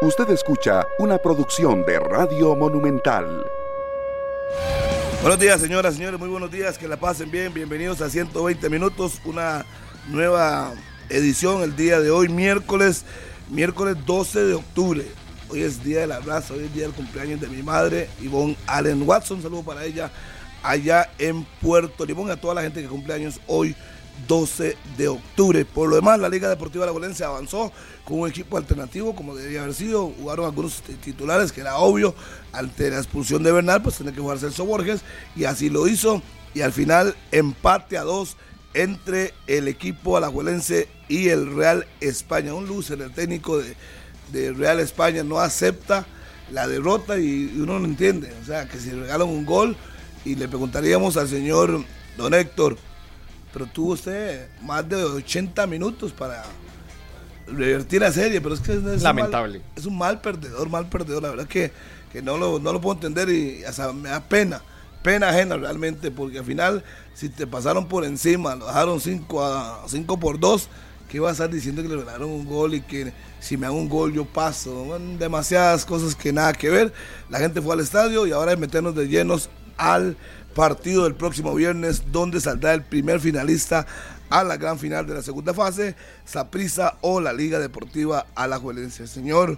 Usted escucha una producción de Radio Monumental. Buenos días, señoras, señores, muy buenos días, que la pasen bien, bienvenidos a 120 minutos, una nueva edición el día de hoy, miércoles, miércoles 12 de octubre. Hoy es día del abrazo, hoy es día del cumpleaños de mi madre, Ivonne Allen Watson, saludo para ella allá en Puerto Limón, a toda la gente que cumple años hoy 12 de octubre. Por lo demás, la Liga Deportiva La Valencia avanzó con un equipo alternativo, como debería haber sido. Jugaron algunos titulares, que era obvio, ante la expulsión de Bernal, pues tenía que jugar Celso Borges, y así lo hizo. Y al final, empate a dos entre el equipo alajuelense y el Real España. Un lucer, el técnico de, Real España, no acepta la derrota y uno no entiende. O sea, que si regalan un gol, y le preguntaríamos al señor Don Héctor, pero tuvo usted más de 80 minutos para revertir la serie, pero es que es, lamentable. es un mal perdedor, mal perdedor, la verdad que, que no, lo, no lo puedo entender y hasta me da pena, pena ajena realmente, porque al final si te pasaron por encima, lo dejaron 5 a 5 por 2, ¿qué vas a estar diciendo que le regalaron un gol y que si me hago un gol yo paso? demasiadas cosas que nada que ver. La gente fue al estadio y ahora es meternos de llenos al partido del próximo viernes, donde saldrá el primer finalista a la gran final de la segunda fase, Saprisa o la Liga Deportiva Alajuelense. Señor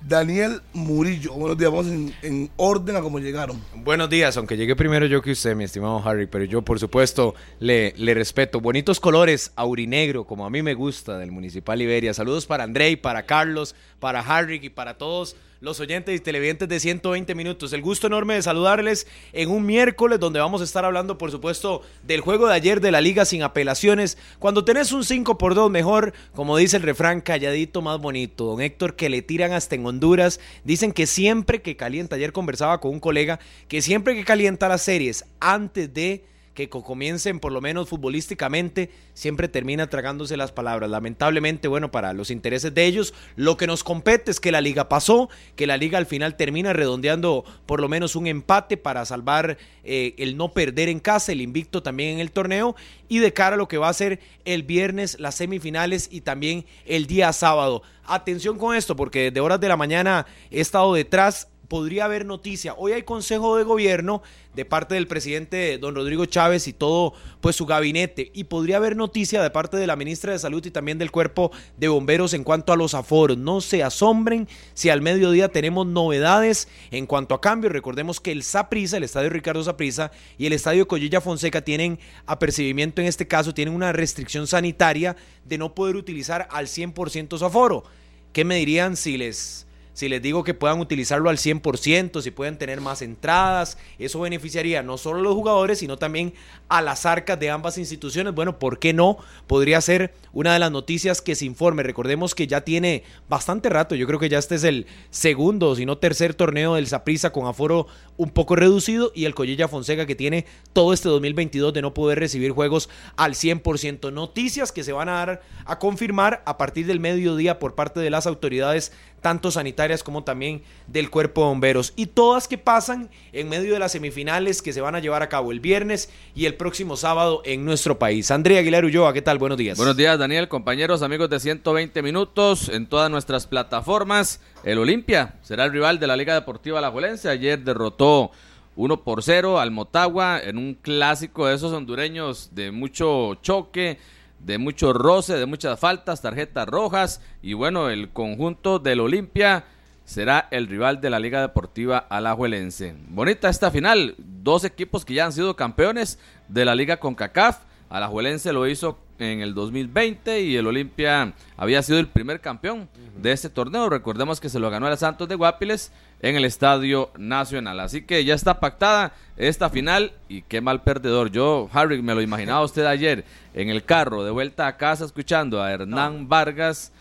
Daniel Murillo, buenos días, vamos en, orden a cómo llegaron. Buenos días, aunque llegué primero yo que usted, mi estimado Harry, pero yo por supuesto le, le respeto. Bonitos colores, aurinegro, como a mí me gusta, del Municipal Iberia. Saludos para Andrei, para Carlos, para Harry y para todos los oyentes y televidentes de 120 minutos. El gusto enorme de saludarles en un miércoles donde vamos a estar hablando, por supuesto, del juego de ayer de la liga sin apelaciones. Cuando tenés un 5 por 2 mejor, como dice el refrán, calladito más bonito. Don Héctor, que le tiran hasta en Honduras. Dicen que siempre que calienta, ayer conversaba con un colega, que siempre que calienta las series antes de que comiencen por lo menos futbolísticamente, siempre termina tragándose las palabras. Lamentablemente, bueno, para los intereses de ellos, lo que nos compete es que la liga pasó, que la liga al final termina redondeando por lo menos un empate para salvar eh, el no perder en casa, el invicto también en el torneo y de cara a lo que va a ser el viernes, las semifinales y también el día sábado. Atención con esto, porque desde horas de la mañana he estado detrás podría haber noticia. Hoy hay consejo de gobierno de parte del presidente don Rodrigo Chávez y todo pues su gabinete y podría haber noticia de parte de la ministra de Salud y también del cuerpo de bomberos en cuanto a los aforos. No se asombren si al mediodía tenemos novedades en cuanto a cambio. Recordemos que el Saprisa, el estadio Ricardo Saprisa y el estadio Collilla Fonseca tienen apercibimiento en este caso, tienen una restricción sanitaria de no poder utilizar al 100% su aforo. ¿Qué me dirían si les si les digo que puedan utilizarlo al 100%, si pueden tener más entradas, eso beneficiaría no solo a los jugadores, sino también a las arcas de ambas instituciones. Bueno, ¿por qué no? Podría ser una de las noticias que se informe. Recordemos que ya tiene bastante rato, yo creo que ya este es el segundo, si no tercer torneo del Saprissa con aforo un poco reducido y el Collella Fonseca que tiene todo este 2022 de no poder recibir juegos al 100%. Noticias que se van a dar a confirmar a partir del mediodía por parte de las autoridades tanto sanitarias como también del cuerpo de bomberos. Y todas que pasan en medio de las semifinales que se van a llevar a cabo el viernes y el próximo sábado en nuestro país. Andrea Aguilar Ulloa, ¿qué tal? Buenos días. Buenos días, Daniel, compañeros, amigos de 120 minutos en todas nuestras plataformas. El Olimpia será el rival de la Liga Deportiva La Juelense. Ayer derrotó 1 por 0 al Motagua en un clásico de esos hondureños de mucho choque de mucho roce, de muchas faltas, tarjetas rojas y bueno, el conjunto del Olimpia será el rival de la Liga Deportiva Alajuelense. Bonita esta final, dos equipos que ya han sido campeones de la Liga CONCACAF. Alajuelense lo hizo en el 2020 y el Olimpia había sido el primer campeón de este torneo. Recordemos que se lo ganó el Santos de Guapiles en el Estadio Nacional. Así que ya está pactada esta final y qué mal perdedor. Yo, Harry, me lo imaginaba usted ayer en el carro de vuelta a casa escuchando a Hernán Vargas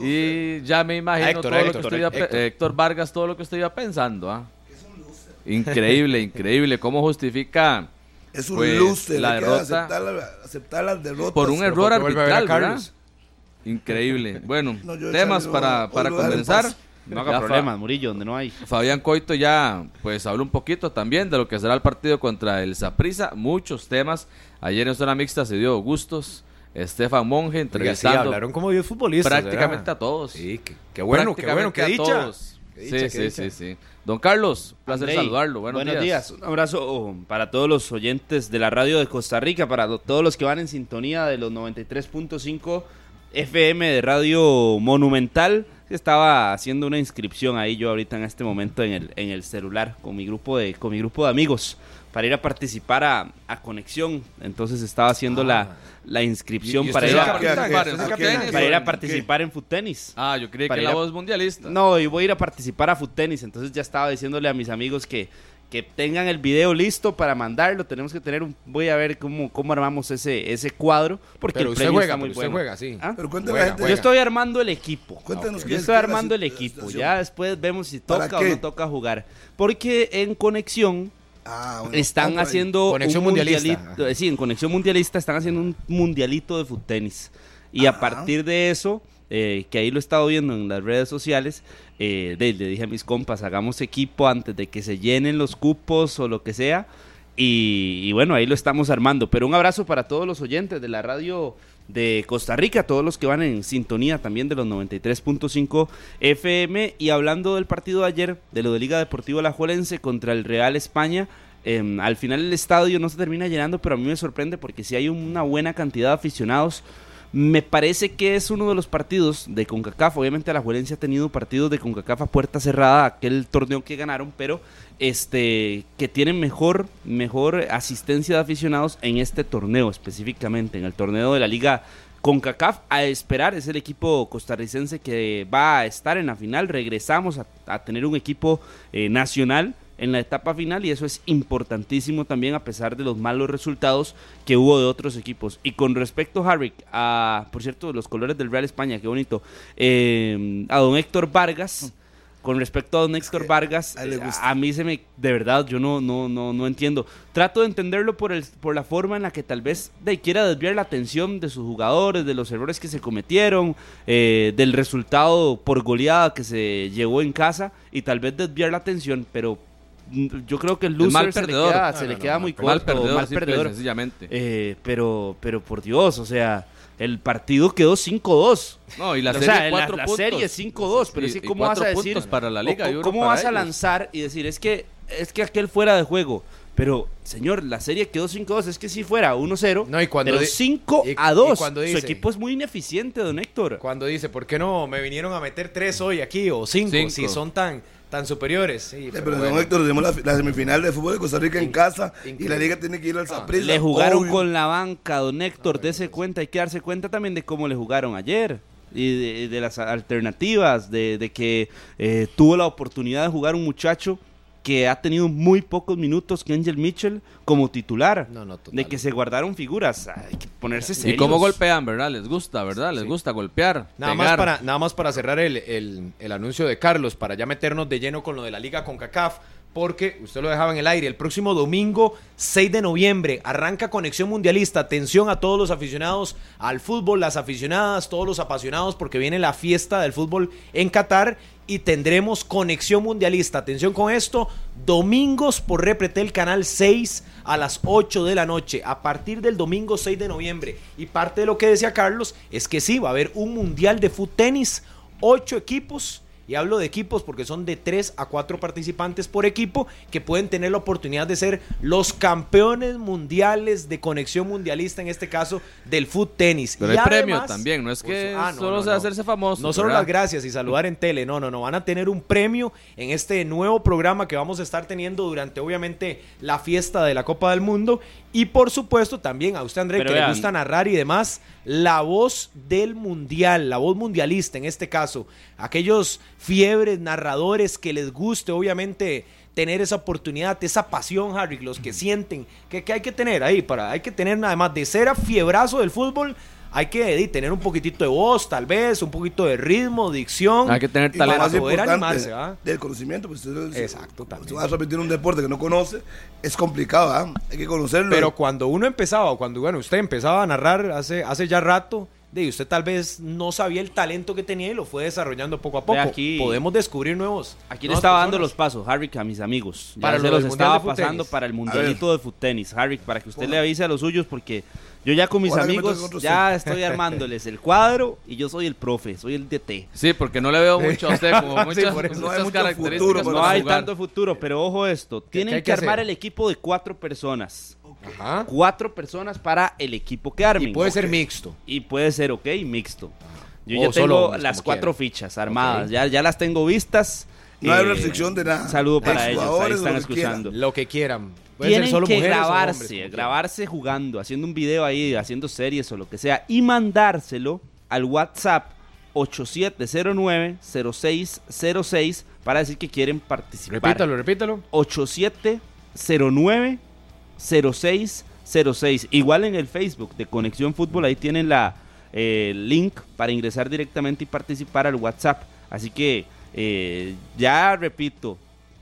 y ya me imagino todo lo que usted iba, Héctor. Vargas todo lo que usted iba pensando. ¿ah? Increíble, increíble. ¿Cómo justifica es un pues, la derrota aceptar, las derrotas por un error arbitral, ¿verdad? Increíble. Bueno, temas para, para comenzar. No haga problemas, Murillo, donde no hay. Fabián Coito ya pues habló un poquito también de lo que será el partido contra el Saprissa, muchos temas. Ayer en zona mixta se dio gustos Estefan Monge, Oiga, sí, entrevistando hablaron como 10 futbolistas. prácticamente ¿verdad? a todos. Sí, qué, qué bueno, qué bueno, qué a dicha. todos. Qué dicha, sí, qué sí, dicha. sí, sí. Don Carlos, placer Andrei, saludarlo. Buenos, días. Un abrazo oh, para todos los oyentes de la radio de Costa Rica, para todos los que van en sintonía de los 93.5 FM de Radio Monumental. Estaba haciendo una inscripción ahí yo ahorita en este momento en el, en el celular con mi grupo de, con mi grupo de amigos para ir a participar a, a Conexión. Entonces estaba haciendo la, la inscripción ¿Y- y para ir a, para ir a ¿Qué? participar en Futenis. Ah, yo creí Para que la voz mundialista. No, y voy a ir a participar a Futenis, entonces ya estaba diciéndole a mis amigos que, que tengan el video listo para mandarlo. Tenemos que tener un, voy a ver cómo, cómo armamos ese, ese cuadro, porque Pero el usted juega, está muy pero usted bueno. juega, sí. ¿Ah? Pero Juega, gente. Yo estoy armando el equipo. Cuéntanos Yo qué es- estoy armando el equipo. Ya después vemos si ¿Para toca o no toca jugar. Porque en conexión Ah, bueno, están ahí. haciendo Conexión un mundialista. mundialito- eh, sí, en conexión mundialista están haciendo un mundialito de tenis y a Ajá. partir de eso, eh, que ahí lo he estado viendo en las redes sociales, eh, le dije a mis compas, hagamos equipo antes de que se llenen los cupos o lo que sea. Y, y bueno, ahí lo estamos armando. Pero un abrazo para todos los oyentes de la radio de Costa Rica, todos los que van en sintonía también de los 93.5 FM. Y hablando del partido de ayer, de lo de Liga Deportiva Alajuelense contra el Real España, eh, al final el estadio no se termina llenando, pero a mí me sorprende porque si hay una buena cantidad de aficionados. Me parece que es uno de los partidos de CONCACAF. Obviamente Alajuelense ha tenido partidos de CONCACAF a puerta cerrada, aquel torneo que ganaron, pero este que tienen mejor, mejor asistencia de aficionados en este torneo específicamente, en el torneo de la Liga CONCACAF. A esperar, es el equipo costarricense que va a estar en la final. Regresamos a, tener un equipo eh, nacional en la etapa final y eso es importantísimo también a pesar de los malos resultados que hubo de otros equipos. Y con respecto, Harry, a, por cierto, los colores del Real España, qué bonito, eh, a don Héctor Vargas. Con respecto a don Héctor Vargas, a eh, a mí se me, de verdad, yo no, no, no, no entiendo. Trato de entenderlo por, el, por la forma en la que tal vez de, quiera desviar la atención de sus jugadores, de los errores que se cometieron, eh, del resultado por goleada que se llevó en casa y tal vez desviar la atención, pero yo creo que el El mal loser se le perdedor. queda, No, se no, le no, queda muy corto, mal perdedor, mal perdedor. sencillamente. Eh, pero, pero por Dios, o sea, el partido quedó 5-2. no, y la o serie sea, la, cuatro la puntos. serie es 5-2, pero Y- es que cómo vas a decir para la liga o- cómo para vas a lanzar y decir, es que es que aquel fuera de juego. Pero, señor, la serie quedó 5-2, es que si fuera 1-0, No, y cuando pero di- 5 y- a y 2. cuando Su equipo es muy ineficiente, don Héctor. Cuando dice, ¿por qué no me vinieron a meter tres hoy aquí o cinco, Cinco. si son tan, tan superiores? Sí, Sí, pero pero bueno. Héctor, tenemos la, la semifinal de fútbol de Costa Rica en casa y la liga tiene que ir al Saprissa. Le jugaron Obvio. con la banca, don Héctor, dése cuenta, hay que darse cuenta también de cómo le jugaron ayer y de, de las alternativas, de, de que eh, tuvo la oportunidad de jugar un muchacho que ha tenido muy pocos minutos que Angel Mitchell como titular, No, no, total. de que se guardaron figuras, hay que ponerse Y serios. cómo golpean, ¿verdad? Les gusta, ¿verdad? Les gusta golpear. Nada más, para, nada más para cerrar el, el- el anuncio de Carlos, para ya meternos de lleno con lo de la liga con CACAF, porque usted lo dejaba en el aire. El próximo domingo, 6 de noviembre, arranca Conexión Mundialista. Atención a todos los aficionados al fútbol, las aficionadas, todos los apasionados, porque viene la fiesta del fútbol en Qatar y tendremos Conexión Mundialista. Atención con esto, domingos por Repretel Canal 6 a las 8 de la noche, a partir del domingo 6 de noviembre. Y parte de lo que decía Carlos es que sí, va a haber un Mundial de Foot Tenis, 8 equipos. Y hablo de equipos porque son de 3 a 4 participantes por equipo que pueden tener la oportunidad de ser los campeones mundiales de conexión mundialista, en este caso del foot tenis. Pero Y hay premio también, no es que ah, no, solo no, sea no. hacerse famoso. No solo ¿verdad? las gracias y saludar en tele, no, no, no, van a tener un premio en este nuevo programa que vamos a estar teniendo durante obviamente la fiesta de la Copa del Mundo y por supuesto también a usted André Pero que le gusta narrar y demás, la voz del mundial, la voz mundialista en este caso, aquellos fiebres narradores que les guste obviamente tener esa oportunidad, esa pasión, Harry, los que sienten que, que hay que tener ahí para, hay que tener nada más de ser a fiebrazo del fútbol, hay que eh, tener un poquitito de voz, tal vez, un poquito de ritmo, dicción. Hay que tener talento. más poder importante, animarse, ¿ah? del conocimiento. Pues, usted- Exacto, también. usted va a repetir un deporte que no conoce, es complicado, ¿ah? Hay que conocerlo. Pero cuando uno empezaba, o cuando bueno, usted empezaba a narrar hace, hace ya rato, de usted tal vez no sabía el talento que tenía y lo fue desarrollando poco a poco. aquí- Podemos descubrir nuevos. Aquí le estaba dando los pasos, Harrick, a mis amigos. Ya Para se lo los estaba pasando para el mundialito de foot tenis. Harrick, para que usted le avise a los suyos, porque yo ya con mis amigos ya estoy armándoles el cuadro y yo soy el profe, soy el DT. Sí, porque no le veo mucho a usted, como Sí, muchas. No hay muchas mucho características futuro No hay jugar. tanto futuro, pero ojo esto, tienen que, que armar hacer? el equipo de cuatro personas. Ajá. Cuatro personas para el equipo que armen. Y puede ser mixto. Y puede ser, ok, mixto. Yo ya tengo las cuatro fichas armadas, ya, ya las tengo vistas. No hay Eh, restricción de nada. Saludo para ellos, ahí están lo que quieran. escuchando. Lo que quieran. Tienen solo que grabarse, hombres, grabarse jugando, haciendo un video ahí, haciendo series o lo que sea, y mandárselo al WhatsApp 8709-0606 para decir que quieren participar. Repítalo, repítalo. 8709-0606. Igual en el Facebook de Conexión Fútbol, ahí tienen la eh, link para ingresar directamente y participar al WhatsApp. Así que eh, ya repito,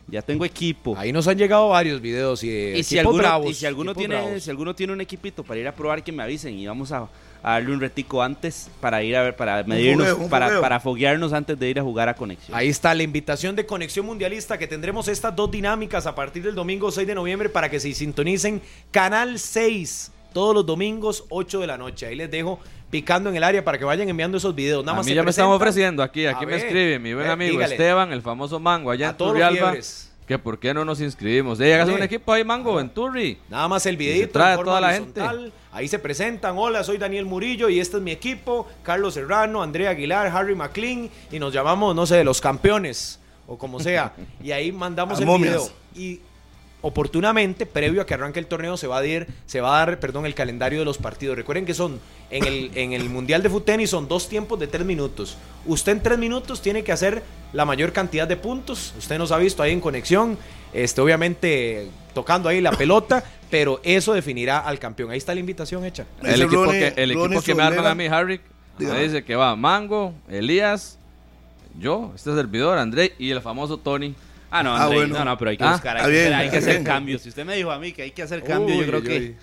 ya tengo equipo. Ahí nos han llegado varios videos y, de Y si, alguno, bravos, y si alguno equipos tiene, bravos. si alguno tiene un equipito para ir a probar, que me avisen y vamos a, a darle un retico antes para ir a ver, para medirnos, fogueo, para, para foguearnos antes de ir a jugar a conexión. Ahí está la invitación de Conexión Mundialista que tendremos estas dos dinámicas a partir del domingo 6 de noviembre para que se sintonicen Canal 6 todos los domingos 8 de la noche. Ahí les dejo picando en el área para que vayan enviando esos videos. Nada A más mí ya me están ofreciendo aquí, aquí A me ver, escribe mi buen eh, amigo dígale. Esteban, el famoso Mango, allá A en todos los Turrialba, fiebres. Que por qué no nos inscribimos. De llegas a un equipo ahí, Mango, en Turri. Nada más el se videito. trae en forma toda la horizontal. Ahí se presentan. Hola, soy Daniel Murillo y este es mi equipo. Carlos Serrano, Andrea Aguilar, Harry McLean. Y nos llamamos, no sé, los campeones. O como sea. y ahí mandamos el momias. video. Y oportunamente, previo a que arranque el torneo, se va a dar, se va a dar perdón, el calendario de los partidos. Recuerden que son en el, en el Mundial de Foot Tenis son dos tiempos de tres minutos. Usted en tres minutos tiene que hacer la mayor cantidad de puntos. Usted nos ha visto ahí en conexión, este, obviamente tocando ahí la pelota, pero eso definirá al campeón. Ahí está la invitación hecha. El equipo que, el Ronnie equipo que me arman Solera. a mí, Harry, me dice que va Mango, Elías, yo, este servidor, André y el famoso Tony. Ah, no, Ah, bueno. no, no, pero hay que Ah, buscar, hay, que, hay que hacer cambios. Si usted me dijo a mí que hay que hacer cambios, yo creo uy, que... uy.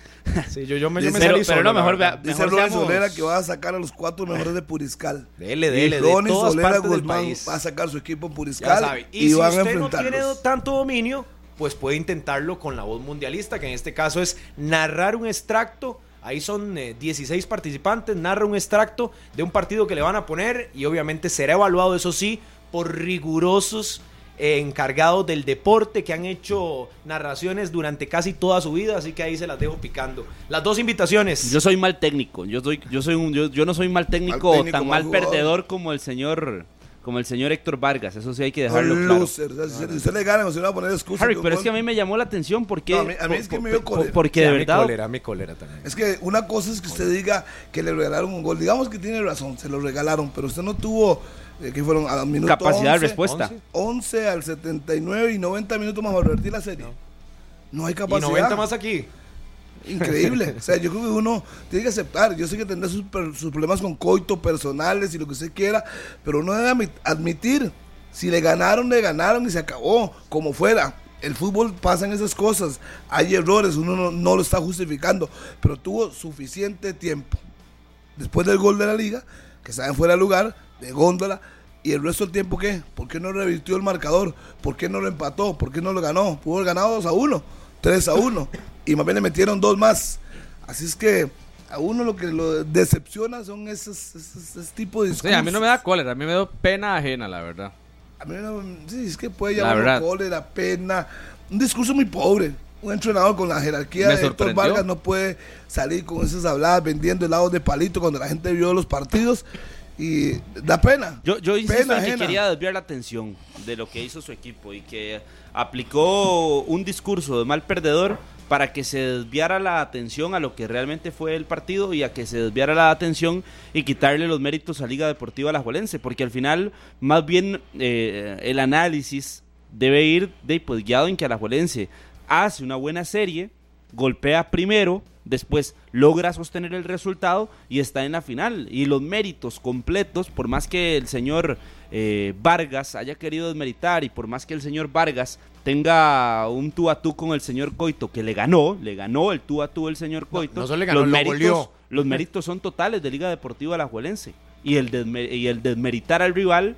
Sí, yo, yo me, yo me Pero- pero no, mejor vea- Dice Mejor Solera que va a sacar a los cuatro mejores de Puriscal. Dele, y dele, de Ronnie todas Solera partes del Guzmán país. va a sacar su equipo en Ya Puriscal sabe. y, Y, si van a usted no enfrentarlos. tiene tanto dominio, pues puede intentarlo con la voz mundialista, que en este caso es narrar un extracto. Ahí son eh, 16 participantes, narra un extracto de un partido que le van a poner y obviamente será evaluado, eso sí, por rigurosos eh, encargados del deporte que han hecho narraciones durante casi toda su vida, así que ahí se las dejo picando. Las dos invitaciones. Yo soy mal técnico, yo soy, yo soy un, yo, yo no soy mal técnico, Mal o técnico, tan mal jugador. perdedor como el señor, como el señor Héctor Vargas, eso sí hay que dejarlo claro. loser. O sea, si usted le gana, usted va a poner excusa. Harry, pero es que a mí me llamó la atención porque, No, a mí- a mí es que me dio cólera. porque Sí, de a mi verdad, cólera, a mi cólera también. Es que una cosa es que usted diga que le regalaron un gol. Digamos que tiene razón, se lo regalaron, pero usted no tuvo, que fueron a minuto capacidad 11, de respuesta. 11. 11 al 79 y 90 minutos más para revertir la serie. No, hay Y capacidad. 90 más aquí. Increíble. O sea, yo creo que uno tiene que aceptar. Yo sé que tendrá sus, problemas con coito personales y lo que usted quiera, pero uno debe admi- admitir. Si le ganaron, le ganaron y se acabó, como fuera. El fútbol pasan esas cosas. Hay errores, uno no, no lo está justificando, pero tuvo suficiente tiempo. Después del gol de la liga, que estaba en fuera de lugar, de góndola, y el resto del tiempo, ¿qué? ¿Por qué no revirtió el marcador? ¿Por qué no lo empató? ¿Por qué no lo ganó? Pudo haber ganado 2 a 1, 3 a 1, y más bien le metieron dos más. Así es que a uno lo que lo decepciona son esos, esos, ese tipo de Sí, discursos. a mí no me da cólera, a mí me da pena ajena, la verdad. A mí no- sí, es que puede verdad. cólera, pena. Un discurso muy pobre. Un entrenador con la jerarquía Me de Héctor sorprendió. Vargas no puede salir con esas habladas vendiendo helados de palito cuando la gente vio los partidos. Y da pena. Yo, yo insisto Pena en que ajena. quería desviar la atención de lo que hizo su equipo y que aplicó un discurso de mal perdedor para que se desviara la atención a lo que realmente fue el partido y a que se desviara la atención y quitarle los méritos a Liga Deportiva Alajuelense, porque al final más bien eh, el análisis debe ir de, pues, guiado en que Alajuelense hace una buena serie golpea primero, después logra sostener el resultado y está en la final. Y los méritos completos, por más que el señor eh, Vargas haya querido desmeritar y por más que el señor Vargas tenga un tú a tú con el señor Coito, que le ganó, le ganó el tú a tú el señor Coito, no solo le ganó, los, lo méritos, goleó. los méritos son totales de Liga Deportiva Alajuelense. Y el, desme- y el desmeritar al rival,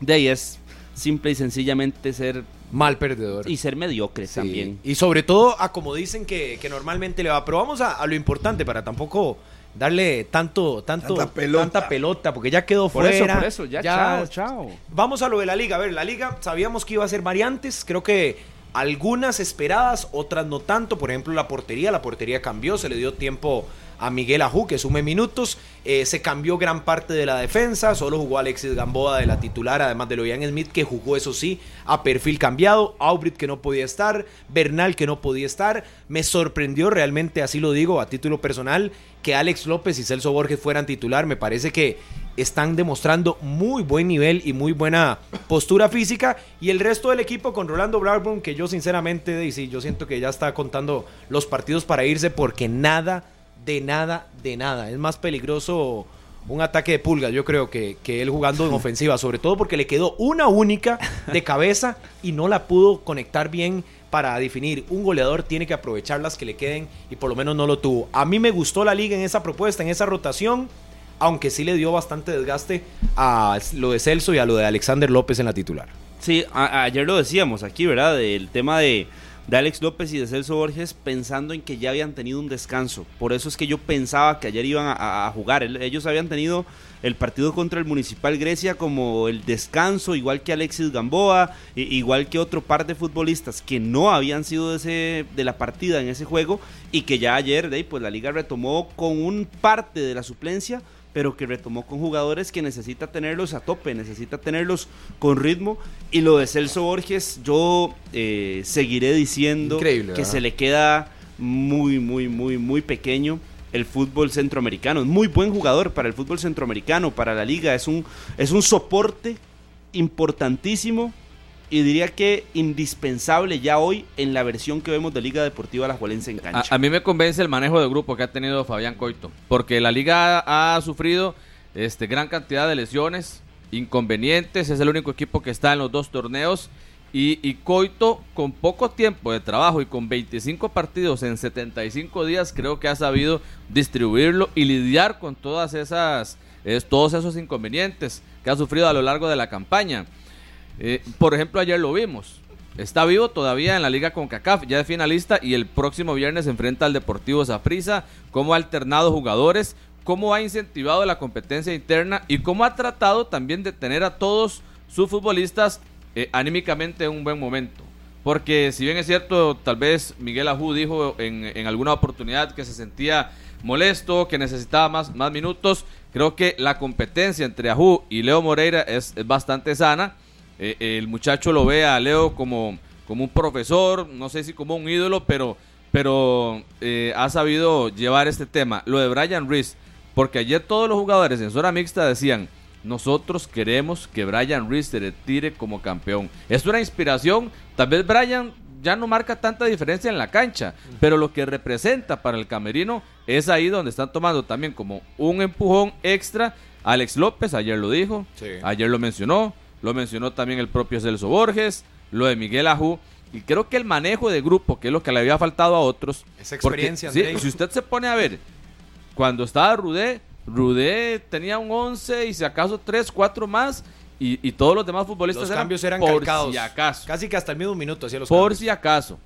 de ahí es simple y sencillamente ser Mal perdedor. y ser mediocre Sí, también. Y sobre todo a como dicen que, que normalmente le va. Pero vamos a, a lo importante para tampoco darle tanto, tanto, Tanta pelota. tanta pelota, porque ya quedó Por eso, fuera. por eso, ya, chao, chao. Vamos a lo de la liga. A ver, la liga sabíamos que iba a ser variantes. Creo que algunas esperadas, otras no tanto. Por ejemplo, la portería. La portería cambió. Se le dio tiempo a Miguel Ajú, que sume minutos. Eh, se cambió gran parte de la defensa. Solo jugó Alexis Gamboa de la titular, además de Loian Smith, que jugó, eso sí, a perfil cambiado. Aubrit, que no podía estar. Bernal, que no podía estar. Me sorprendió realmente, así lo digo, a título personal, que Alex López y Celso Borges fueran titular. Me parece que están demostrando muy buen nivel y muy buena postura física. Y el resto del equipo con Rolando Blackburn, que yo sinceramente, y sí, yo siento que ya está contando los partidos para irse porque nada, de nada, de nada. Es más peligroso un ataque de pulgas, yo creo, que, que él jugando en ofensiva. Sobre todo porque le quedó una única de cabeza y no la pudo conectar bien para definir. Un goleador tiene que aprovechar las que le queden y por lo menos no lo tuvo. A mí me gustó la liga en esa propuesta, en esa rotación aunque sí le dio bastante desgaste a lo de Celso y a lo de Alexander López en la titular. Sí, ayer lo decíamos aquí, ¿verdad? Del tema de, de Alex López y de Celso Borges pensando en que ya habían tenido un descanso. Por eso es que yo pensaba que ayer iban a- jugar. El- Ellos habían tenido el partido contra el Municipal Grecia como el descanso, igual que Alexis Gamboa, igual que otro par de futbolistas que no habían sido de, ese, de la partida en ese juego y que ya ayer pues la liga retomó con un parte de la suplencia pero que retomó con jugadores que necesita tenerlos a tope, necesita tenerlos con ritmo. Y lo de Celso Borges, yo eh, seguiré diciendo Increíble, que se le queda muy, muy, muy, muy pequeño el fútbol centroamericano. Es muy buen jugador para el fútbol centroamericano, para la liga. Es un, es un soporte importantísimo y diría que indispensable ya hoy en la versión que vemos de Liga Deportiva Alajuelense en cancha. A, a mí me convence el manejo de grupo que ha tenido Fabián Coito, porque la liga ha, ha sufrido este, gran cantidad de lesiones, inconvenientes, es el único equipo que está en los dos torneos, y, y Coito con poco tiempo de trabajo y con 25 partidos en 75 días, creo que ha sabido distribuirlo y lidiar con todas esas, es, todos esos inconvenientes que ha sufrido a lo largo de la campaña. Eh, por ejemplo, ayer lo vimos. Está vivo todavía en la liga con CACAF, ya de finalista, y el próximo viernes se enfrenta al Deportivo Zaprisa, cómo ha alternado jugadores, cómo ha incentivado la competencia interna y cómo ha tratado también de tener a todos sus futbolistas eh, anímicamente en un buen momento. Porque si bien es cierto, tal vez Miguel Ajú dijo en, alguna oportunidad que se sentía molesto, que necesitaba más, más minutos, creo que la competencia entre Ajú y Leo Moreira es, es bastante sana. Eh, el muchacho lo ve a Leo como, como un profesor, no sé si como un ídolo, pero, pero eh, ha sabido llevar este tema. Lo de Brian Reese, porque ayer todos los jugadores en zona mixta decían, nosotros queremos que Brian Reese se retire como campeón. Es una inspiración, tal vez Brian ya no marca tanta diferencia en la cancha, pero lo que representa para el camerino es ahí donde están tomando también como un empujón extra. Alex López ayer lo dijo, Sí. ayer lo mencionó, lo mencionó también el propio Celso Borges, lo de Miguel Ajú, y creo que el manejo de grupo, que es lo que le había faltado a otros. Esa porque, experiencia, sí, Andrei. si usted se pone a ver, cuando estaba Rudé, Rudé tenía un 11 y si acaso 3, 4 más, y, y todos los demás futbolistas Los cambios eran por calcados. si acaso. Casi que hasta el mismo minuto hacía los Por cambios. si acaso.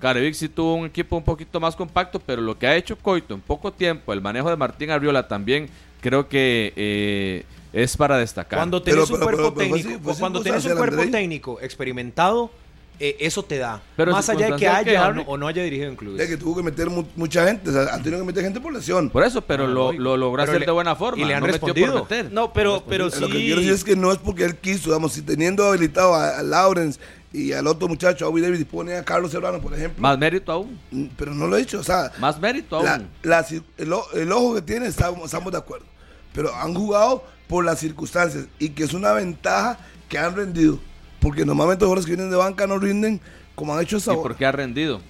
Carevic sí tuvo un equipo un poquito más compacto, pero lo que ha hecho Coito en poco tiempo, el manejo de Martín Arriola también, creo que eh, es para destacar. Cuando Pero- tenés un pero- cuerpo pero- pero fue técnico, así- fue cuando tenés un cuerpo Andrei. técnico experimentado, eh, eso te da. Pero Más allá de que que haya o Harry- no, o no haya dirigido en clubes. De que tuvo que meter mu- mucha gente, o sea, han tenido que meter gente por lesión. Por eso, pero No, lo, lo logró Pero hacer de buena forma. y le han no metió por respondido. No, pero, pero sí. Lo que quiero decir es que no es porque él quiso, digamos, si teniendo habilitado a, a Lawrence y al otro muchacho, a Obi David, y pone a Carlos Serrano, por ejemplo, Más mérito aún. mm, pero no lo he hecho, o sea, Más mérito la- aún. la cir- el, el ojo que tiene, estamos, estamos de acuerdo, pero han jugado por las circunstancias y que es una ventaja que han rendido, porque normalmente los jugadores que vienen de banca no rinden como han hecho hasta ¿Y ahora. por qué ha rendido?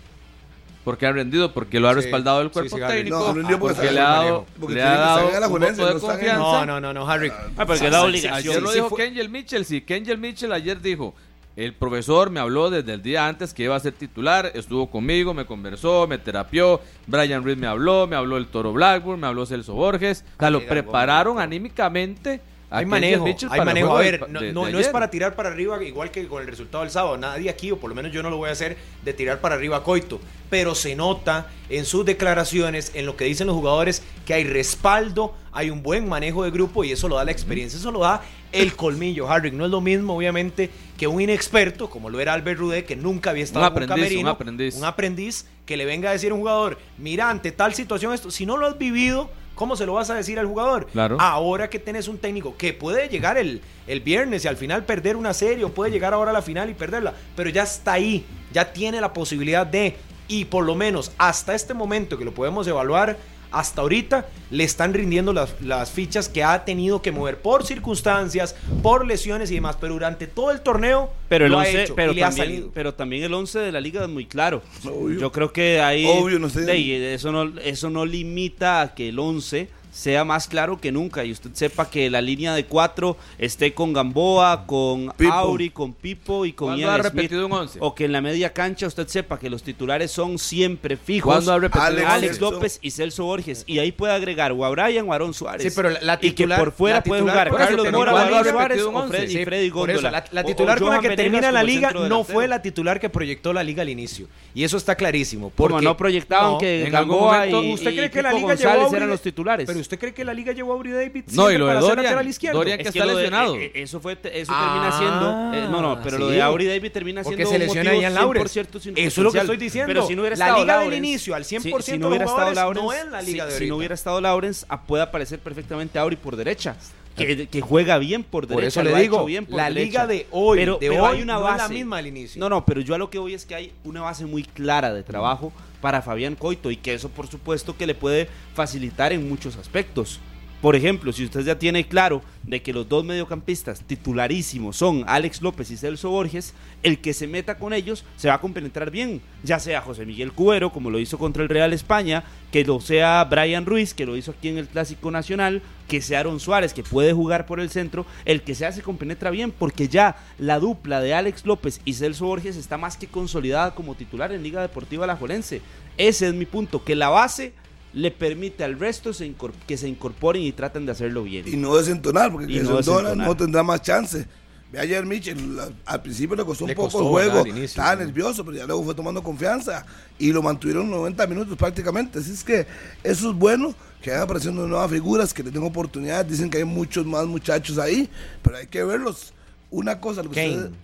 porque ha rendido, porque lo ha Sí, respaldado el sí, cuerpo sí, Harry. técnico, No, porque le ha dado, le tiene ha que dado salir a la un voto de no están en- confianza. No, no, no, no, Harry. Ah, porque da obligación. Ayer lo Sí, dijo fue- Kenjel Mitchell, sí, Kenjel Mitchell ayer dijo, el profesor me habló desde el día antes que iba a ser titular, estuvo conmigo, me conversó, me terapió, Brian Reed me habló, me habló el Toro Blackburn, me habló Celso Borges, o sea, lo prepararon anímicamente. Hay manejo, hay manejo. A ver, no, de- no- de no es para tirar para arriba igual que con el resultado del sábado. Nadie aquí, o por lo menos yo no lo voy a hacer, de tirar para arriba a Coito. Pero se nota en sus declaraciones, en lo que dicen los jugadores, que hay respaldo, hay un buen manejo de grupo y eso lo da la experiencia, eso lo da el colmillo. Harry, no es lo mismo, obviamente, que un inexperto, como lo era Albert Rudé, que nunca había estado Un en un camerino, un aprendiz. un aprendiz que le venga a decir a un jugador, mira, ante tal situación, esto, si no lo has vivido, ¿cómo se lo vas a decir al jugador? Claro. Ahora que tenés un técnico que puede llegar el, el viernes y al final perder una serie, o puede llegar ahora a la final y perderla, pero ya está ahí, ya tiene la posibilidad de, y por lo menos hasta este momento que lo podemos evaluar, hasta ahorita le están rindiendo las, las fichas que ha tenido que mover por circunstancias, por lesiones y demás, pero durante todo el torneo Pero el lo ha 11, hecho pero, y le ha también, salido. pero también el 11 de la liga es muy claro. Obvio. Yo creo que ahí Obvio, no sé. eso no eso no limita a que el 11 sea más claro que nunca y usted sepa que la línea de cuatro esté con Gamboa, con Pipo. Auri, con Pipo y con ¿Cuándo Ian ha Smith. repetido un 11? O que en la media cancha usted sepa que los titulares son siempre fijos. ¿Cuándo ha repetido Alex un once? Alex. López y Celso Borges. Y ahí puede agregar o a Brian o a Aaron Suárez. Sí, pero la- la y que titular- por fuera puede titular- jugar Carlos Mora, Aaron ha Suárez repetido un o once. Freddy, Sí, Freddy eso, Góndola. la, la O- o titular con la que termina la liga no fue la titular que proyectó la liga al inicio. Y eso está clarísimo. Porque no proyectaban No, que en algún Gamboa momento- y, ¿Usted cree que la Pipo liga González eran los titulares? Usted cree que la liga llevó a Uri David No, y lo de para ser Dorian, lateral izquierdo? Dorian que Es está lo de- lesionado. eh, eh, eso fue eso Ah, termina siendo eh, no no pero lo sí. de Auri David termina Porque siendo se un lesiona Ian Laurens. 100% Eso es lo que estoy diciendo. pero si no hubiera La estado liga del Laurens, inicio, al 100% si, de no hubiera estado Laurens no es la liga si, de si no hubiera estado Laurens ah, puede aparecer perfectamente Auri por derecha que, que juega bien por Por derecha eso lo le digo, bien por la derecha. liga de hoy, pero, de pero hoy hay una no es la base misma al inicio. no no pero yo a lo que voy es que hay una base muy clara de trabajo para Fabián Coito y que eso por supuesto que le puede facilitar en muchos aspectos por ejemplo, si usted ya tiene claro de que los dos mediocampistas titularísimos son Alex López y Celso Borges, el que se meta con ellos se va a compenetrar bien, ya sea José Miguel Cuero, como lo hizo contra el Real España, que lo sea Brian Ruiz, que lo hizo aquí en el Clásico Nacional, que sea Aaron Suárez, que puede jugar por el centro, el que sea se compenetra bien, porque ya la dupla de Alex López y Celso Borges está más que consolidada como titular en Liga Deportiva Alajuelense. Ese es mi punto, que la base le permite al resto se que se incorporen y traten de hacerlo bien. Y no desentonar, porque que no desentonar. no tendrá más chance. Ve ayer Mitchell, la- al principio le costó Le un poco costó, el juego, inicio, estaba nervioso, pero ya luego fue tomando confianza y lo mantuvieron 90 minutos prácticamente. Así es que eso es bueno, que vayan apareciendo nuevas figuras, que le den oportunidad. Dicen que hay muchos más muchachos ahí, pero hay que verlos. Una cosa, lo que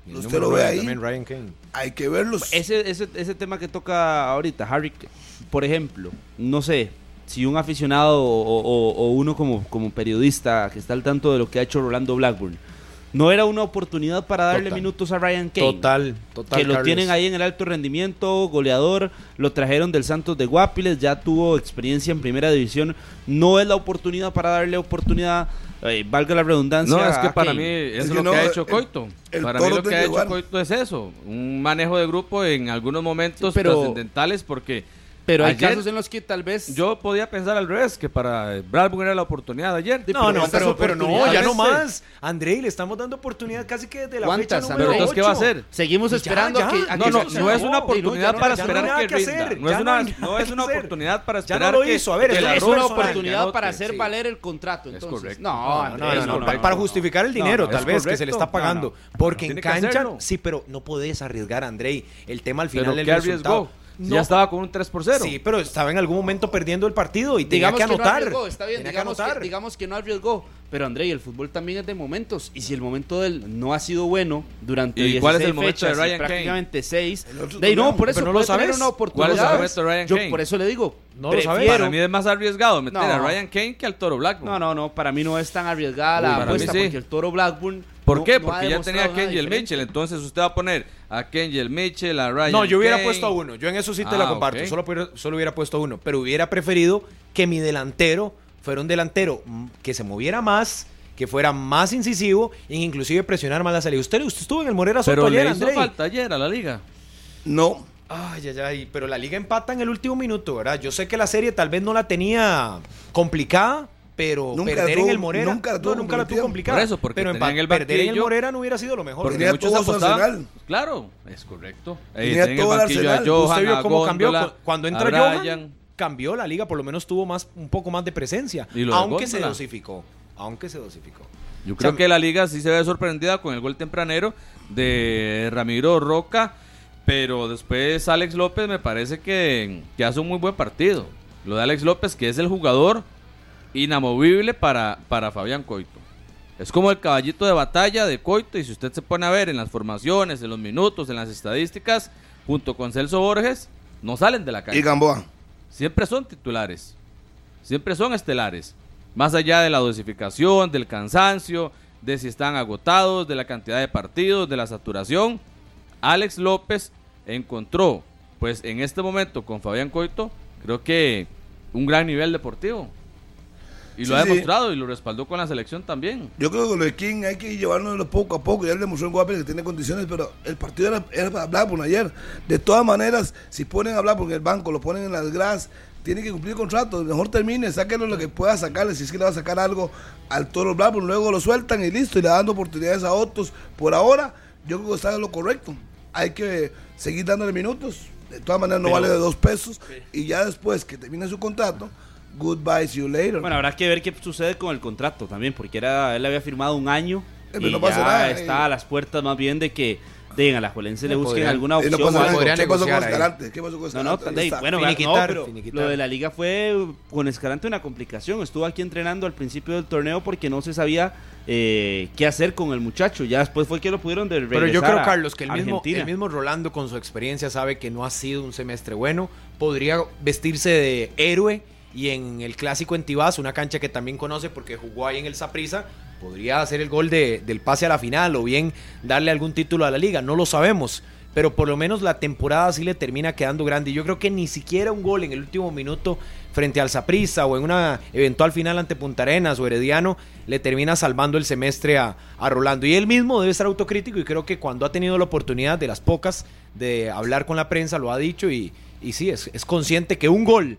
Kane. usted, lo ve ahí, También Ryan Kane. hay que verlos. Ese, ese, ese tema que toca ahorita, Harry, por ejemplo, no sé, si un aficionado o, o- o uno como, como periodista que está al tanto de lo que ha hecho Rolando Blackburn, no era una oportunidad para darle Total. minutos a Ryan Kane. Total, total. que lo Carlos. tienen ahí en el alto rendimiento, goleador, lo trajeron del Santos de Guapiles, ya tuvo experiencia en primera división, no es la oportunidad para darle oportunidad, eh, valga la redundancia. No, es que para Kane. mí eso Es que lo no, que ha el- hecho Coito. el para mí lo que ha hecho. Coito es eso, un manejo de grupo en algunos momentos Sí, pero- trascendentales porque Pero hay ayer casos en los que tal vez... yo podía pensar al revés, que para Bradburn era la oportunidad de ayer. No, no, ¿cuántas pero, pero no, ya no más. André, le estamos dando oportunidad casi que desde la fecha ¿Cuántas, número Pero entonces, ¿qué va a 8. hacer? Seguimos Ya, esperando ya. a que... a No, que no, se- no es una oportunidad para no- no esperar nada que rinda. No es no una, no es que una oportunidad para Ya no esperar lo hizo, a ver, es es una oportunidad para hacer valer el contrato, Es entonces. correcto. No, No, no, no, no, no, no, para, no, no. justificar el No, dinero, no, tal vez, que se le está pagando. No, no. Porque en cancha, sí, pero no podés arriesgar, Andrei. El tema al final Pero del ¿qué resultado. Si Ya estaba con un 3 por 0. Sí, pero estaba en algún momento perdiendo el partido y tenía Digamos que que, no anotar. arriesgó, está bien, Tenía que digamos que, anotar. digamos que no arriesgó. Pero André, el fútbol también es de momentos. Y si el momento de él no ha sido bueno durante ¿Y cuál es el 16 momento de fechas Ryan Kane? prácticamente 6. El otro De ahí no, por eso Pero no lo sabes. una oportunidad. ¿Cuál es el momento de Ryan Yo Kane? por eso le digo, No lo sabes. Para mí es más arriesgado meter No. a Ryan Kane que al Toro Blackburn. No, no, no, para mí no es tan arriesgada Uy, la para mí apuesta sí. porque el Toro Blackburn ¿Por no- qué? no Porque ya tenía a Kenji el. Mitchell. Entonces usted va a poner a Kenji el Mitchell, a Ryan No, yo hubiera Kane. puesto a uno. Yo en eso sí te Ah, la comparto. Solo, hubiera- solo hubiera puesto uno. Pero hubiera preferido que mi delantero fuera un delantero que se moviera más, que fuera más incisivo e inclusive presionar más la salida. Usted, usted estuvo en el Morera Soto Pero ayer, le hizo Andrei. falta ayer a la liga. No, Ay, ay, ay, pero la liga empata en el último minuto, ¿verdad? Yo sé que la serie tal vez no la tenía complicada, pero Nunca perder tuvo- en el Morera nunca la no, tuvo nunca la tuvo complicada. Por eso, porque pero empa- el perder en el Morera no hubiera sido lo mejor. Porque Tenía muchos todo su apostaban. Claro, es correcto. Tenía todo el banquillo a arsenal. Johan, Usted vio a cómo cambió Góndola, cuando entra. Johan, cambió la liga, por lo menos tuvo más un poco más de presencia, Y lo de aunque se Góndola. dosificó, aunque se dosificó. Yo O creo sea, que la liga sí se ve sorprendida con el gol tempranero de Ramiro Roca, pero después Alex López me parece que, que hace un muy buen partido. Lo de Alex López, que es el jugador inamovible para, para Fabián Coito. Es como el caballito de batalla de Coito y si usted se pone a ver en las formaciones, en los minutos, en las estadísticas, junto con Celso Borges, no salen de la calle Y Gamboa. siempre son titulares, siempre son estelares, más allá de la dosificación, del cansancio, de si están agotados, de la cantidad de partidos, de la saturación. Alex López encontró, pues en este momento con Fabián Coito, creo que un gran nivel deportivo. Y lo Sí, ha sí. demostrado y lo respaldó con la selección también. Yo creo que lo de King hay que llevarlo poco a poco. Ya él demostró en Guapi que tiene condiciones, pero el partido era, era para Blackburn ayer. De todas maneras, si ponen a Blackburn en el banco, lo ponen en las gradas, tiene que cumplir contrato. Mejor termine, sáquenlo lo que pueda sacarle. Si es que le va a sacar algo al Toro Blackburn, luego lo sueltan y listo. Y le dan oportunidades a otros. Por ahora, yo creo que está en lo correcto. Hay que seguir dándole minutos. De todas maneras, no vale de dos pesos. Y ya después que termine su contrato, goodbye, see you later. Bueno, habrá que ver qué sucede con el contrato también, porque era, él había firmado un año Eh, y no ya nada, está eh. a las puertas más bien de que de a la Juelense le Le busquen podrían- alguna no opción. pasa o nada. algo. podría ¿Qué pasó con. Escalante? ¿Qué pasó con No, no, Escalante? de- Está- bueno, Finiquitar, no, pero finiquitar. lo de la liga fue con Escalante una complicación. Estuvo aquí entrenando al principio del torneo porque no se sabía eh, qué hacer con el muchacho. Ya después fue que lo pudieron de Pero yo creo, a Carlos, que el mismo, el mismo Rolando con su experiencia sabe que no ha sido un semestre bueno. Podría vestirse de héroe y en el clásico en Tibás, una cancha que también conoce porque jugó ahí en el Saprissa, podría hacer el gol de- del pase a la final o bien darle algún título a la liga. No lo sabemos. Pero por lo menos la temporada sí le termina quedando grande. Y yo creo que ni siquiera un gol en el último minuto frente al Saprissa o en una eventual final ante Punta Arenas o Herediano le termina salvando el semestre a, a Rolando. Y él mismo debe ser autocrítico y creo que cuando ha tenido la oportunidad de las pocas de hablar con la prensa lo ha dicho y, y sí, es, es consciente que un gol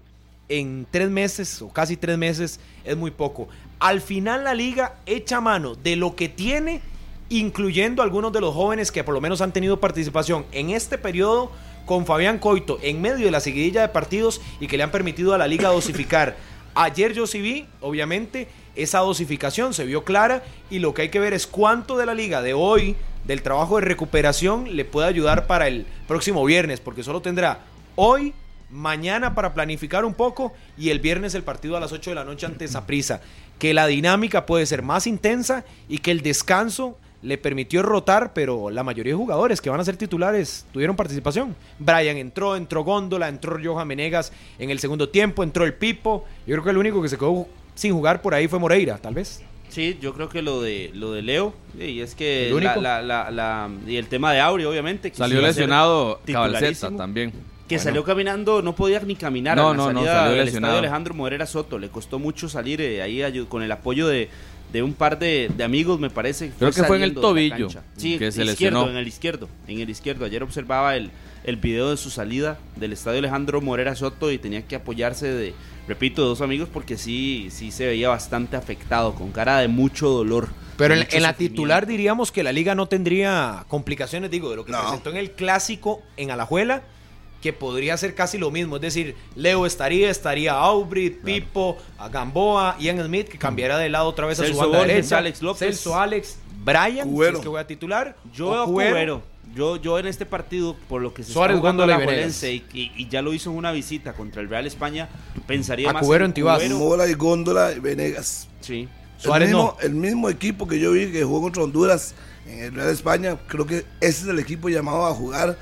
en tres meses o casi tres meses es muy poco. Al final la liga echa mano de lo que tiene, incluyendo algunos de los jóvenes que por lo menos han tenido participación en este periodo con Fabián Coito en medio de la seguidilla de partidos y que le han permitido a la liga dosificar. Ayer yo sí vi, obviamente, esa dosificación se vio clara y lo que hay que ver es cuánto de la liga de hoy, del trabajo de recuperación, le puede ayudar para el próximo viernes, porque solo tendrá hoy, mañana para planificar un poco y el viernes el partido a las 8 de la noche ante Saprissa. Que la dinámica puede ser más intensa y que el descanso le permitió rotar, pero la mayoría de jugadores que van a ser titulares tuvieron participación. Brian entró, entró Góndola, entró Johan Menegas en el segundo tiempo, entró el Pipo. Yo creo que el único que se quedó sin jugar por ahí fue Moreira, tal vez. Sí, yo creo que lo de lo de Leo y es que El la, la- la- la- y el tema de Auri obviamente que Salió lesionado Cabalceta también. Que Bueno. salió caminando no podía ni caminar No, a la no, no, salida salió del lesionado. estadio Alejandro Morera Soto le costó mucho salir eh, ahí con el apoyo de, de un par de, de amigos me parece Creo que fue en el tobillo sí que se izquierdo, lesionó. en el izquierdo en el izquierdo ayer observaba el el video de su salida del estadio Alejandro Morera Soto y tenía que apoyarse de repito de dos amigos porque sí sí se veía bastante afectado con cara de mucho dolor Pero en, la titular diríamos que la liga no tendría complicaciones, digo, de lo que No. presentó en el clásico en Alajuela, que podría ser casi lo mismo. Es decir, Leo estaría, estaría Aubry, Pipo, a Gamboa, Ian Smith, que cambiará de lado otra vez a su Celso banda Borges, derecha. Alex López. Celso, Alex, Brian, si es que voy a titular. Yo Cubero. Yo, yo en este partido, por lo que se Suárez, está jugando la. Juelense y, y- y ya lo hizo en una visita contra el Real España, pensaría A más Cubero en Tibás. Mola y Góndola y Venegas. Sí. Suárez el mismo, no. el mismo equipo que yo vi que jugó contra Honduras en el Real España, creo que ese es el equipo llamado a jugar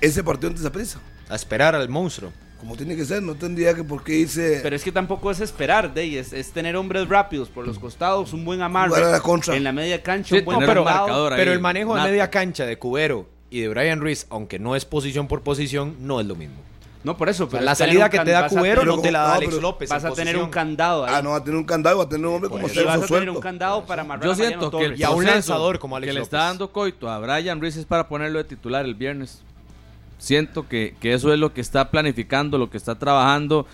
ese partido ante esa prisa. A esperar al monstruo. Como tiene que ser, no tendría que por qué irse. Pero es que tampoco es esperar, Dey, es, es tener hombres rápidos por los costados, un buen amarre Jugar a la contra. en la media cancha, Sí, un buen ahí. Pero el manejo de media cancha de Cubero y de Brian Ruiz, aunque no es posición por posición, no es lo mismo. No, por eso, O sea, pero la salida que te da a Cubero no te la da no, Alex López. Vas a tener posición. un candado ahí. Ah, no, va a tener un candado, va a tener un hombre como Pues, Y Celso vas a tener suelto. un candado para amarrar Yo a siento que el Torres. Y a un lanzador como Alex que le está dando coito a Brian Ruiz es para ponerlo de titular el viernes. Siento que, que eso es lo que está planificando, lo que está trabajando.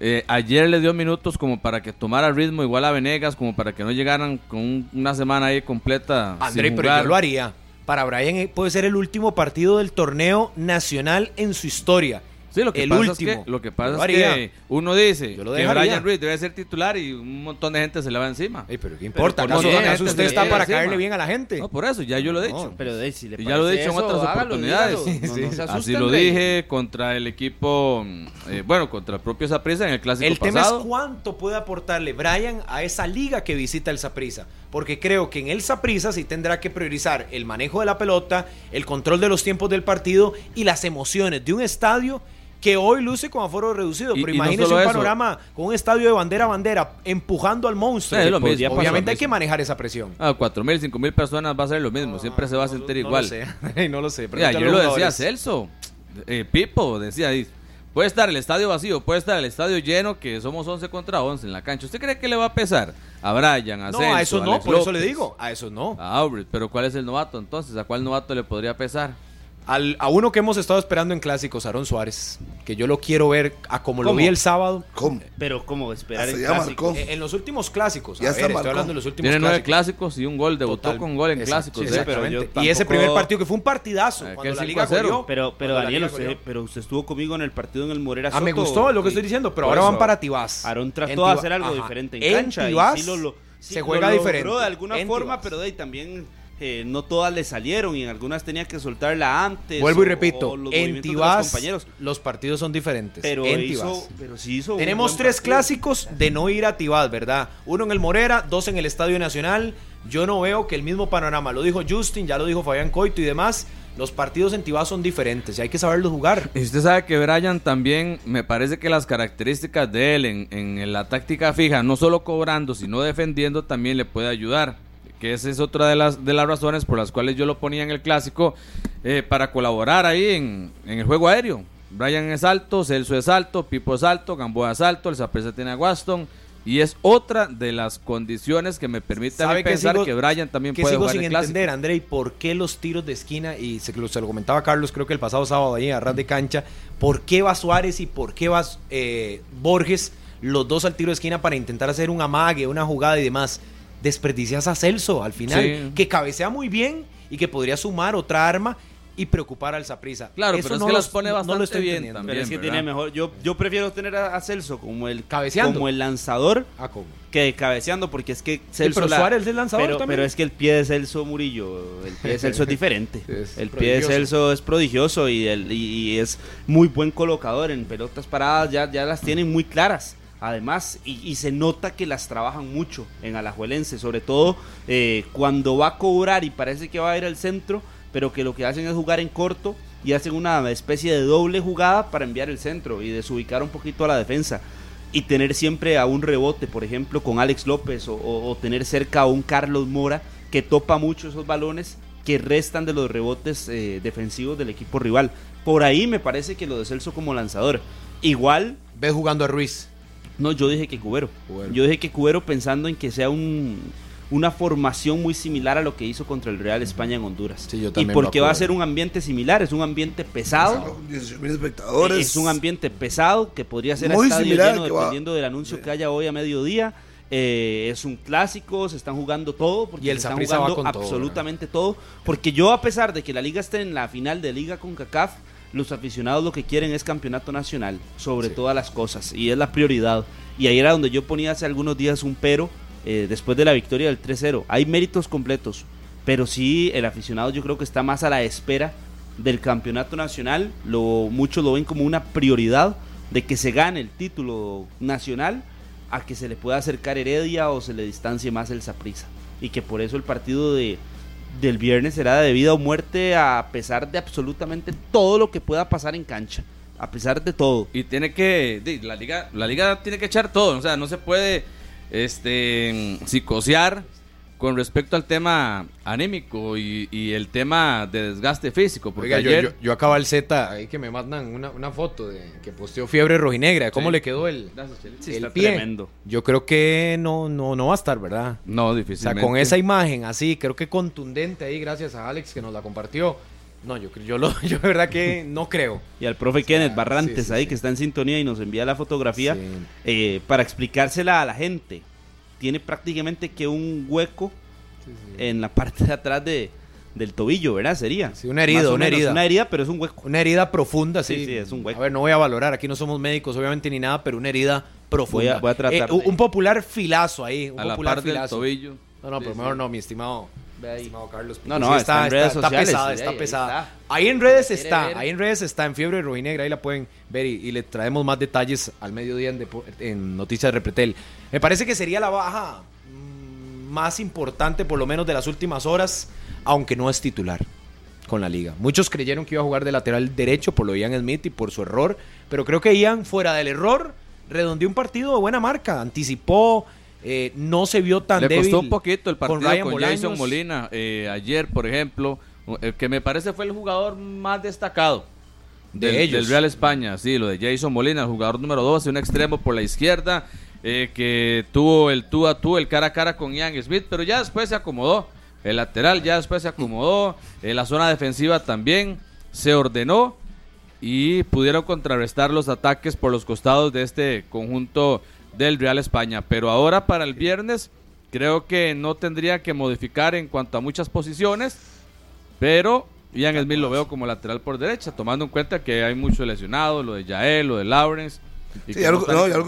Eh, ayer le dio minutos como para que tomara ritmo igual a Venegas, como para que no llegaran con un- una semana ahí completa. André, sin pero yo lo haría. Para Brian eh, puede ser el último partido del torneo nacional en su historia. Sí, lo que el pasa último. es que, lo que, pasa lo es que uno dice Yo lo que. Brian Ruiz debe ser titular y un montón de gente se le va encima. Ey, pero qué importa, por ¿acaso, usted está para encima. caerle bien a la gente? No, por eso, ya yo lo he No, dicho. Pero de, si le Y ya lo he dicho en otras hágalo, oportunidades. dígalo. No Así lo dije contra el equipo, eh, bueno, contra el propio Saprissa en el clásico El tema pasado. es cuánto puede aportarle Brian a esa liga que visita el Saprissa. Porque creo que en el Saprissa sí tendrá que priorizar el manejo de la pelota, el control de los tiempos del partido y las emociones de un estadio que hoy luce con aforo reducido. Y- Pero no imagínese un eso. panorama con un estadio de bandera a bandera empujando al monstruo. Sí, es lo mismo, Obviamente lo hay que manejar esa presión. A cuatro mil, cinco mil personas va a ser lo mismo, siempre se va a sentir No igual. lo sé, no lo sé. Mira, a lo decía. Celso, eh, Pipo decía ahí, puede estar el estadio vacío, puede estar el estadio lleno, que somos 11 contra 11 en la cancha. ¿Usted cree que le va a pesar a Brian, a No, Celso, a eso no, por eso le digo. A eso no. A Aubrey, pero ¿cuál es el novato entonces? ¿A cuál novato le podría pesar? Al- a uno que hemos estado esperando en clásicos, Aaron Suárez, que yo lo quiero ver a como lo ¿Cómo? vi el sábado. ¿Cómo? Pero como esperar Hasta en ya clásico. marcó. Eh, En los últimos clásicos. Ya a ver, estoy hablando de los últimos Tiene nueve clásicos. clásicos y un gol, debutó Total. con gol en Exacto, clásicos. sí, ¿eh? pero y ese primer partido que fue un partidazo. Eh, cuando la liga goleó, Pero, pero Daniel, liga usted, pero usted estuvo conmigo en el partido en el Morera Ah, me gustó lo que estoy diciendo, pero por ahora eso, van para Tibás. Aaron En trató de hacer algo ajá. diferente en, En cancha. Tibás y sí lo, lo- se lo juega diferente. de alguna En forma, pero de ahí también eh, no todas le salieron y en algunas tenía que soltarla antes. Vuelvo y repito, los en Tibás compañeros. los partidos son diferentes. Pero, en hizo, pero sí hizo Tenemos tres partido. clásicos de no ir a Tibás, ¿verdad? Uno en el Morera, dos en el Estadio Nacional. Yo no veo que el mismo panorama, lo dijo Justin, ya lo dijo Fabián Coito y demás, los partidos en Tibás son diferentes y hay que saberlos jugar. Y usted sabe que Brian también, me parece que las características de él en, en la táctica fija, no solo cobrando, sino defendiendo, también le puede ayudar. Que esa es otra de las, de las razones por las cuales yo lo ponía en el clásico, eh, para colaborar ahí en, en el juego aéreo. Brian es alto, Celso es alto, Pipo es alto, Gamboa es alto, el Zapresa tiene a Waston. Y es otra de las condiciones que me permite a mí ¿Sabe que pensar sigo- que Brian también que puede sigo jugar sin el entender, André, ¿por qué los tiros de esquina? Y se, lo- se lo comentaba Carlos, creo que el pasado sábado ahí a ras de cancha. ¿Por qué va Suárez y por qué va eh, Borges los dos al tiro de esquina para intentar hacer un amague, una jugada y demás? Desperdicias a Celso al final, Sí. que cabecea muy bien y que podría sumar otra arma y preocupar al Saprisa. Claro, pero es que las pone bastante bien entendiendo. también. Pero es que ¿verdad? tiene mejor. Yo, yo prefiero tener a, a Celso como el, Cabeceando. como el lanzador Ah, ¿cómo? que cabeceando, porque es que Celso. pero la- Suárez es lanzador pero, también. pero es que el pie de Celso Murillo, el pie de Celso es diferente. Es el pie de. Celso es prodigioso y, el- y- y es muy buen colocador en pelotas paradas, ya, ya las tienen muy claras. Además, y, se nota que las trabajan mucho en Alajuelense, sobre todo eh, cuando va a cobrar y parece que va a ir al centro, pero que lo que hacen es jugar en corto y hacen una especie de doble jugada para enviar el centro y desubicar un poquito a la defensa y tener siempre a un rebote, por ejemplo, con Alex López o, tener cerca a un Carlos Mora que topa mucho esos balones que restan de los rebotes eh, defensivos del equipo rival. Por ahí me parece que lo de Celso como lanzador. Igual, Ves jugando a Ruiz. No, yo dije que Cubero. Cubero. Yo dije que Cubero pensando en que sea un, una formación muy similar a lo que hizo contra el Real España en Honduras. Sí, yo y también porque lo va a ser un ambiente similar, es un ambiente pesado. 18 mil espectadores. Es un ambiente pesado que podría ser a Muy estadio similar lleno va- dependiendo del anuncio que haya hoy a mediodía. Eh, es un clásico, se están jugando todo porque Y el se están jugando con todo, absolutamente todo, Porque yo, a pesar de que la liga esté en la final de liga con CACAF, los aficionados lo que quieren es campeonato nacional, sobre todas las cosas, y es la prioridad. Y ahí era donde yo ponía hace algunos días un pero, eh, después de la victoria del 3-0. Hay méritos completos, pero sí el aficionado yo creo que está más a la espera del campeonato nacional. Lo, muchos lo ven como una prioridad de que se gane el título nacional a que se le pueda acercar Heredia o se le distancie más el Saprissa. Y que por eso el partido de, del viernes será de vida o muerte a pesar de absolutamente todo lo que pueda pasar en cancha. A pesar de todo. Y tiene que, la liga, la liga tiene que echar todo, o sea, no se puede este psicosear con respecto al tema anímico y, y el tema de desgaste físico, porque Oiga, yo, ayer yo, yo acabo el Z, ahí que me mandan una, una foto de que posteó Fiebre Rojinegra, ¿cómo Sí. le quedó el. Sí, el está pie? tremendo. Yo creo que no, no, no va a estar, ¿verdad? No, O sea, con esa imagen así, creo que contundente ahí, gracias a Alex que nos la compartió. No, yo, creo- yo, lo, yo de verdad que no creo. Y al profe Kenneth Barrantes sí, sí, ahí sí. que está en sintonía y nos envía la fotografía Sí. eh, para explicársela a la gente. Tiene prácticamente que un hueco en la parte de atrás de, del tobillo, ¿verdad? Sería. Sí, una herida, una menos, herida. Una herida, pero es un hueco. Una herida profunda, sí. Sí, sí, es un hueco. A ver, no voy a valorar, aquí no somos médicos, obviamente, ni nada, pero una herida profunda. Voy a- voy a tratar Eh, un- de- un popular filazo ahí, un A la popular par del filazo. tobillo. No, no, pero Sí, mejor no, mi estimado. Carlos. No, porque no, está en redes sociales, pesada, sí, está ahí pesada. está. Ahí en redes ¿Quiere está, ver? ahí en redes está, en Fiebre Rojinegra, ahí la pueden ver y, y le traemos más detalles al mediodía en, en Noticias de Repretel. Me parece que sería la baja mm, más importante, por lo menos de las últimas horas, aunque no es titular con la liga. Muchos creyeron que iba a jugar de lateral derecho por lo de Ian Smith y por su error, pero creo que Ian, fuera del error, redondeó un partido de buena marca, anticipó, eh, no se vio tan Le débil. costó un poquito el partido con, Ryan Jason. Molina. eh, ayer, por ejemplo, el que me parece fue el jugador más destacado De del, ellos. del Real España. Sí, lo de Jason Molina, el jugador número 12, un extremo por la izquierda, eh, que tuvo el tú a tú, el cara a cara con Ian Smith, pero ya después se acomodó. El lateral ya después se acomodó. En la zona defensiva también se ordenó y pudieron contrarrestar los ataques por los costados de este conjunto del Real España. Pero ahora para el viernes creo que no tendría que modificar en cuanto a muchas posiciones, pero Ian Smith lo veo como lateral por derecha, tomando en cuenta que hay mucho lesionado, lo de Yael, lo de Lawrence. Sí, ya lo- no, ya lo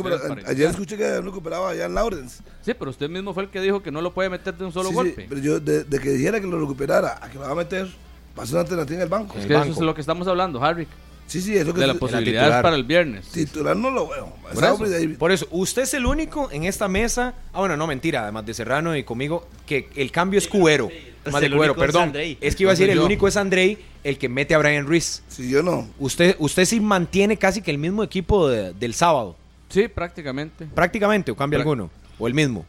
ayer escuché que ya lo recuperaba en Lawrence. Sí, pero usted mismo fue el que dijo que no lo puede meter de un solo Sí, sí, golpe. pero yo, de, de que dijera que lo recuperara a que lo va a meter, ser una alternativa en el banco. es el que eso es lo que estamos hablando, Harry, Sí, sí, eso que de la es- posibilidad para el viernes. titular no lo veo. Por eso, por usted es el único en esta mesa. Ah, bueno, no, mentira, además de Serrano y conmigo, que el cambio es Cubero. Más de El Cubero, único es perdón. Andrei. Es que iba a decir, el único es Andrei, el que mete a Brian Ruiz. Si yo no. Usted, usted sí mantiene casi que el mismo equipo de- del sábado, Sí, prácticamente. prácticamente, o cambia alguno, o el mismo.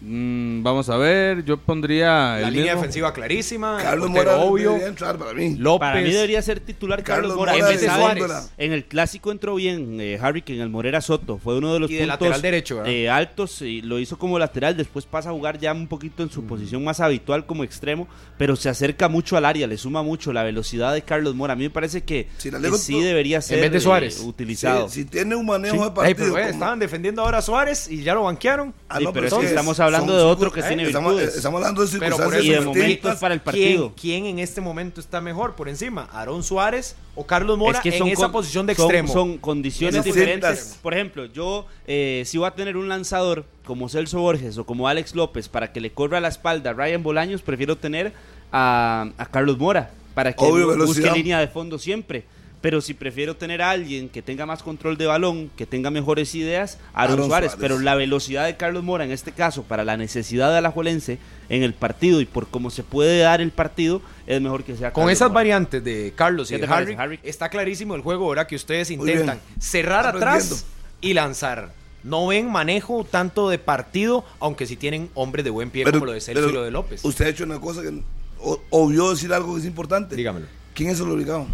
Mm, vamos a ver, yo pondría La el línea mismo. defensiva clarísima, Carlos Mora obvio, debería entrar para mí. López. Para mí debería ser titular Carlos, Carlos Mora. Mora En vez de Suárez. En el clásico entró bien eh, Harry, que en el Morera Soto. Fue uno de los Y de puntos lateral derecho, eh, altos y lo hizo como lateral. Después pasa a jugar ya un poquito en su Mm. posición más habitual como extremo, pero se acerca mucho al área, le suma mucho la velocidad de Carlos Mora. A mí me parece que, Si sí debería ser vez de eh, Suárez. utilizado. Si, si tiene un manejo de partido. pero, como- estaban defendiendo ahora a Suárez y ya lo banquearon. Ah, Sí, no, pero es es que que son hablando de otro que circun- tiene estamos, virtudes. estamos hablando de Pero por circunstancias Y de para el ¿Quién, partido. quién en este momento está mejor por encima? ¿Aarón Suárez o Carlos Mora Es que son en esa con- posición de extremo? Son, condiciones diferentes. Por ejemplo, yo eh, si voy a tener un lanzador como Celso Borges o como Alex López para que le corra a la espalda a Ryan Bolaños, prefiero tener a, a Carlos Mora para que Obvio, busque velocidad. línea de fondo siempre. Pero si prefiero tener a alguien que tenga más control de balón, que tenga mejores ideas, Aaron, Aaron Suárez. Suárez. Pero la velocidad de Carlos Mora en este caso, para la necesidad de Alajuelense en el partido y por cómo se puede dar el partido, es mejor que sea Con Carlos esas Mora. variantes de Carlos y ¿Qué de Harry, está clarísimo el juego, ¿verdad? Que ustedes intentan cerrar atrás y lanzar. No ven manejo tanto de partido, aunque sí tienen hombres de buen pie como lo de Celso y lo de López. Usted ha hecho una cosa que o- obvió decir algo que es importante. Dígamelo. ¿Quién es el obligado?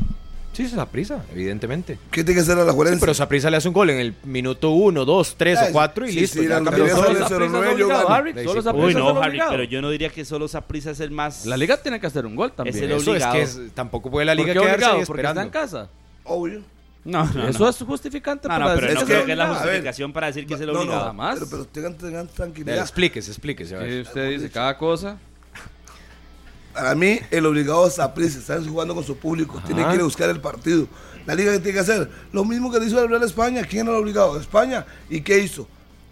Sí, es prisa, evidentemente. ¿Qué tiene que hacer a la Juelense? Pero Saprisa le hace un gol en el minuto 1, 2, 3 Ah, o 4 y sí, listo. sí, ya la Solo 0-9, Saprissa es yo obligado, gano. Harry. Sí, Solo sí, Saprissa Uy, es no, Harry, pero yo no diría que solo Saprissa es el más. La liga tiene que hacer un gol también. Es el Eso es que es- tampoco puede la ¿Por liga qué quedarse obligado? Porque está en casa. Obvio. No, no, Eso no. es justificante No, para no, pero decir no es que creo que es la ver, justificación para decir que es el No, no, obligado. Jamás. Pero, pero tengan, tranquilidad. explíquese, explíquese. Sí, usted dice cada cosa. Para mí, el obligado es Saprissa. Están jugando con su público. Tiene que ir a buscar el partido. La liga que tiene que hacer. Lo mismo que le hizo el Real España. ¿Quién era el obligado? España. ¿Y qué hizo?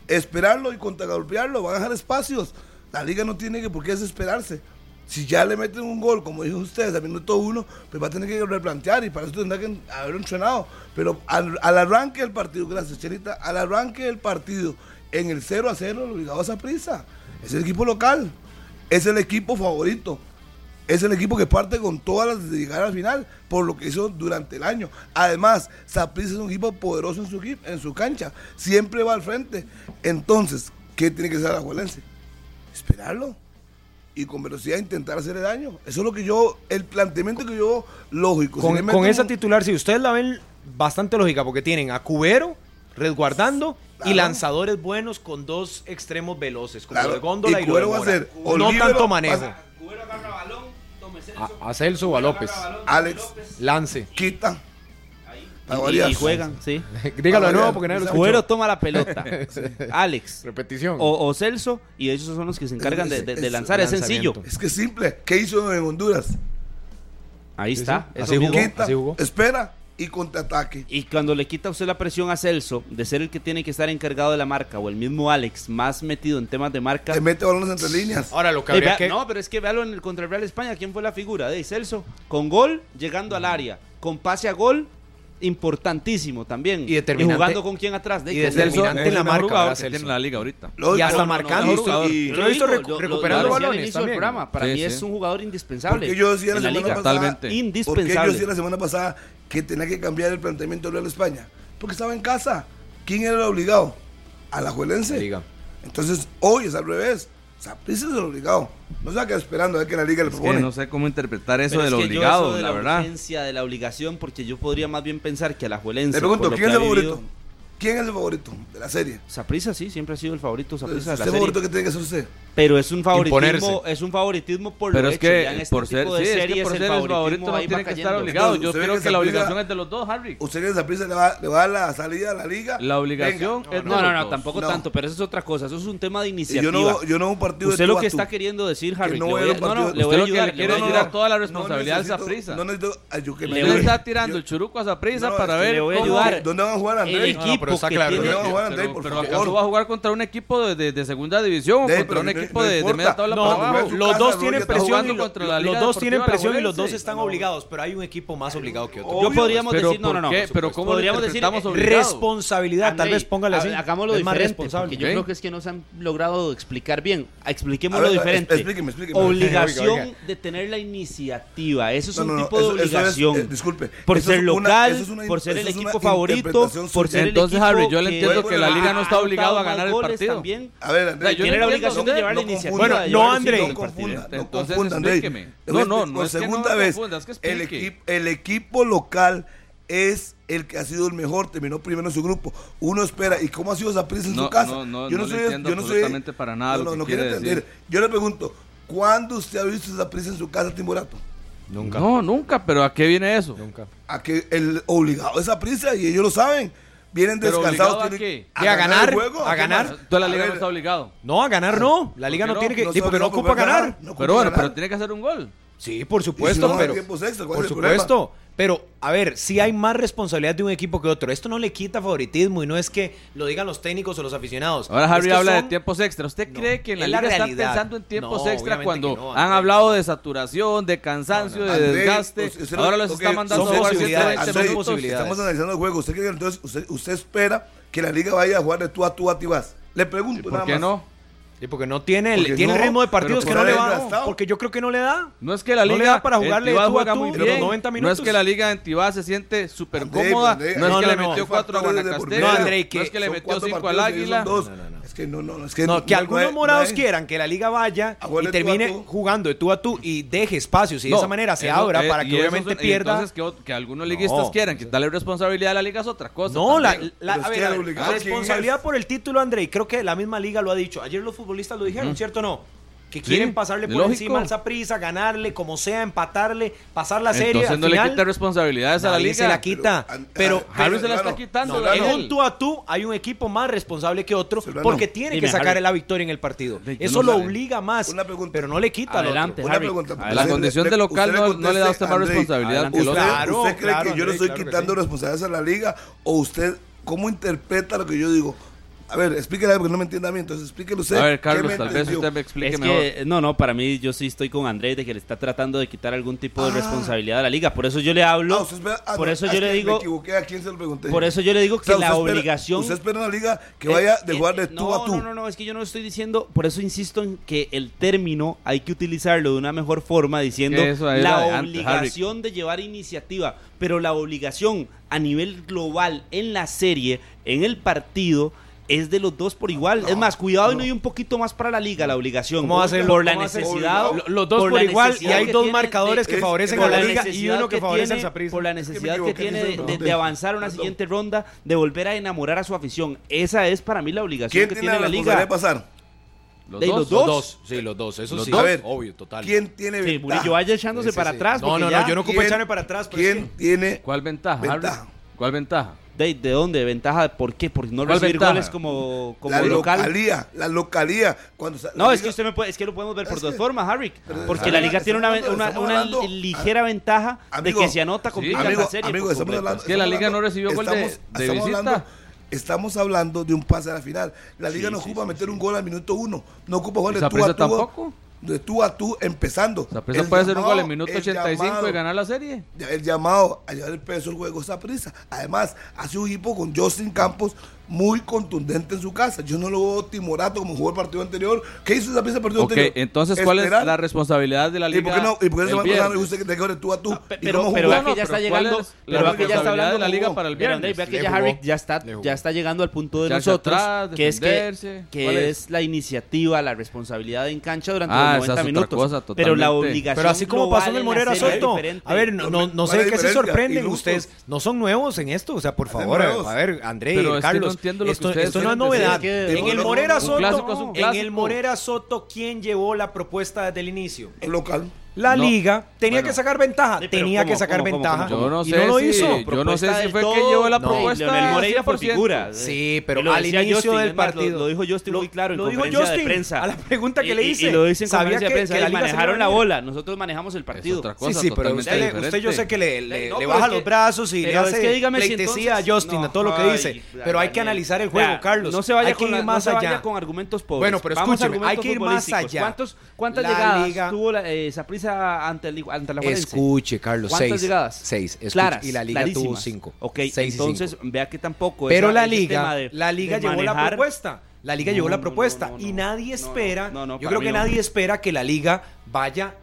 Esperarlo y contragolpearlo. Van a dejar espacios. La liga no tiene que por qué desesperarse. Si ya le meten un gol, como dijo ustedes, al minuto uno, pues va a tener que replantear y para eso tendrá que haberlo entrenado. Pero al, al arranque del partido, gracias, Chelita, al arranque del partido, en el 0 a 0, el obligado es prisa. Es el equipo local. Es el equipo favorito. Es el equipo que parte con todas las de llegar al final, por lo que hizo durante el año. Además, Saprissa es un equipo poderoso en su, equipo, en su cancha. Siempre va al frente. Entonces, ¿qué tiene que hacer la Juelense? Esperarlo. Y con velocidad intentar hacerle daño. Eso es lo que yo, el planteamiento que yo, lógico. Con, esa un- titular, si ustedes la ven bastante lógica, porque tienen a Cubero resguardando y lanzadores buenos con dos extremos veloces, como Claro, de Góndola y y, lo de va a ser No tanto manejo. Cubero agarra balón, a, a Celso o a López. Alex. Lance. Quita. Y, juegan, sí. Dígalo de nuevo porque nadie lo Cuero toma la pelota. Alex. Repetición. O, Celso, y ellos son los que se encargan de, lanzar. Es sencillo. Es que es simple. ¿Qué hizo en Honduras? Ahí está. Así jugó. Quita, jugó. Espera y contraataque. Y cuando le quita usted la presión a Celso de ser el que tiene que estar encargado de la marca o el mismo Alex más metido en temas de marca. Te mete balones entre líneas. Ahora lo que habría eh, que... No, pero es que véalo en el contra el Real España, ¿quién fue la figura? De Celso, con gol llegando al área, con pase a gol importantísimo también. Y, determinante, jugando con quién atrás. De, y determinante en la marca. en la liga ahorita. y hasta marcando. y, lo he visto recuperando balones también. Programa. Para mí es un jugador indispensable. Porque yo decía en la, Totalmente. Indispensable. Porque yo decía la semana pasada que tenía que cambiar el planteamiento de la España. Porque estaba en casa. ¿Quién era el obligado? A la Juelense. Entonces, hoy es al revés. Saprisa pues, es el obligado. No se va esperando a ver que la liga le propone. Es que no sé cómo interpretar eso del es obligado, de la, la verdad. de la obligación, porque yo podría más bien pensar que a la Juelense. Le pregunto, ¿quién es el favorito? Vivido, ¿Quién es el favorito de la serie? Saprisa, sí, siempre ha sido el favorito Saprisa de la serie. favorito que tiene que ser usted? Pero es un favoritismo, es un favoritismo por Pero lo es que, ya en este por ser, de series por ser el favorito no tiene que estar obligado. Yo creo que la obligación es de los dos, Harry. ¿Usted que Saprissa le va, le va a dar la salida a la liga? La obligación es No, no, no, tampoco tanto, pero eso es otra cosa, eso es un tema de iniciativa. Yo no, yo un partido Usted de tú lo que está queriendo decir, Harry, no voy a- no, le voy a ayudar, le le toda la responsabilidad de necesito- Saprissa. No necesito... le está tirando el churuco a Saprissa para ver ¿Dónde van a jugar El Andrés? equipo pero está claro. Pero, Day, pero ¿acaso va a jugar contra un equipo de, segunda división o contra un equipo de, media tabla no, para abajo? Los dos tienen presión y los, dos tienen presión y los dos están obligados, pero hay un equipo más obligado que otro. Yo podríamos decir no, no, no. Pero cómo podríamos decir responsabilidad, tal vez póngale así. Hagámoslo diferente, porque yo creo que es que no se han logrado explicar bien. Expliquémoslo diferente. Explíqueme, explíqueme. Obligación de tener la iniciativa. Eso es un tipo de obligación. Disculpe. Por ser local, por ser el equipo favorito, por ser el entonces, Harry, yo le entiendo que, que la liga no está obligada a ganar el partido. También. A ver, Andrés, yo tiene la obligación de llevar la iniciativa. Bueno, no, Andrés. No confunda, no confunda, Andrés. No, no, no. Pues, Por pues, segunda vez, el equipo local es el que ha sido el mejor, terminó primero en su grupo. Uno espera, ¿y cómo ha sido Zaprisa en no, su casa? No, no, yo no, no soy, yo no soy, para nada. No, lo que quiere decir. Yo le pregunto, ¿cuándo usted ha visto Zaprisa en su casa, Timorato? Nunca. No, nunca, pero ¿a qué viene eso? Nunca. A que el obligado es Zaprisa y ellos lo saben vienen Pero descansados. Tienen a, a, a, ganar, juego, a ganar. Entonces la liga está obligado. No, a ganar no. La liga no, tiene que. No, sí, porque no, ocupa ganar. Pero bueno, pero tiene que hacer un gol. Sí, por supuesto, si pero. Extra, por supuesto. Pero, a ver, si hay más responsabilidad de un equipo que otro. Esto no le quita favoritismo y no es que lo digan los técnicos o los aficionados. Ahora Harry habla de tiempos extra. ¿Usted cree que en la, liga realidad. están pensando en tiempos extra cuando han hablado de saturación, de cansancio, de André, desgaste? Ahora los okay, está mandando son posibilidades, posibilidades. Estamos analizando el juego. ¿Usted cree que entonces usted, espera que la liga vaya a jugar de tú a tú a Tibás? Le pregunto ¿Y ¿Por qué no? Sí, porque no tiene el, tiene ritmo de partidos que no le va. No, porque yo creo que no le da. No es que la liga no para jugarle No es que la liga Antibá se siente súper cómoda. No es que le metió cuatro a Guanacasteca. No, no es que le metió cinco al Águila. Es que no, no, es que no. que algunos morados quieran que la liga vaya y termine jugando de tú a tú y deje espacios y de esa manera se eh, abra eh, para que obviamente son, pierda. Entonces que, que algunos liguistas quieran quitarle responsabilidad a la liga es otra cosa. No, la, la responsabilidad por el título, André, y creo que la misma liga lo ha dicho. Ayer los futbolistas lo dijeron, ¿cierto o no? que quieren pasarle por lógico. encima al prisa, ganarle, como sea, empatarle, pasar la serie. Entonces no final, le quita responsabilidades a la liga. Se la quita. Pero, Harry se la está quitando. En un tú a tú hay un equipo más responsable que otro porque tiene que sacar la victoria en el partido. Eso lo obliga más. Una pregunta, pero no le quita. Adelante, Una pregunta, la condición de local no, le da a usted más responsabilidad. Usted, claro, ¿Usted cree que yo le estoy quitando responsabilidades a la liga o usted cómo interpreta lo que yo digo? A ver, explíquela porque no me entienda a entonces explíquelo usted. A ver, Carlos, tal vez usted me explique mejor. No, no, para mí yo sí estoy con Andrés de que le está tratando de quitar algún tipo de ah. responsabilidad a la liga. Por eso yo le hablo. Ah, ah, por eso yo le digo. Me equivoqué, ¿a quién se lo pregunté? Por eso yo le digo que la obligación. Usted espera a la liga que vaya de jugar de no, tú a tú. No, no, no, es que yo no estoy diciendo. Por eso insisto en que el término hay que utilizarlo de una mejor forma diciendo la obligación de llevar iniciativa. Pero la obligación a nivel global en la serie, en el partido es de los dos por igual. Es más, cuidado y no hay un poquito más para la liga, la obligación. ¿Cómo va a ser? Por la necesidad. Los dos por, por igual y hay dos marcadores que favorecen a la, liga y uno que, que favorece al Saprissa. Por la necesidad que, tiene de, avanzar a una siguiente ronda, de volver a enamorar a su afición. Esa es para mí la obligación que tiene, la, liga. de pasar? ¿Los, dos? ¿Los dos? Sí, los dos. Eso sí. A ver, obvio, total. ¿Quién tiene ventaja? Sí, Murillo vaya echándose para atrás. No, no, no, yo no ocupo echarme para atrás. ¿Quién tiene ¿Cuál ventaja? ¿Cuál ventaja? de, de dónde, ventaja, ¿por qué? Porque no recibir goles como, como la local. localía, la localía. Cuando no, es que usted me puede, es que lo podemos ver por dos formas, Harry. Porque la liga tiene una, una, ligera ah, ventaja de que se anota con sí, la serie. Estamos hablando, que la liga no recibió gol estamos, de, de estamos visita. Estamos hablando de un pase a la final. La liga no ocupa meter un gol al minuto uno. No ocupa goles tú a tampoco? de tú a tú empezando. Saprisa pues, puede hacer un gol en minuto 85 llamado, y ganar la serie. El llamado a llevar el peso del juego Saprisa. Además, hace un equipo con Justin Campos muy contundente en su casa. Yo no lo veo timorato como jugó el partido anterior. ¿Qué hizo esa pieza el partido okay, anterior? entonces, ¿cuál Esperar? es la responsabilidad de la liga? ¿Y por qué no? ¿Y por qué se va a usted que tú a tú? Ah, pero, pero vea que ya está llegando. Es pero vea ya está hablando de la liga para el viernes. Vea que ya Harry ya está, ya está llegando al punto de ya nosotros. Atrás, que es, que, que es? es? la iniciativa, la responsabilidad en cancha durante ah, los 90 minutos. Cosa, pero la obligación. Pero así como pasó en el Morera Soto. A ver, no sé qué se sorprenden ustedes. No son nuevos en esto. O sea, por favor, a ver, André, este Carlos entiendo lo esto, que ustedes Esto no es novedad. En, el Morera Soto, en el Morera Soto, ¿quién llevó la propuesta desde el inicio? El local la liga tenía que sacar ventaja, tenía que sacar ventaja. Yo no sé, y no lo hizo. Yo no sé si fue todo, que llevó la no, propuesta. Leonel Moreira por figura. Eh. Sí, pero al inicio del partido. Lo, dijo Justin muy claro en conferencia Justin, prensa. A la pregunta que le hice. Y, lo dice Sabía que, prensa. Manejaron la bola. Nosotros manejamos el partido. Otra cosa, sí, sí, pero usted, yo sé que le, pues baja los brazos y le hace pleitesía a Justin a todo lo que dice. Pero hay que analizar el juego, Carlos. No se vaya con argumentos pobres. Bueno, pero escúcheme, hay que ir más allá. ¿Cuántas llegadas tuvo esa prisa? ante, la Juarense? Escuche, Carlos, ¿Cuántas seis, llegadas? Seis. Escuche, claras, y la liga tuvo cinco. Ok, seis entonces vea que tampoco. Pero la liga, la liga llevó la propuesta. La liga no, llevó la propuesta y nadie espera, yo creo que nadie espera que la liga vaya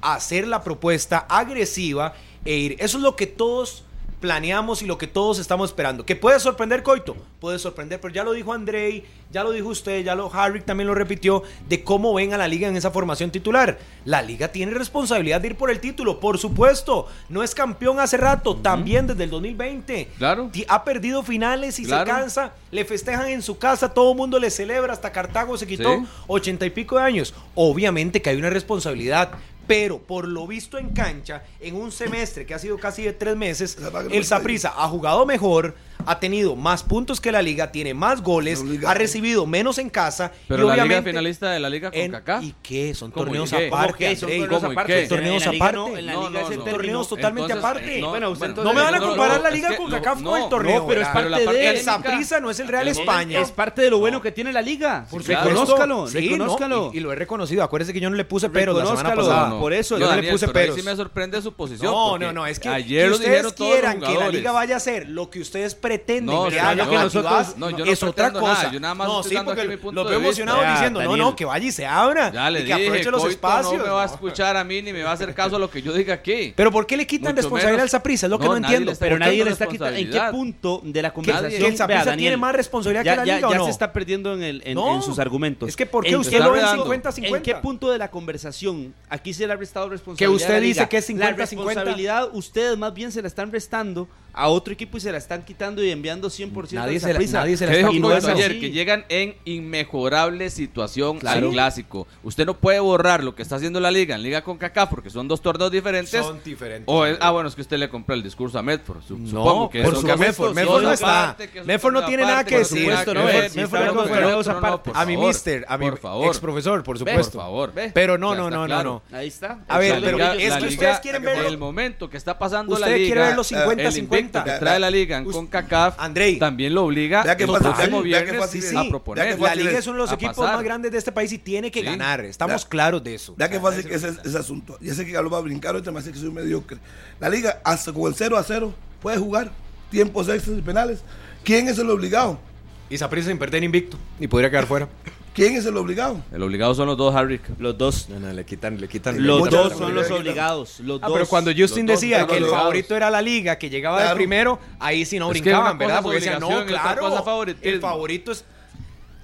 a hacer la propuesta agresiva e ir. Eso es lo que todos planeamos y lo que todos estamos esperando. Que puede sorprender Coito, puede sorprender, pero ya lo dijo Andrei, ya lo dijo usted, ya lo Harrick también lo repitió, de cómo ven a la liga en esa formación titular. La liga tiene responsabilidad de ir por el título, por supuesto. No es campeón hace rato, también desde el 2020. Claro. Ha perdido finales y se cansa, le festejan en su casa, todo el mundo le celebra, hasta Cartago se quitó ochenta sí. y pico de años. Obviamente que hay una responsabilidad, pero por lo visto en cancha, en un semestre que ha sido casi de tres meses, el Saprisa ha jugado mejor, ha tenido más puntos que la liga, tiene más goles, ha recibido menos en casa. Pero y la obviamente, finalista de la liga con Kaká. ¿Y qué? Son torneos qué? aparte. Son torneos aparte. Son torneos eh, aparte. torneos totalmente aparte. no me van a comparar la liga con Kaká con el torneo. pero es ah. parte de. El Saprisa no es el Real España. Es parte de lo bueno que tiene la liga. Reconózcalo. Reconózcalo. Y lo he reconocido. Acuérdese que yo no le puse pero la semana pasada. Por eso yo no le puse pero. sí me sorprende su posición. No, no, no. Es que ustedes quieran que la liga vaya a hacer lo que ustedes pretenden que haga que nosotros, no, yo no es otra cosa. Nada, yo nada más no, sí, porque lo veo emocionado diciendo, no, no, que vaya y se abra. Ya y que aproveche los espacios. No me va a escuchar a mí ni me va a hacer caso a lo que yo diga aquí. Pero ¿por qué le quitan responsabilidad al Saprisa? Es lo que no, entiendo. Pero nadie le está quitando. ¿En qué punto de la conversación? ¿Que el Saprisa tiene más responsabilidad que la liga Ya se está perdiendo en sus argumentos. Es que ¿por qué usted lo ve 50-50? ¿En qué punto de la conversación aquí se le ha restado responsabilidad? Que usted dice que es 50-50. La responsabilidad ustedes más bien se la están restando a otro equipo y se la están quitando y enviando 100% nadie de prisa. Nadie se la está ayer? Que llegan en inmejorable situación claro. al clásico. Usted no puede borrar lo que está haciendo la liga en liga con Kaká porque son dos torneos diferentes. Son diferentes. Ah, bueno, es que usted le compró el discurso a Medford. Supongo que por eso. Medford, Medford no está. Medford no tiene nada que decir. Supuesto, no A mi mister, a mi ex profesor, por supuesto. Por favor. Pero no, no, no, no, no. Ahí está. A ver, pero es que ustedes quieren ver el momento que está pasando la liga. Ustedes quieren ver los eh, 50 50 cuenta. Que trae la liga en CONCACAF Andrei, también lo obliga el próximo viernes a proponer. La liga es uno de los equipos más grandes de este país y tiene que ganar. Estamos claros de eso. Ya que fácil que ese, ese asunto. Ya sé que Galo va a brincar ahorita, me hace que soy mediocre. La liga, hasta con el 0 a 0, puede jugar tiempos extras y penales. ¿Quién es el obligado? Y Saprissa sin perder invicto y podría quedar fuera. ¿Quién es el obligado? El obligado son los dos, Harry. Los dos. No, no, le quitan, le quitan. Los le dos son los obligados. Ah, pero cuando Justin decía que el favorito era la liga, que llegaba claro. de primero, ahí sí no es brincaban, ¿verdad? Porque decían, no, claro, favorita, el favorito es...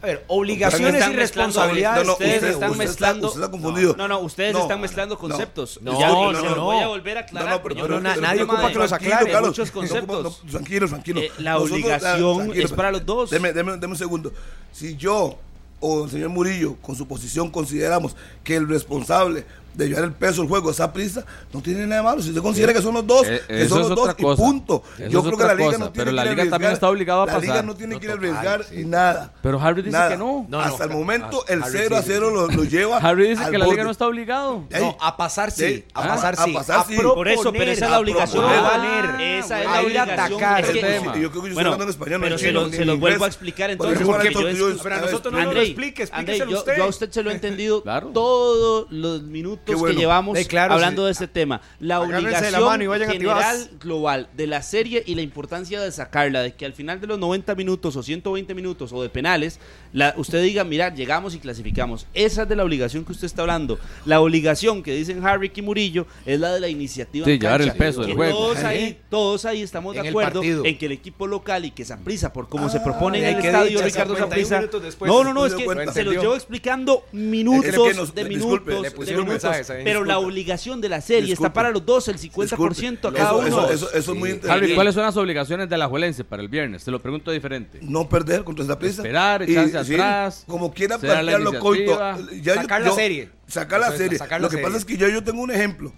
A ver, obligaciones y responsabilidades. No, no, ustedes, están usted mezclando. Está. No, no, ustedes están mezclando conceptos. No, ya, no, no, voy a volver a aclarar. No, pero, pero, pero, nadie ocupa que los aclare. Carlos, muchos conceptos. Tranquilos, tranquilos. Eh, la obligación es para los dos. Deme, deme, deme un segundo. Si yo o el señor Murillo, con su posición, consideramos que el responsable de llevar el peso del juego esa prisa, no tiene nada de malo. Si usted considera que son los dos, Eh, que son es los dos, otra y cosa. punto. Eso Yo es creo que la liga cosa, no tiene pero que la a liga también está obligada a La liga pasar. no tiene No, que ir a arriesgar sí. y nada. Pero Harry dice Nada. que no. No, Hasta no, el momento, el sí 0 a dice 0 lo, lo lleva. Harry dice que la liga no está obligado. No, a pasar sí, Sí. a Ah, pasar a sí. pasar sí. Por eso, pero esa es la a obligación global. Ah, esa es a la ir a obligación. atacar Es el que- tema. Y yo creo que yo estoy Bueno, hablando en español, no pero se lo, vuelvo a explicar entonces. porque yo es- a nosotros no nos lo explique, explíqueselo yo, usted. yo a usted se lo he entendido todos los minutos Bueno. que llevamos Eh, claro, hablando sí. de este tema. La Agárrense de la obligación mano y vayan a general global de la serie y la importancia de sacarla, de que al final de los 90 minutos o 120 minutos o de penales, la, usted diga, mira, llegamos y clasificamos. Esa es de la obligación que usted está hablando. La obligación que dicen Harry y Murillo es la de la iniciativa. Sí, llevar el peso del Que juego. Todos ahí, todos ahí estamos En de acuerdo en que el equipo local y que prisa por como se Ah, propone en el estadio dicha, Ricardo 51 Saprissa. minutos después No, no, no, es que cuenta. se los llevo explicando minutos Es que nos- de disculpe, minutos, de minutos. Pero la obligación de la serie Disculpe. está para los dos, el 50% a Disculpe. cada Eso- uno. Eso, eso, eso es muy interesante. Harry, ¿cuáles son las obligaciones de la Juelense para el viernes? Te lo pregunto diferente. no perder contra esa prisa. Esperar, Y, echarse sí, atrás, Como quiera ser la plantearlo, Coito. yo- sacar la serie. Sacar la serie. sacar Lo que serie. pasa es que yo, yo tengo un ejemplo.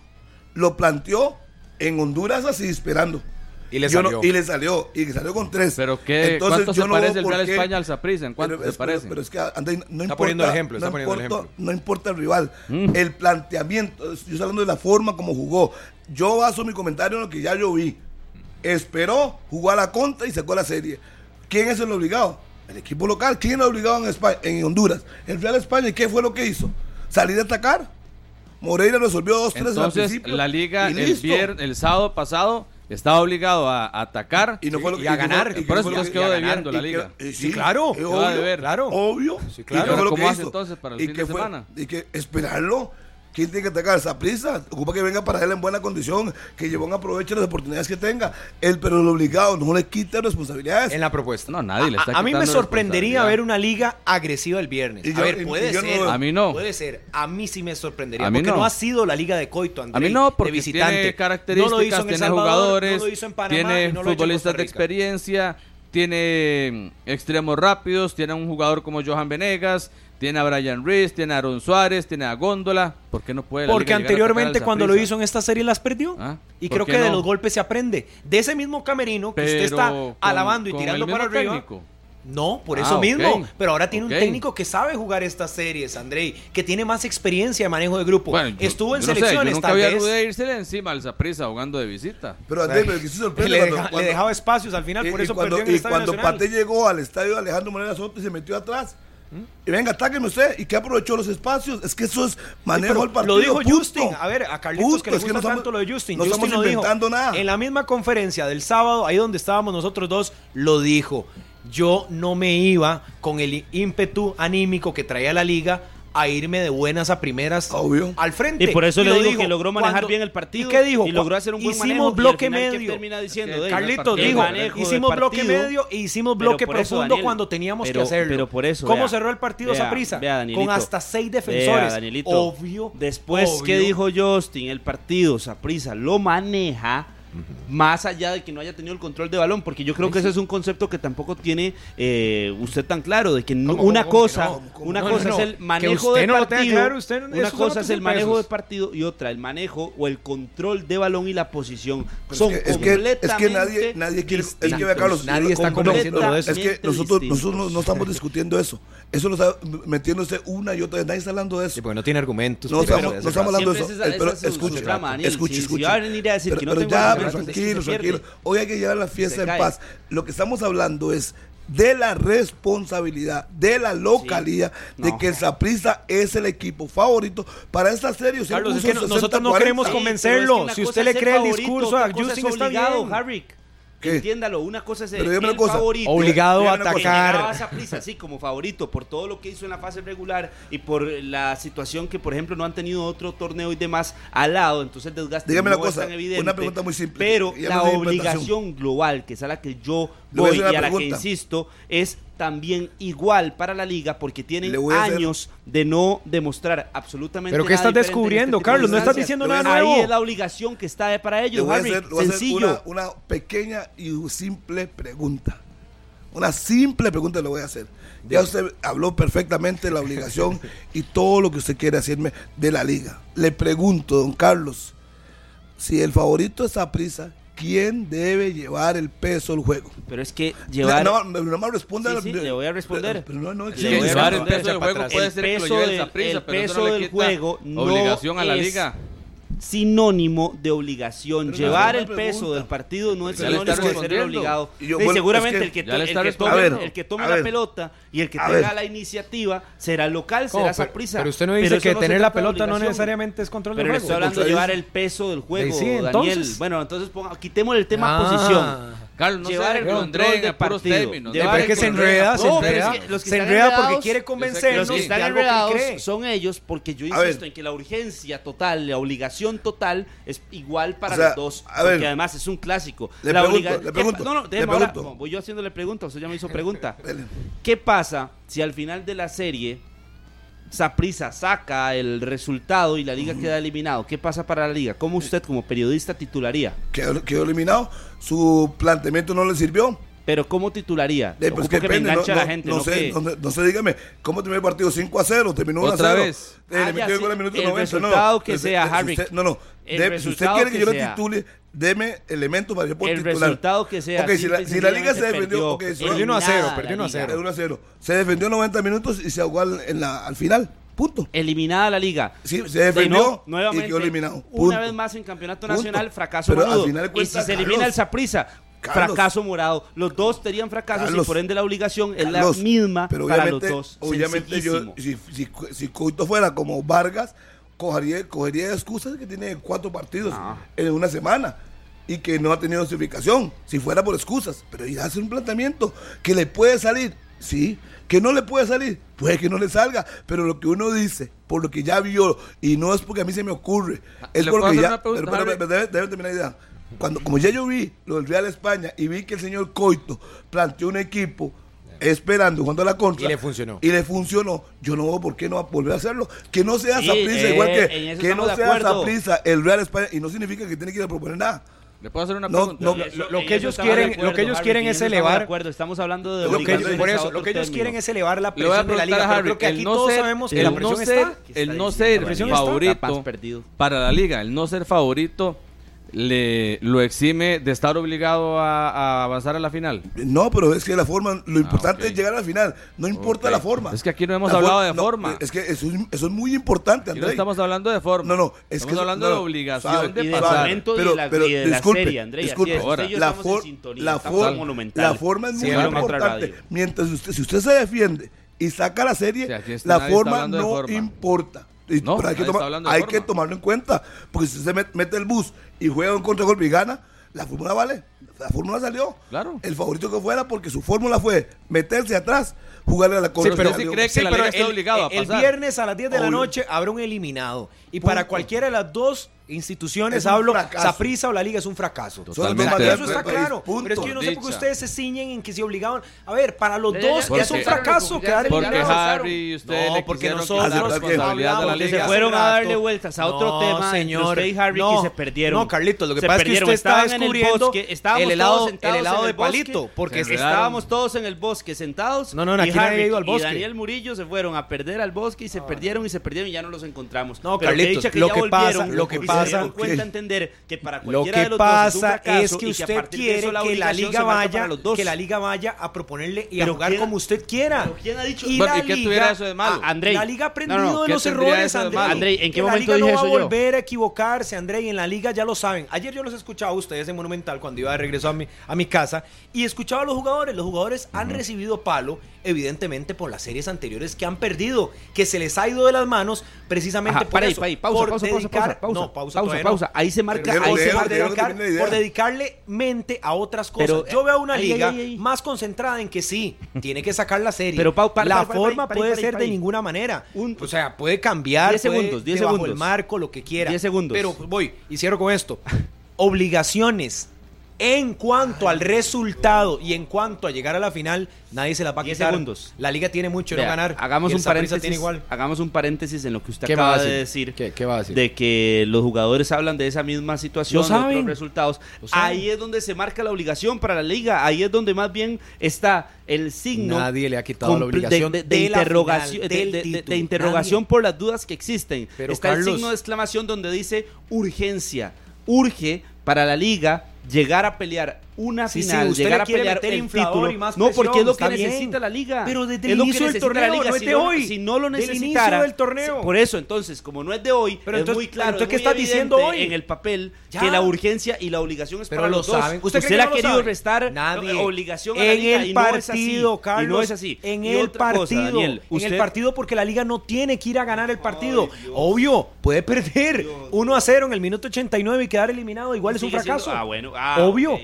Lo planteó en Honduras así, esperando. Y le no- salió. y le salió. Y salió con tres. Pero qué, Entonces, ¿cuánto yo se no parece el Real qué- España al Saprissa? ¿En cuánto Pero, se parece? pero es que André, no importa, poniendo el ejemplo, está no poniendo el importa- ejemplo. No importa el rival. El planteamiento, yo estoy hablando de la forma como jugó. Yo baso mi comentario en lo que ya yo vi. Esperó, jugó a la contra y sacó la serie. ¿Quién es el obligado? El equipo local. ¿Quién es el obligado en, España, en Honduras? El Real España. ¿Y qué fue lo que hizo? Salir a atacar. Moreira resolvió dos, tres al Entonces, principio. la liga el, vier- el sábado pasado estaba obligado a, a atacar. Y no fue lo que a y fue- ganar. y Por eso nos que- quedó a debiendo la liga. que- eh, Sí, claro. Quedó a obvio, deber. Claro. Obvio. Sí, claro. ¿Y ¿cómo que hace entonces para el ¿Y fin de fue? semana? Y que esperarlo. ¿Quién tiene que atacar? Esa prisa. Ocupa que venga para él en buena condición, que Llevón aproveche las oportunidades que tenga. Él, pero el obligado, no le quita responsabilidades. En la propuesta. No, nadie le está a, a mí me sorprendería ver una liga agresiva el viernes. A ver, puede no ser. lo. A mí no. Puede ser. A mí sí me sorprendería. A mí porque no. no. ha sido la liga de Coito, André. A mí no, porque de visitante. tiene No lo hizo características, en El tiene Salvador, jugadores, no lo hizo en Panamá tiene y no lo futbolistas Costa de experiencia, tiene mm, extremos rápidos, tiene a un jugador como Johan Venegas, tiene a Brian Reese, tiene a Aaron Suárez, tiene a Góndola. ¿Por qué no puede la Porque liga anteriormente cuando lo hizo en esta serie las perdió. Ah, y ¿por creo que de los golpes se aprende. De ese mismo camerino que usted está con- alabando y tirando para arriba. técnico. No, por Ah, eso ok. mismo. Pero ahora tiene un técnico que sabe jugar estas series, Andrei, que tiene más experiencia de manejo de grupo. Bueno, yo- Estuvo en yo no sé, selecciones, yo nunca tal había vez. de irse encima al Saprissa jugando de visita. Pero Andrés, pero que sí sorprende Le, cuando- deja- le cuando- dejaba espacios al final, y- por y eso cuando, perdió en el y Estadio cuando Nacional. Pate llegó al estadio Alejandro Moreno Soto y se metió atrás. Y venga, atáqueme usted. ¿Y qué aprovechó los espacios? Es que eso es manejo del partido. Lo dijo punto. Justin. A ver, a Carlitos Punto. que le Es gusta no estamos- tanto lo de Justin. No Justin estamos lo dijo. inventando nada. En la misma conferencia del sábado, ahí donde estábamos nosotros dos, lo dijo. Yo no me iba con el ímpetu anímico que traía la liga a irme de buenas a primeras Obvio. al frente. Y por eso le digo dijo. que logró manejar Cuando- bien el partido ¿Y qué dijo? y logró hacer un buen hicimos manejo, y bloque final, ¿qué medio. termina diciendo? De- Carlitos dijo, hicimos bloque partido, medio y hicimos bloque profundo Daniel, cuando teníamos pero- que hacerlo. pero por eso, ¿Cómo vea, cerró el partido vea, Saprissa? vea, Danielito. Con hasta seis Vea, defensores. Danielito. Obvio. Después obvio. que dijo Justin, el partido Saprissa lo maneja más allá de que no haya tenido el control de balón, porque yo creo que ese es un concepto que tampoco tiene eh, usted tan claro, de que no- ¿Cómo, una cómo, cosa, una No, cosa no, es el manejo usted del no lo tenga partido, claro, usted- una cosa es el manejo del partido y otra el manejo o el control de balón y la posición Pero son es que, es que, es que nadie, completamente nadie quiere. Es que vea, Carlos. Nadie está con- convenciendo eso. Es que nosotros, Distintos. nosotros no, estamos discutiendo eso. Eso lo está metiéndose una y otra vez. Nadie está hablando de eso. Sí, porque no tiene argumentos. No estamos, hablando de eso. Escuche, escuche, Si- si escuche. va a venir a decir pero, que no pero tengo ya, pero argumentos, es que tranquilo, se pierde. tranquilo. Hoy hay que llevar la fiesta en cae. paz. Lo que estamos hablando es de la responsabilidad de la localía de No. que el Saprissa es el equipo favorito para esta serie. Usted Carlos, es puso que no- 60, nosotros no 40. queremos convencerlo. Si usted le cree el favorito, discurso a Justin, es está obligado, bien. Harry. ¿Qué? Entiéndalo, una cosa es Pero el, dígame una el cosa. favorito. Obligado a atacar. a Saprissa, sí, como favorito, por todo lo que hizo en la fase regular y por la situación que, por ejemplo, no han tenido otro torneo y demás al lado, entonces el desgaste Dígame no una cosa, es tan evidente. una pregunta muy simple, Pero la obligación global, que es a la que yo voy a voy y a la que insisto, es también igual para la liga porque tienen hacer- años de no demostrar absolutamente ¿Pero qué nada estás descubriendo, este tipo de Carlos? No estás diciendo nada hacer- nuevo. Ahí es la obligación que está para ellos, voy a Harry. hacer, le voy a hacer Sencillo. una, una pequeña y simple pregunta. Una simple pregunta le voy a hacer. Ya usted habló perfectamente de la obligación y todo lo que usted quiere decirme de la liga. Le pregunto, don Carlos, si el favorito es prisa, ¿quién debe llevar el peso del juego? Pero es que llevar... No, no, no me responda. Sí, sí, le voy a responder. Pero no, no Es que llevar el peso del juego puede ser que lo peso lleve el el pero eso peso no le del quita juego no obligación a la es liga. Sinónimo de obligación. Pero Llevar el peso del partido no es Ya sinónimo de ser obligado. Y yo, Y bueno, seguramente es que- el que, el que tome, el que tome la ver. pelota y el que tenga ver. la iniciativa será local, será pero, Saprissa. pero usted no dice que no tener la pelota no necesariamente es control Pero del juego. estoy hablando de llevar el peso del juego, Sí, Daniel. entonces- Bueno, entonces ponga, quitemos el tema Ah. posición. Carlos, no llevar el control del puros partido. términos. Llevar pero es el que se enreda, se No, enreda. es que los que se están enreda porque quiere Los convencernos que de están que enredados son ellos porque yo insisto en que la urgencia total, la obligación total es igual para O sea, los dos. a ver. porque además es un clásico. Le la pregunto, obliga- le ¿Qué pregunto, pa- No, no, déjeme ahora. voy yo haciéndole pregunta, usted ya me hizo pregunta. Dele. ¿Qué pasa si al final de la serie Saprisa saca el resultado y la liga queda eliminado? ¿Qué pasa para la liga? ¿Cómo usted como periodista titularía? Quedó, quedó eliminado. Su planteamiento no le sirvió. Pero ¿cómo titularía? Eh, pues que me depende, enganche a no, la no- gente. no no sé, que- no, sé- no sé, dígame, ¿cómo terminó el partido? 5 a 0, terminó 1 a Otra 0. vez. Eh, le Ah, metió el sí, minuto el 90. resultado no, no. que Eh, sea, eh, si Harry. usted- no, no. El De- si usted quiere que, que yo sea. lo titule, deme elementos para que yo pueda El titular. resultado que sea. Ok, si la, si la liga se defendió, perdió. ok, solo- Perdió uno a cero, Eliminada perdió la uno a liga. cero. de 1 a 0. Se defendió 90 minutos y se ahogó al, en la, al final. Punto. Eliminada la liga. Sí, se De defendió no, y nuevamente, quedó eliminado. Una Punto. vez más en campeonato Punto. nacional, fracaso Pero al final de y si se elimina Carlos, el Saprisa, Carlos. fracaso morado. Los dos tenían fracasos y Carlos, por ende la obligación es Carlos, la misma pero para los obviamente, dos. Obviamente yo, si, si, si Coito fuera como Vargas, cogería, cogería excusas que tiene cuatro partidos Ah. en una semana y que no ha tenido notificación, si fuera por excusas. Pero ya hace un planteamiento que le puede salir, sí, que no le puede salir, puede que no le salga, pero lo que uno dice, por lo que ya vio, y no es porque a mí se me ocurre, es ¿Le puedo porque ya... debe terminar la idea. Cuando, como ya yo vi lo del Real España y vi que el señor Coito planteó un equipo esperando, jugando a la contra. Y le funcionó. Y le funcionó. Yo no veo por qué no va a volver a hacerlo. Que no sea Sí, Saprissa, eh, igual que, que no sea. Saprissa el Real España. Y no significa que tiene que ir a proponer nada. ¿Le puedo hacer una No, pregunta? no, lo- que ellos quieren- acuerdo, lo que ellos Harry, quieren en es de elevar- acuerdo, Estamos hablando de Lo que ellos, por a eso, lo que ellos término. quieren es elevar la presión de la liga. Harry, creo que aquí no todos ser, sabemos que la no presión ser, está. el no ser favorito para la liga, el no ser favorito le lo exime de estar obligado a, a avanzar a la final. No, pero es que la forma, lo importante ok. es llegar a la final. No importa la forma. Es que aquí no hemos La hablado for- de no, forma. Es que eso es, eso es muy importante, Aquí no André. estamos hablando de forma. No, no, es estamos que hablando no, de obligación sabe, de y de pasar. y de la, pero y de la disculpe, serie, André. disculpe. Ahora, usted y yo la, for- sintonía, la, estamos for- en monumental. la forma es muy importante. Mientras usted, si usted se defiende y saca la serie, Sí, la forma no forma. importa. Y- No, pero hay, que, hay tomarlo en cuenta. Porque si usted se met- mete el bus y juega un contragolpe y gana, la fórmula vale. La fórmula salió. Claro. El favorito que fuera, porque su fórmula fue meterse atrás, jugarle a la contra. pero- y sí cree que la liga está obligado a el viernes a las 10 de la noche habrá un eliminado. Y Punto. para cualquiera de las dos instituciones, hablo. Saprissa o la liga es un fracaso. Totalmente eso está claro. Punto. Pero es que yo no sé por qué ustedes se ciñen en que se obligaban. A ver, para los dos es un fracaso quedar Porque. Harry y usted No, le porque nosotros se fueron a darle vueltas a otro No, tema señor. usted y Harry No, que se perdieron. No, Carlitos, lo que Se pasa es que usted está Estaban en el descubriendo bosque, estábamos el helado, todos el helado en de el bosque. palito. Porque Se está- Estábamos todos en el bosque sentados. No, no, no, y aquí nadie ha ido al Y bosque. Daniel Murillo se fueron a perder al bosque y se perdieron y se perdieron y ya no los encontramos. No, Carlitos, lo que pasa- lo que se pasa- dieron cuenta Ok. entender que para Lo cualquiera que de los dos es un pasa fracaso es que usted partir de quiere eso la que la liga vaya, para los dos. que la liga vaya a proponerle y a jugar ¿quién- como usted quiera. quién ha dicho- Y la ¿y qué liga- tuviera eso de malo? Ah, Andrei. La liga ha aprendido No, no, de ¿qué los errores, de Andrei. ¿en qué la momento liga no va a yo? volver a equivocarse, Andrei, en la liga ya lo saben. Ayer yo los escuchaba a ustedes en Monumental cuando iba de regreso a mi, a mi casa y escuchaba a los jugadores. Los jugadores han recibido palo, evidentemente, por las series anteriores que han perdido, que se les ha ido de las manos precisamente Ajá, por para ahí, eso. para ahí, pausa, por pausa, pausa, dedicar- pausa, pausa, no, pausa, pausa, pausa. Ahí se marca, Pero ahí se marca. déjalo dedicar- por dedicarle mente a otras cosas. Pero, Yo veo una liga más concentrada en que sí, tiene que sacar la serie. Pero, Pau, para, la para, forma puede ser de ninguna manera. Un- o sea, puede cambiar. 10 puede segundos, 10 debajo segundos. el marco, lo que quiera. 10 segundos. Pero voy y cierro con esto. Obligaciones En cuanto al resultado y en cuanto a llegar a la final, nadie se la va a quitar. segundos. La liga tiene mucho de no Vea, ganar. Hagamos y el un Saprissa paréntesis. tiene igual. Hagamos un paréntesis en lo que usted ¿Qué va a acaba de decir? decir. ¿Qué- qué va a decir? De que los jugadores hablan de esa misma situación, Lo de otros resultados. Lo saben. Ahí es donde se marca la obligación para la liga. Ahí es donde más bien está el signo. Nadie le ha quitado la obligación de, de- de de la interrogación, final, de, del de- de- de título. interrogación Nadie. por las dudas que existen. Pero, está el Carlos- signo de exclamación donde dice urgencia. Urge para la liga llegar a pelear una Sí, sí, final, usted llegar le a quiere pelear meter el título. y más no, porque es lo que está bien. necesita la liga. Pero desde el inicio del torneo, liga. no es si de no, hoy. Si no lo necesitara. del torneo. Por eso, entonces, como no es de hoy, Pero es entonces- muy claro, entonces, es ¿qué muy estás diciendo hoy? en el papel Ya. que la urgencia y la obligación es Pero para lo los dos. Usted, que le ha querido restar Nadie. eh, obligación a la en liga el y partido. Carlos, y no es así. En el partido, en usted- el partido porque la liga no tiene que ir a ganar el partido. Obvio, puede perder 1 a 0 en el minuto 89 y quedar eliminado, igual es un fracaso. Ah, bueno. Ah, Obvio.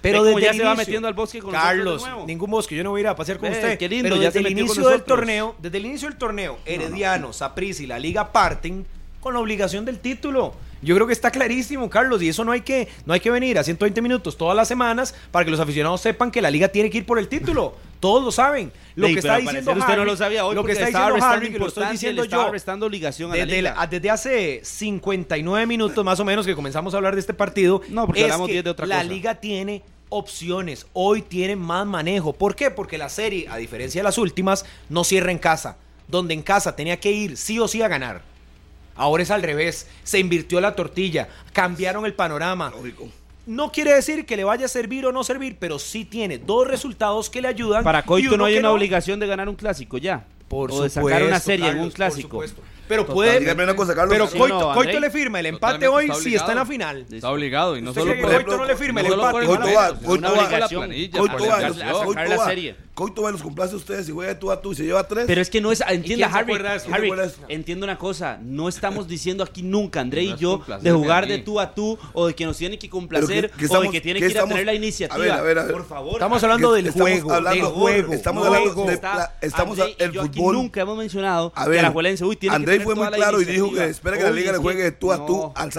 Pero desde ya el se va metiendo al bosque con Carlos, de nuevo. ningún bosque, yo no voy a ir a pasear con Ve, usted. qué lindo, pero ya desde el inicio del torneo, desde el inicio del torneo, Herediano, Saprissa y la liga parten con la obligación del título. Yo creo que está clarísimo, Carlos, y eso no hay que no hay que venir a 120 minutos todas las semanas para que los aficionados sepan que la liga tiene que ir por el título. Todos lo saben. Lo que está diciendo usted no lo sabía hoy lo que está diciendo Harry, que lo estoy diciendo yo. restando obligación a la Desde, liga. la- desde hace 59 minutos más o menos que comenzamos a hablar de este partido. No, porque es hablamos que 10 de otra la liga tiene opciones. Hoy tiene más manejo. ¿Por qué? Porque la serie, a diferencia de las últimas, no cierra en casa. Donde en casa tenía que ir sí o sí a ganar. Ahora es al revés. Se invirtió la tortilla. Cambiaron el panorama. Lógico. No quiere decir que le vaya a servir o no servir, pero sí tiene dos resultados que le ayudan. Para Coito no hay una obligación de ganar un clásico ya. Por o de sacar una serie en un por clásico. supuesto. Pero puede. Dígame una cosa, Carlos. Pero Sí, Coito, no, Coito le firma el empate Totalmente hoy está si está en la final. Está obligado y no ¿Usted solo por que ejemplo, Coito no le firma el empate? Coito va. Coito va. Coito va. Coito va. serie. Coito va, los complace a ustedes y juega de tú a tú y se lleva tres. Pero es que no es, entienda Harry? Harry, entiendo una cosa, no estamos diciendo aquí nunca, André y yo, de jugar a de tú a tú o de que nos tiene que complacer que- que o de estamos- que tiene que que ir a estamos- tener la a iniciativa. ver, a ver, a ver. Por favor. Estamos hablando del Estamos juego, hablando- del juego. estamos hablando de- Está- la- estamos André y el yo aquí fútbol. nunca hemos mencionado A que la Juelense uy, tiene Andrés fue muy claro y dijo que espera que la liga le juegue de tú a no. tú al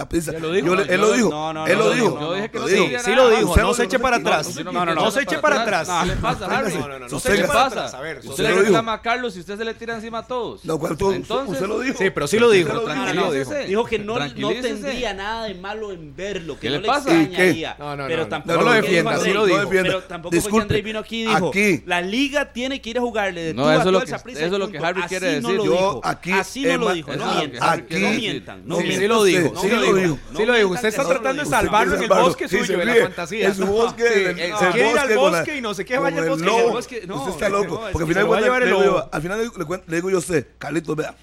le- Él lo dijo. No, no, Él no, lo no, dijo. No Sí lo dijo, Usted no se eche para no, atrás. no, no, No, no, no, no, se eche para atrás. ¿Qué le pasa, Harry? No, no, no, no Usted se ¿Qué eche le para pasa? atrás. A ver, Usted le reclama a Carlos y usted se le tira encima a todos. Lo cual tú- Entonces- usted lo dijo. Sí, pero sí lo dijo. No, no, no. Dijo que no, no tendría nada de malo en verlo, que ¿Qué no le extrañaría. No, no, pero no, tampoco no lo fue que defienda, sí lo dijo. Pero tampoco fue que. Andrei vino aquí y dijo, Aquí. la liga tiene que ir a jugarle de No, tú a eso tú es lo al que- Saprissa eso es lo que. Harry Así quiere no decir. lo Yo dijo. aquí, Así no lo dijo. No mientan. No mientan. No Sí, lo dijo, usted, sí lo dijo. Sí lo dijo. Usted está tratando de salvarlo en el bosque suyo, de la fantasía. En su bosque, en en se quiere ir al bosque y no sé qué, vaya al bosque. Usted está loco. porque al final, le- digo- yo a usted, Carlitos, vea.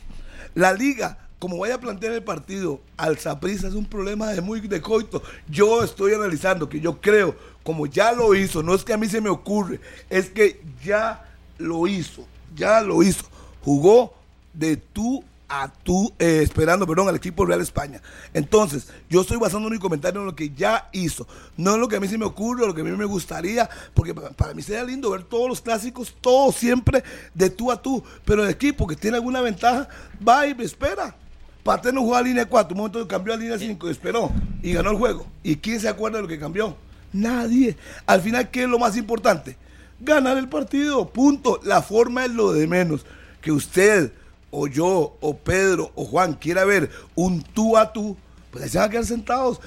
La liga, como vaya a plantear el partido al Saprissa, es un problema de muy de coito. Yo estoy analizando que yo creo, como ya lo hizo, no es que a mí se me ocurre, es que ya lo hizo, ya lo hizo. Jugó de tú a tú, eh, esperando, perdón, al equipo Real España. Entonces, yo estoy basando mi comentario en lo que ya hizo, no en lo que a mí se me ocurre, lo que a mí me gustaría, porque pa- para mí sería lindo ver todos los clásicos, todos siempre de tú a tú, pero el equipo que tiene alguna ventaja, va y me espera. Pateno jugó a línea 4, un momento cambió a línea 5, esperó y ganó el juego. ¿Y quién se acuerda de lo que cambió? Nadie. Al final, ¿qué es lo más importante? Ganar el partido, punto. La forma es lo de menos. Que usted, o yo, o Pedro, o Juan quiera ver un tú a tú, pues ahí se van a quedar sentados.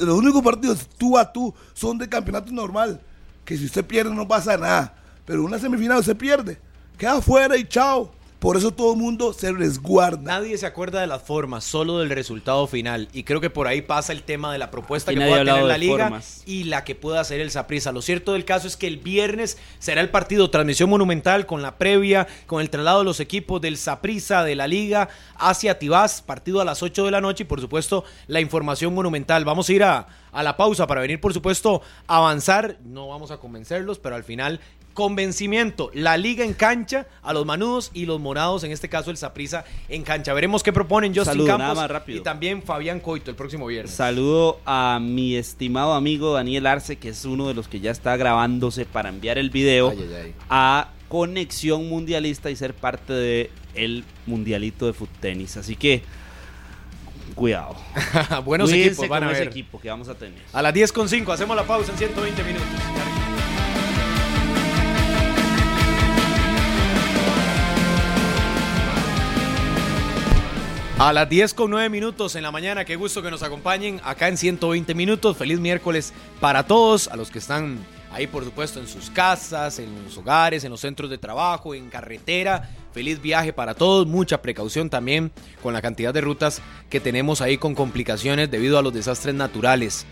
Los únicos partidos tú a tú son de campeonato normal. Que si usted pierde no pasa nada. Pero una semifinal se pierde. Queda afuera y chao. Por eso todo el mundo se resguarda. Nadie se acuerda de las formas, solo del resultado final. Y creo que por ahí pasa el tema de la propuesta Aquí que pueda tener la liga formas. y la que pueda hacer el Saprissa. Lo cierto del caso es que el viernes será el partido transmisión monumental con la previa, con el traslado de los equipos del Saprissa de la liga hacia Tibás, partido a las 8 de la noche y por supuesto la información monumental. Vamos a ir a, a la pausa para venir por supuesto a avanzar. No vamos a convencerlos, pero al final convencimiento, la liga en cancha, a los manudos y los morados, en este caso el Saprissa en cancha. Veremos qué proponen Justin Saludo, Campos más rápido. y también Fabián Coito el próximo viernes. Saludo a mi estimado amigo Daniel Arce, que es uno de los que ya está grabándose para enviar el video Ay, ay, ay. a Conexión Mundialista y ser parte de el Mundialito de Foot Tenis. Así que Cuidado. Buenos Cuídense equipos van a con ese ver. equipo que vamos a tener. A las 10 con 5, hacemos la pausa en 120 minutos. A las 10 con 9 minutos en la mañana, qué gusto que nos acompañen acá en 120 minutos. Feliz miércoles para todos, a los que están ahí por supuesto en sus casas, en los hogares, en los centros de trabajo, en carretera. Feliz viaje para todos, mucha precaución también con la cantidad de rutas que tenemos ahí con complicaciones debido a los desastres naturales.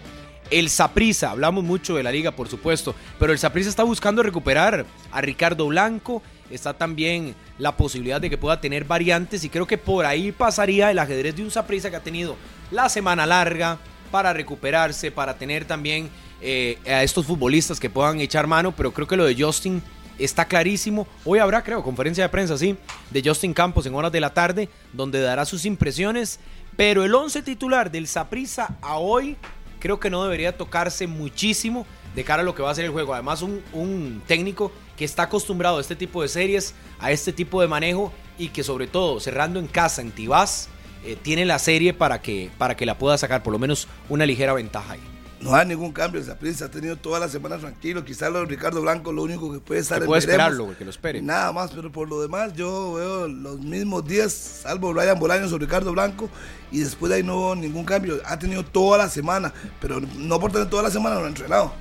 El Saprisa, hablamos mucho de la liga, por supuesto, pero el Saprisa está buscando recuperar a Ricardo Blanco. Está también la posibilidad de que pueda tener variantes y creo que por ahí pasaría el ajedrez de un Saprisa que ha tenido la semana larga para recuperarse, para tener también eh, a estos futbolistas que puedan echar mano, pero creo que lo de Justin está clarísimo. Hoy habrá, creo, conferencia de prensa, sí, de Justin Campos en horas de la tarde, donde dará sus impresiones. Pero el 11 titular del Saprissa a hoy creo que no debería tocarse muchísimo de cara a lo que va a ser el juego. Además, un técnico que está acostumbrado a este tipo de series, a este tipo de manejo y que sobre todo cerrando en casa, en Tibás, eh, tiene la serie para que, para que la pueda sacar por lo menos una ligera ventaja ahí. No hay ningún cambio. El Saprissa ha tenido toda la semana tranquilo. Quizás lo de Ricardo Blanco, lo único que puede estar Que puede esperarlo, que lo espere. Nada más, pero por lo demás, yo veo los mismos días, salvo Brian Bolaños o Ricardo Blanco, y después de ahí no hubo ningún cambio. Ha tenido toda la semana, pero no por tener toda la semana lo han entrenado.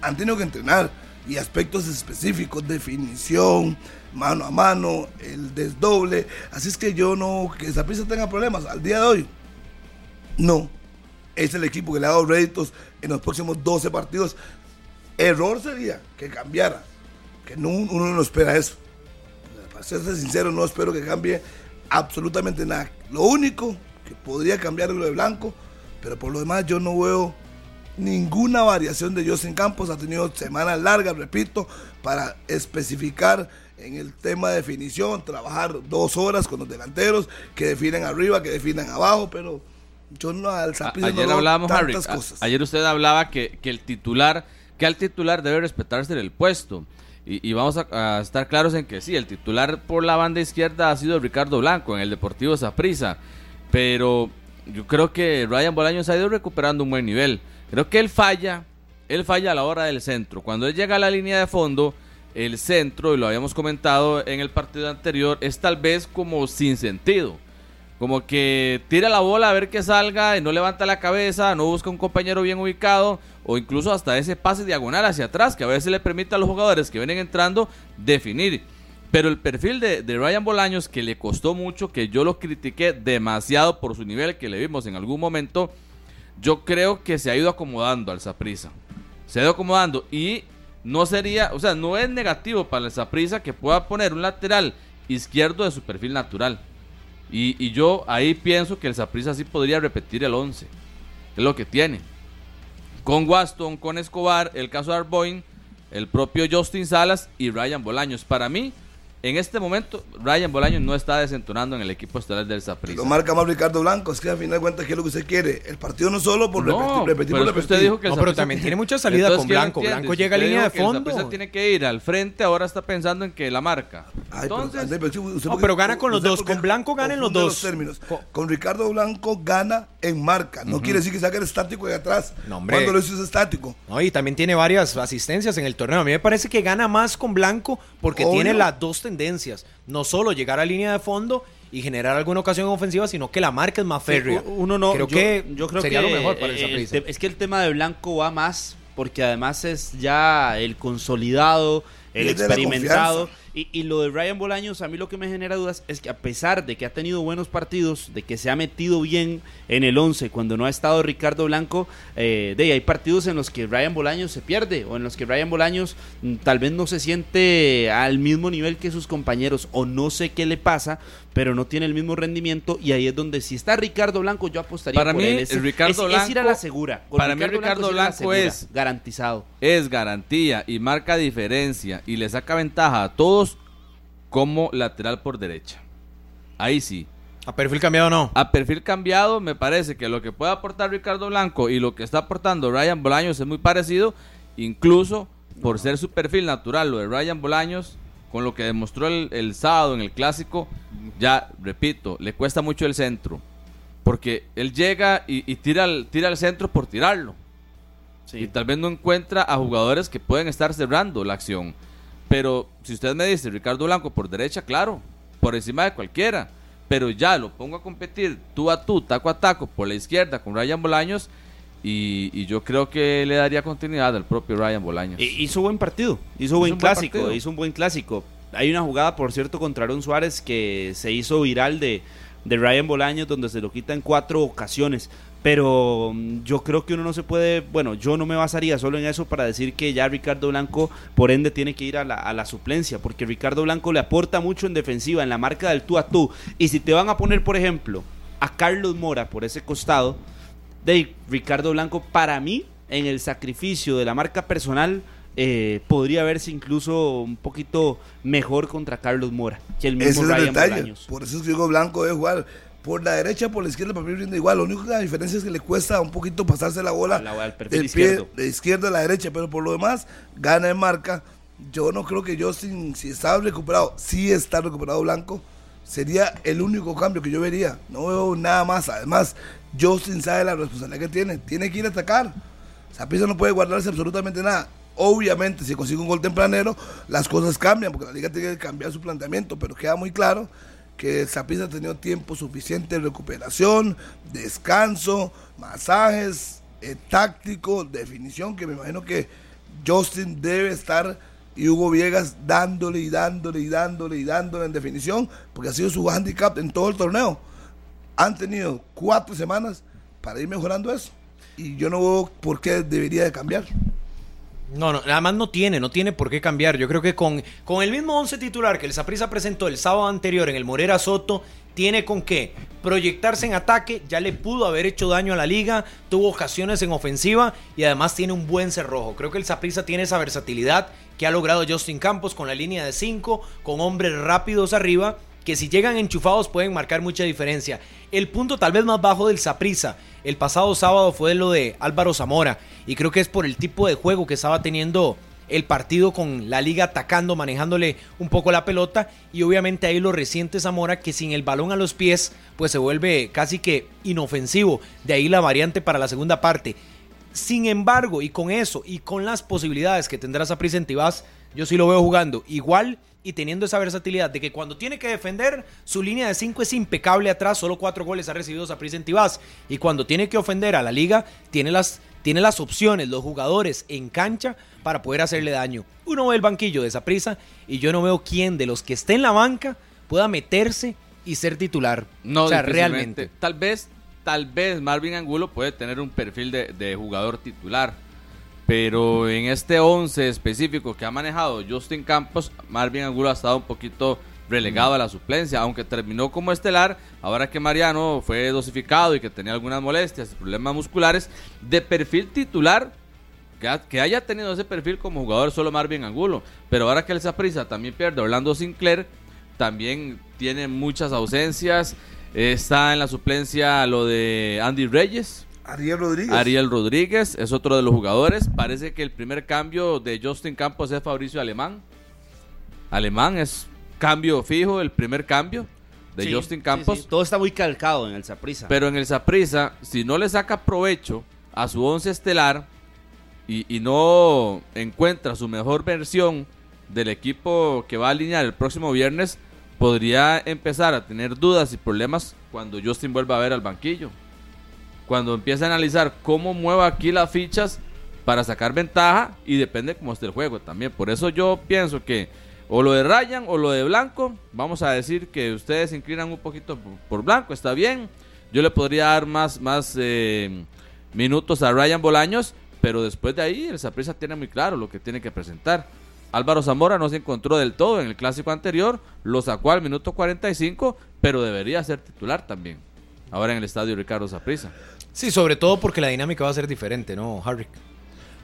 Han tenido que entrenar y aspectos específicos, definición, mano a mano, el desdoble. Así es que yo no, que Saprissa tenga problemas al día de hoy. No. Es el equipo que le ha dado réditos en los próximos 12 partidos. Error sería que cambiara. Que no, uno no espera eso. Para ser sincero, no espero que cambie absolutamente nada. Lo único que podría cambiar es lo de Blanco, pero por lo demás yo no veo ninguna variación de Justin Campos. Ha tenido semanas largas, repito, para especificar en el tema de definición, trabajar dos horas con los delanteros que definen arriba, que definen abajo, pero yo no al no ayer veo hablábamos, Harry, cosas. ayer usted hablaba que, que el titular, que al titular debe respetarse el puesto. Y, y vamos a, a estar claros en que sí, el titular por la banda izquierda ha sido Ricardo Blanco en el Deportivo Saprissa. Pero yo creo que Ryan Bolaños ha ido recuperando un buen nivel. Creo que él falla, él falla a la hora del centro. Cuando él llega a la línea de fondo, el centro, y lo habíamos comentado en el partido anterior, es tal vez como sin sentido. Como que tira la bola a ver que salga y no levanta la cabeza, no busca un compañero bien ubicado o incluso hasta ese pase diagonal hacia atrás que a veces le permite a los jugadores que vienen entrando definir. Pero el perfil de, de Ryan Bolaños que le costó mucho, que yo lo critiqué demasiado por su nivel que le vimos en algún momento, yo creo que se ha ido acomodando al Saprisa. Se ha ido acomodando y no sería, o sea, no es negativo para el Saprisa que pueda poner un lateral izquierdo de su perfil natural. Y, yo ahí pienso que el Saprissa sí podría repetir el 11. Es lo que tiene. Con Waston, con Escobar, el caso de Arboin, el propio Justin Salas y Ryan Bolaños. Para mí, en este momento, Ryan Bolaños no está desentonando en el equipo estelar del Saprissa. Lo marca más Ricardo Blanco, es que al final de cuentas, ¿qué es lo que usted quiere? El partido no solo por No, repetir, repetir pero por usted repetir. dijo que el No, pero también tiene mucha salida Entonces, con ¿qué no Blanco. entiende? Blanco llega a línea de el fondo. Saprissa tiene que ir al frente, ahora está pensando en que la marca. Ay, pero, Entonces, André, pero sí, usted No, pero gana con los dos. Con Blanco gana en los dos. términos. Co- Con Ricardo Blanco gana en marca. No quiere decir que saque el estático de atrás. No, hombre. Cuando lo hizo es estático. No, y también tiene varias asistencias en el torneo. A mí me parece que gana más con Blanco porque Obvio. tiene las dos tendencias. No solo llegar a línea de fondo y generar alguna ocasión ofensiva, sino que la marca es más férrea. Sí, uno no, Creo yo, que yo creo sería que lo mejor para el eh, el es que el tema de Blanco va más porque además es ya el consolidado, el experimentado. Y, y lo de Ryan Bolaños, a mí lo que me genera dudas es que a pesar de que ha tenido buenos partidos, de que se ha metido bien en el 11 cuando no ha estado Ricardo Blanco, eh, de ahí hay partidos en los que Ryan Bolaños se pierde o en los que Ryan Bolaños mm, tal vez no se siente al mismo nivel que sus compañeros o no sé qué le pasa, pero no tiene el mismo rendimiento y ahí es donde si está Ricardo Blanco yo apostaría Para por mí, él. Es, Ricardo es- es ir a Blanco- la segura. Con para mí Ricardo es Blanco segura, es- garantizado. es garantía y marca diferencia y le saca ventaja a todos como lateral por derecha. Ahí sí. A perfil cambiado no. A perfil cambiado, me parece que lo que puede aportar Ricardo Blanco y lo que está aportando Ryan Bolaños es muy parecido, incluso por ser su perfil natural, lo de Ryan Bolaños, con lo que demostró el, el sábado en el clásico, ya repito, le cuesta mucho el centro. Porque él llega y, y tira, al, tira al centro por tirarlo. Sí. Y tal vez no encuentra a jugadores que pueden estar cerrando la acción. Pero si usted me dice Ricardo Blanco por derecha, claro, por encima de cualquiera. Pero ya lo pongo a competir tú a tú, taco a taco, por la izquierda con Ryan Bolaños. Y, y yo creo que le daría continuidad al propio Ryan Bolaños. I- Hizo buen partido, hizo buen un buen clásico, hizo un buen clásico. Hay una jugada, por cierto, contra Aaron Suárez que se hizo viral de, de Ryan Bolaños, donde se lo quita en cuatro ocasiones. Pero mm, yo creo que uno no se puede, bueno, yo no me basaría solo en eso para decir que ya Ricardo Blanco, por ende, tiene que ir a la, a la suplencia, porque Ricardo Blanco le aporta mucho en defensiva, en la marca del tú a tú. Y si te van a poner, por ejemplo, a Carlos Mora por ese costado, de Ricardo Blanco, para mí, en el sacrificio de la marca personal, eh, podría verse incluso un poquito mejor contra Carlos Mora que el Ese mismo es el Ryan detalle. Por eso es que digo Blanco debe jugar por la derecha, por la izquierda, para mí rinde igual. Lo único que la diferencia es que le cuesta un poquito pasarse la bola la- del pie izquierdo. de izquierda a la derecha, pero por lo demás gana en marca. Yo no creo que Justin, si está recuperado, si está recuperado Blanco, sería el único cambio que yo vería. No veo nada más. Además, Justin sabe la responsabilidad que tiene. Tiene que ir a atacar. Saprissa no puede guardarse absolutamente nada. Obviamente, si consigue un gol tempranero, las cosas cambian, porque la liga tiene que cambiar su planteamiento, pero queda muy claro que Saprissa ha tenido tiempo suficiente de recuperación, descanso, masajes, eh, táctico, definición, que me imagino que Justin debe estar y Hugo Viegas dándole y dándole y dándole y dándole en definición, porque ha sido su handicap en todo el torneo. Han tenido cuatro semanas para ir mejorando eso. Y yo no veo por qué debería de cambiar. No, no, nada más no tiene, no tiene por qué cambiar. Yo creo que con, con el mismo 11 titular que el Saprissa presentó el sábado anterior en el Morera Soto, tiene con qué proyectarse en ataque, ya le pudo haber hecho daño a la liga, tuvo ocasiones en ofensiva y además tiene un buen cerrojo. Creo que el Saprissa tiene esa versatilidad que ha logrado Justin Campos con la línea de 5, con hombres rápidos arriba, que si llegan enchufados pueden marcar mucha diferencia. El punto tal vez más bajo del Saprissa el pasado sábado fue lo de Álvaro Zamora y creo que es por el tipo de juego que estaba teniendo el partido con la liga atacando, manejándole un poco la pelota y obviamente ahí lo reciente Zamora que sin el balón a los pies pues se vuelve casi que inofensivo, de ahí la variante para la segunda parte. Sin embargo, y con eso y con las posibilidades que tendrá Saprissa en Tibás, yo sí lo veo jugando igual y teniendo esa versatilidad de que cuando tiene que defender, su línea de 5 es impecable atrás, solo 4 goles ha recibido Saprissa en Tibás. Y cuando tiene que ofender a la liga, tiene las, tiene las opciones, los jugadores en cancha para poder hacerle daño. Uno ve el banquillo de Saprissa y yo no veo quién de los que esté en la banca pueda meterse y ser titular. No, o sea, realmente. Tal vez, tal vez Marvin Angulo puede tener un perfil de, de jugador titular. Pero en este 11 específico que ha manejado Justin Campos, Marvin Angulo ha estado un poquito relegado a la suplencia, aunque terminó como estelar, ahora que Mariano fue dosificado y que tenía algunas molestias y problemas musculares, de perfil titular, que, ha- que haya tenido ese perfil como jugador solo Marvin Angulo, pero ahora que el Saprissa también pierde Orlando Sinclair, también tiene muchas ausencias, está en la suplencia lo de Andy Reyes, Ariel Rodríguez. Ariel Rodríguez es otro de los jugadores. Parece que el primer cambio de Justin Campos es Fabricio Alemán. Alemán es cambio fijo, el primer cambio de Sí, Justin Campos. sí. Todo está muy calcado en el Saprissa. Pero en el Saprissa, si no le saca provecho a su once estelar y, y no encuentra su mejor versión del equipo que va a alinear el próximo viernes, podría empezar a tener dudas y problemas cuando Justin vuelva a ver al banquillo. Cuando empiece a analizar cómo mueva aquí las fichas para sacar ventaja y depende cómo esté el juego también. Por eso yo pienso que o lo de Ryan o lo de Blanco, vamos a decir que ustedes se inclinan un poquito por, por Blanco, está bien. Yo le podría dar más, más eh, minutos a Ryan Bolaños, pero después de ahí el Saprissa tiene muy claro lo que tiene que presentar. Álvaro Zamora no se encontró del todo en el clásico anterior, lo sacó al minuto 45, pero debería ser titular también. Ahora en el estadio Ricardo Saprissa. Sí, sobre todo porque la dinámica va a ser diferente, ¿no, Harry?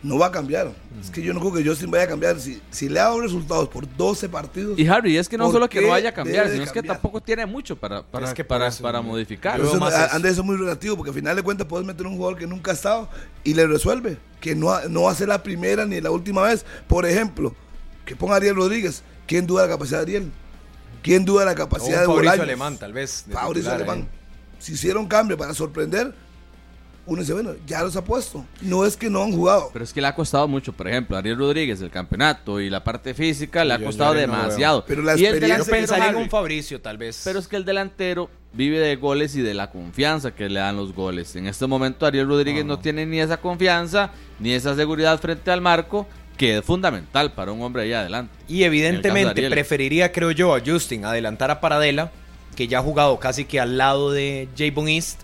No va a cambiar. Es que yo no creo que Justin vaya a cambiar. Si, si le ha dado resultados por 12 partidos. Y Harry, es que no ¿Por solo que no vaya a cambiar, sino es que tampoco tiene mucho para, para, Es que por para, eso, para modificar. veo Eso, es muy relativo, porque al final de cuentas puedes meter un jugador que nunca ha estado y le resuelve. Que no, no va a ser la primera ni la última vez. Por ejemplo, que ponga a Ariel Rodríguez. ¿Quién duda de la capacidad de Ariel? ¿Quién duda de la O capacidad de Fabricio Bolaños? Alemán, tal vez. Fabricio titular, Alemán. ¿eh? si hicieron cambio para sorprender, uno dice, bueno, ya los ha puesto. No es que no han jugado. Pero es que le ha costado mucho, por ejemplo, a Ariel Rodríguez el campeonato y la parte física le ha Yo- yo costado no demasiado. Pero la y el experiencia Yo pensaría en un Fabricio, tal vez. Pero es que el delantero vive de goles y de la confianza que le dan los goles. En este momento Ariel Rodríguez no, tiene ni esa confianza ni esa seguridad frente al marco que es fundamental para un hombre ahí adelante. Y evidentemente preferiría, creo yo, a Justin adelantar a Paradela, que ya ha jugado casi que al lado de Javon East,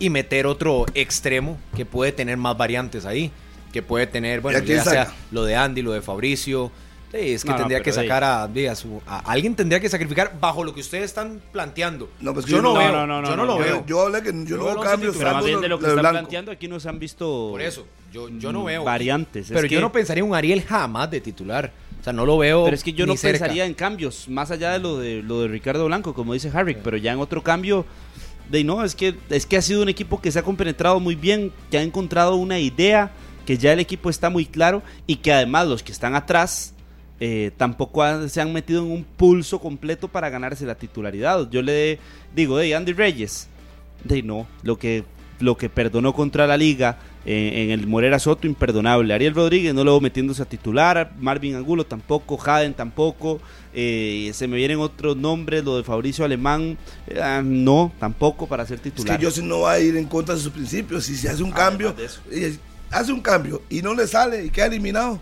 y meter otro extremo que puede tener más variantes ahí. Que puede tener, bueno, ¿Y a quién ya sea saca? lo de Andy, lo de Fabricio. Sí, es que No, no, tendría que pero sacar a, a su- a- alguien tendría que sacrificar bajo lo que ustedes están planteando. No, pues que yo yo no, no- veo, no, no, no, yo no, no, lo Yo, veo. yo hablé que yo Yo no veo cambios. Pero más bien de lo que están planteando, aquí nos han visto Por eso, yo, yo no mm, veo. variantes. Es Pero yo que- no pensaría en un Ariel jamás de titular. O sea, no lo veo. Pero es que yo no cerca. pensaría en cambios, más allá de lo de lo de Ricardo Blanco, como dice Harry, pero ya en otro cambio, de no, es que es que ha sido un equipo que se ha compenetrado muy bien, que ha encontrado una idea, que ya el equipo está muy claro y que además los que están atrás eh, tampoco se han metido en un pulso completo para ganarse la titularidad. Yo le digo, de Andy Reyes, de no, lo que lo que perdonó contra la liga eh, en el Morera Soto, imperdonable. Ariel Rodríguez no lo veo metiéndose a titular, Marvin Angulo tampoco, Jaden tampoco, eh, se me vienen otros nombres, lo de Fabricio Alemán, eh, ah, no, tampoco para ser Es titular. que Justin no va a ir en contra de sus principios. Si se hace un cambio, eso. y hace un cambio y no le sale y queda eliminado,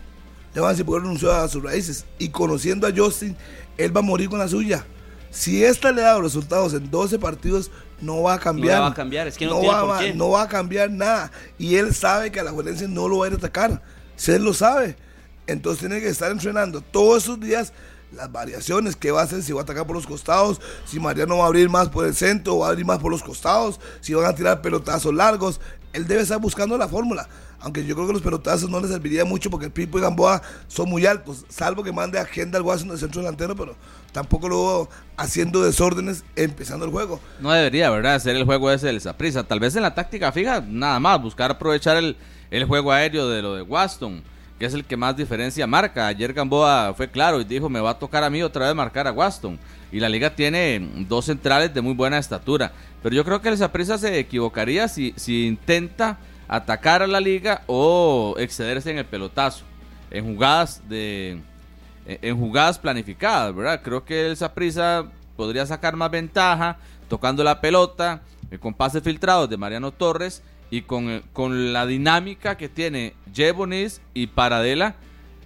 le van a decir por qué renunció a sus raíces. Y conociendo a Justin, él va a morir con la suya. Si esta le da los resultados en 12 partidos, no va a cambiar. No va a cambiar, es que no tiene va, por qué. no va a cambiar nada. Y él sabe que a la Juelense no lo va a ir a atacar. Si él lo sabe. Entonces tiene que estar entrenando todos esos días las variaciones que va a hacer, si va a atacar por los costados, si Mariano va a abrir más por el centro, o va a abrir más por los costados, si van a tirar pelotazos largos. Él debe estar buscando la fórmula. Aunque yo creo que los pelotazos no le serviría mucho porque el Pipo y Gamboa son muy altos, salvo que mande a Kendall Watson de centro delantero, pero tampoco lo veo haciendo desórdenes empezando el juego. No debería, ¿verdad? Hacer el juego ese del Saprisa. Tal vez en la táctica fija, nada más, buscar aprovechar el, el juego aéreo de lo de Waston, que es el que más diferencia marca. Ayer Gamboa fue claro y dijo, me va a tocar a mí otra vez marcar a Waston. Y la liga tiene dos centrales de muy buena estatura. Pero yo creo que el Saprisa se equivocaría si, si intenta atacar a la liga o excederse en el pelotazo. En jugadas de en en jugadas planificadas, ¿verdad? Creo que el Saprissa podría sacar más ventaja tocando la pelota, eh, con pases filtrados de Mariano Torres y con, eh, con la dinámica que tiene Jebonis y Paradela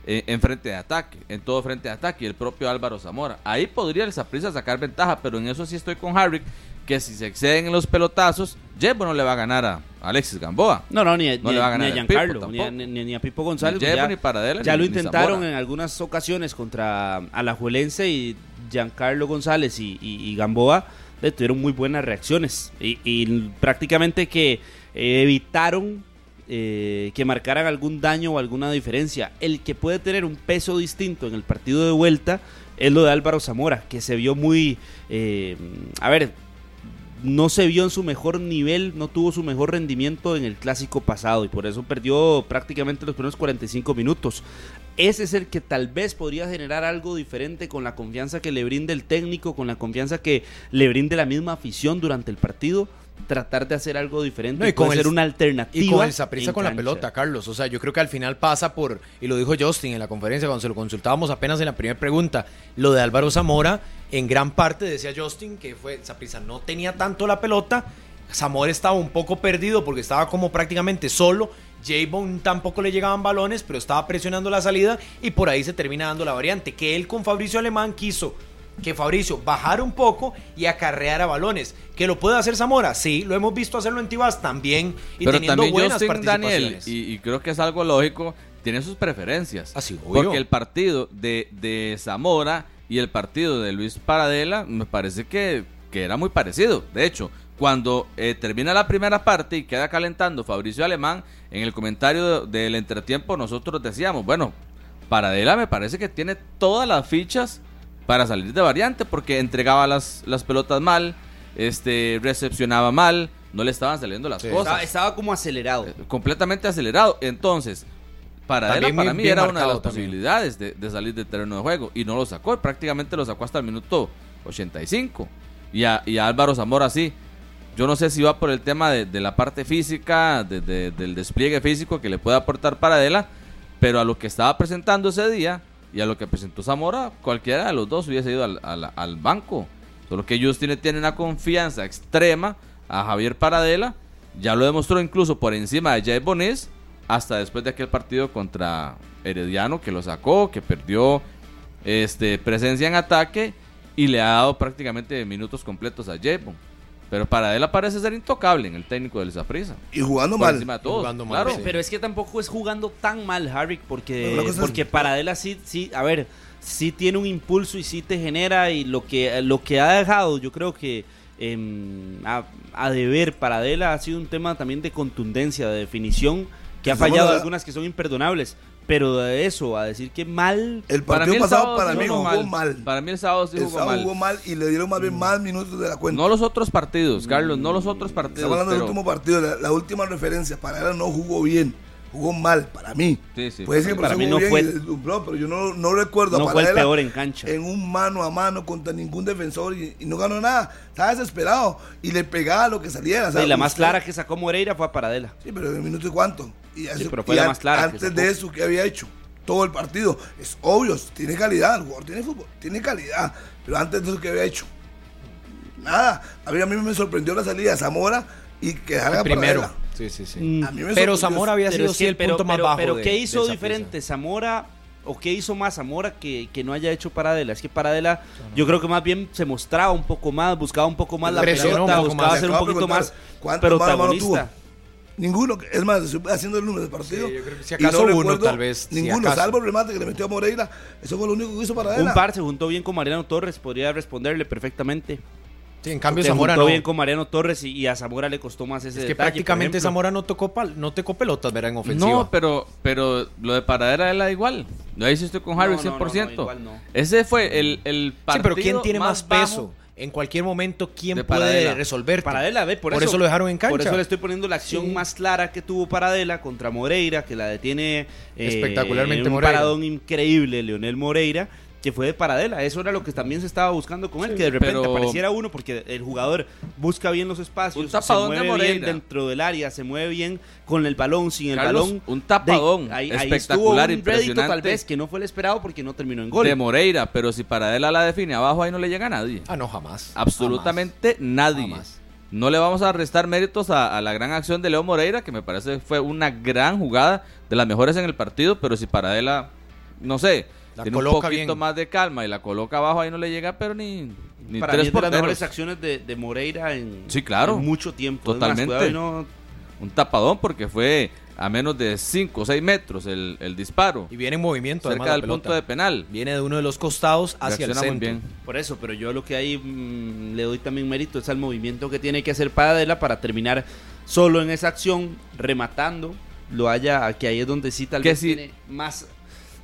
eh, en frente de ataque, en todo frente de ataque, y el propio Álvaro Zamora. Ahí podría el Saprissa sacar ventaja, pero en eso sí estoy con Harry, que si se exceden en los pelotazos, Jebo no le va a ganar a Alexis Gamboa. No, no, ni, No ni le va a ni a Giancarlo, ni a, ni- ni a Pipo González. Ni Jevo, ya ni Paradela, ya lo intentaron en algunas ocasiones contra Alajuelense y Giancarlo González y, y- y Gamboa eh, tuvieron muy buenas reacciones y, y prácticamente que eh, evitaron eh, que marcaran algún daño o alguna diferencia. El que puede tener un peso distinto en el partido de vuelta es lo de Álvaro Zamora, que se vio muy... eh, a ver, no se vio en su mejor nivel, no tuvo su mejor rendimiento en el clásico pasado y por eso perdió prácticamente los primeros 45 minutos. Ese es el que tal vez podría generar algo diferente con la confianza que le brinde el técnico, con la confianza que le brinde la misma afición durante el partido, tratar de hacer algo diferente No, y con ser una alternativa. Y con el Saprissa en con la pelota, Carlos. O sea, yo creo que al final pasa por, y lo dijo Justin en la conferencia cuando se lo consultábamos apenas en la primera pregunta, lo de Álvaro Zamora, en gran parte decía Justin que fue, Saprissa no tenía tanto la pelota, Zamora estaba un poco perdido porque estaba como prácticamente solo, J-Bone tampoco le llegaban balones, pero estaba presionando la salida y por ahí se termina dando la variante, que él con Fabricio Alemán quiso que Fabricio bajara un poco y acarreara balones. ¿Que lo puede hacer Zamora? Sí, lo hemos visto hacerlo en Tibas también y Pero teniendo también buenas Justin participaciones. Daniel, y, y creo que es algo lógico, tiene sus preferencias. Ah, sí, obvio. Porque el partido de, de Zamora y el partido de Luis Paradela me parece que, que era muy parecido. De hecho, cuando eh, termina la primera parte y queda calentando Fabricio Alemán, en el comentario de- del entretiempo nosotros decíamos, bueno, Paradela me parece que tiene todas las fichas para salir de variante porque entregaba las, las pelotas mal, este recepcionaba mal, no le estaban saliendo las Sí. cosas Estaba, estaba como acelerado. eh, completamente acelerado. Entonces, para él, para mí bien era una de las también. posibilidades de, de salir del terreno de juego. Y no lo sacó, y prácticamente lo sacó hasta el minuto 85. Y a, y a Álvaro Zamora sí. Yo no sé si va por el tema de, de la parte física, de- de- del despliegue físico que le puede aportar Paradela, pero a lo que estaba presentando ese día y a lo que presentó Zamora, cualquiera de los dos hubiese ido al, al- banco. Solo que ellos tienen una confianza extrema a Javier Paradela, ya lo demostró incluso por encima de Jay Bonis, hasta después de aquel partido contra Herediano que lo sacó, que perdió este, presencia en ataque y le ha dado prácticamente minutos completos a Jebon. Pero para él parece ser intocable en el técnico del Zaprisa. Y jugando Por mal. encima de todos, Jugando mal, claro. sí. Pero es que tampoco es jugando tan mal, Harry, Pero porque, es- porque Paradela sí, sí, a ver, sí tiene un impulso y sí te genera y lo que, lo que ha dejado, yo creo que em, a, a deber Paradela ha sido un tema también de contundencia, de definición, que ha fallado algunas que son imperdonables, pero de eso, a decir que mal, El Para partido mí el pasado para sí mí jugó jugó mal. Para mí el sábado sí El jugó sábado mal. jugó mal y le dieron más bien más minutos de la cuenta. No los otros partidos, Carlos, no los otros partidos. Estamos hablando del pero- último partido, la, la última referencia. Para él no jugó bien, jugó mal para mí. Sí, sí. Puede ser que Para mí no fue- pero yo no, no recuerdo no fue el Paradela peor en cancha. en un mano a mano contra ningún defensor y, y no ganó nada. Estaba desesperado y le pegaba lo que saliera. y la más clara que sacó Moreira fue a Paradela. Sí, pero en el minuto y cuánto. Y, eso- pero fue y la más clara Antes de eso, ¿qué había hecho? Todo el partido. Es obvio, tiene calidad. El jugador tiene fútbol, tiene calidad. Pero antes de eso, ¿qué había hecho? Nada. A mí, a mí me sorprendió la salida de Zamora y que dejara Primero. Sí, sí, sí. Mm, A mí me Pero Zamora había Pero sido sí el pero- punto más pero- bajo. Pero de- ¿qué hizo diferente Zamora o qué hizo más Zamora que, que no haya hecho Paradela? Es que Paradela yo creo que más bien se mostraba un poco más, buscaba un poco más la Presionó pelota, buscaba más. ser un poquito más ¿cuántos mano a mano protagonista. tuvo? Ninguno. Es más, haciendo el número del partido. Sí, yo creo que si acaso uno, recuerdo tal vez, Ninguno, salvo el remate que le metió a Moreira. Eso fue lo único que hizo Paradela. Un par se juntó bien con Mariano Torres, podría responderle perfectamente. Sí, en cambio Zamora no. bien con Mariano Torres y, y a Zamora le costó más ese Es que detalle, por prácticamente. Zamora no tocó, pal- no tocó pelotas, verá, en ofensiva. No, pero, pero lo de Paradera era igual. Ahí sí estoy con Harry No, no, no, 100%. no, igual no. Ese fue el, el Sí, partido pero ¿quién tiene más, bajo. peso? En cualquier momento, ¿quién De puede resolverte? Paradela, ve, por, Por eso lo dejaron en Por cancha. eso le estoy poniendo la acción Sí. más clara que tuvo Paradela contra Moreira, que la detiene eh, Espectacularmente un Moreira. paradón increíble, Leonel Moreira, que fue de Paradela. Eso era lo que también se estaba buscando con él, que de repente pero- apareciera uno, porque el jugador busca bien los espacios, Un se tapadón de mueve bien Moreira. dentro del área, se mueve bien con el balón, sin el Carlos, balón. un tapadón De- ahí, ahí espectacular, estuvo un rédito tal impresionante. vez que no fue el esperado porque no terminó en gol. De Moreira, pero si Paradela la define abajo, ahí no le llega a nadie. Ah, no, jamás. Absolutamente nadie. Jamás. No le vamos a restar méritos a, a la gran acción de Leo Moreira, que me parece fue una gran jugada, de las mejores en el partido, pero si Paradela, no sé, La tiene un poquito bien. más de calma y la coloca abajo, ahí no le llega, pero ni, ni Para tres mí es de las mejores acciones de, de Moreira en, Sí, claro. en mucho tiempo. Totalmente. no- Un tapadón porque fue a menos de 5 o 6 metros el, el disparo, Y viene en movimiento, cerca del pelota. punto de penal. Viene de uno de los costados hacia el centro. muy bien. Por eso, pero yo lo que ahí mm, le doy también mérito es al movimiento que tiene que hacer Paradela para terminar solo en esa acción, rematando, lo haya, que ahí es donde sí tal Que vez tiene más.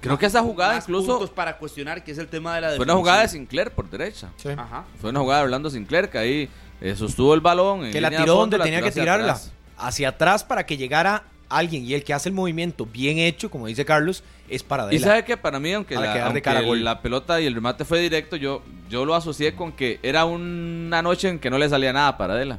Creo más- que esa jugada más incluso- puntos para cuestionar, que es el tema de la Fue una jugada de. Sinclair por derecha. Sí. Ajá. Fue una jugada de Orlando Sinclair que ahí eh, sostuvo el balón. en Que la tiró fondo, donde la tenía que hacia tirarla. atrás. Hacia atrás para que llegara alguien. Y el que hace el movimiento bien hecho, como dice Carlos, es para Y sabe que para mí, aunque, Para la, aunque cara pelota y el remate fue directo, yo, yo lo asocié con que era una noche en que no le salía nada para Adela.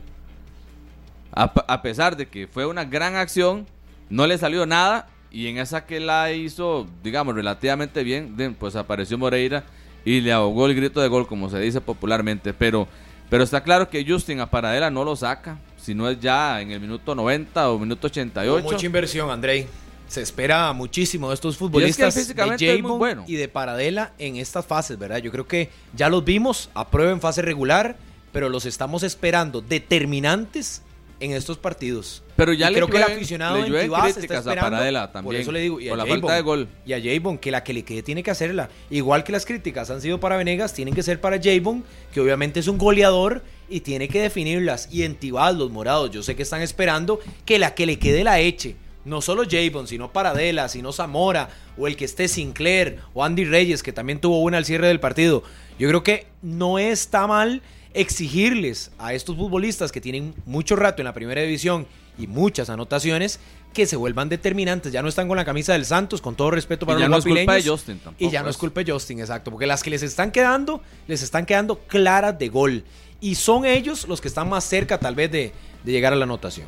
A pesar de que fue una gran acción, no le salió nada. Y en esa que la hizo, digamos, relativamente bien, pues apareció Moreira y le ahogó el grito de gol, como se dice popularmente. Pero, pero está claro que Justin a Paradela no lo saca, si no es ya en el minuto 90 o minuto 88. Mucha inversión, Andrei. Se espera muchísimo de estos Y es que futbolistas físicamente de es muy bueno. y de Paradela en estas fases, ¿verdad? Yo creo que ya los vimos a prueba en fase regular, pero los estamos esperando determinantes en estos partidos. Pero ya Y le creo que el llueven- aficionado le en llueven Tibás está críticas a. Paradela Por también, eso le digo, y a por la falta de gol. Y a Javon, que la que le quede tiene que hacerla. Igual que las críticas han sido para Venegas, tienen que ser para Javon, que obviamente es un goleador y tiene que definirlas. Y en Tibás, los morados, yo sé que están esperando que la que le quede la eche. No solo Javon, sino Paradela, sino Zamora, o el que esté Sinclair, o Andy Reyes, que también tuvo una al cierre del partido. Yo creo que no está mal exigirles a estos futbolistas que tienen mucho rato en la primera división y muchas anotaciones que se vuelvan determinantes. Ya no están con la camisa del Santos, con todo respeto para Y ya los no es culpa de. Justin tampoco. Y ya no es eso. culpa de Justin, exacto. Porque las que les están quedando, les están quedando claras de gol. y son ellos los que están más cerca tal vez de, de llegar a la anotación.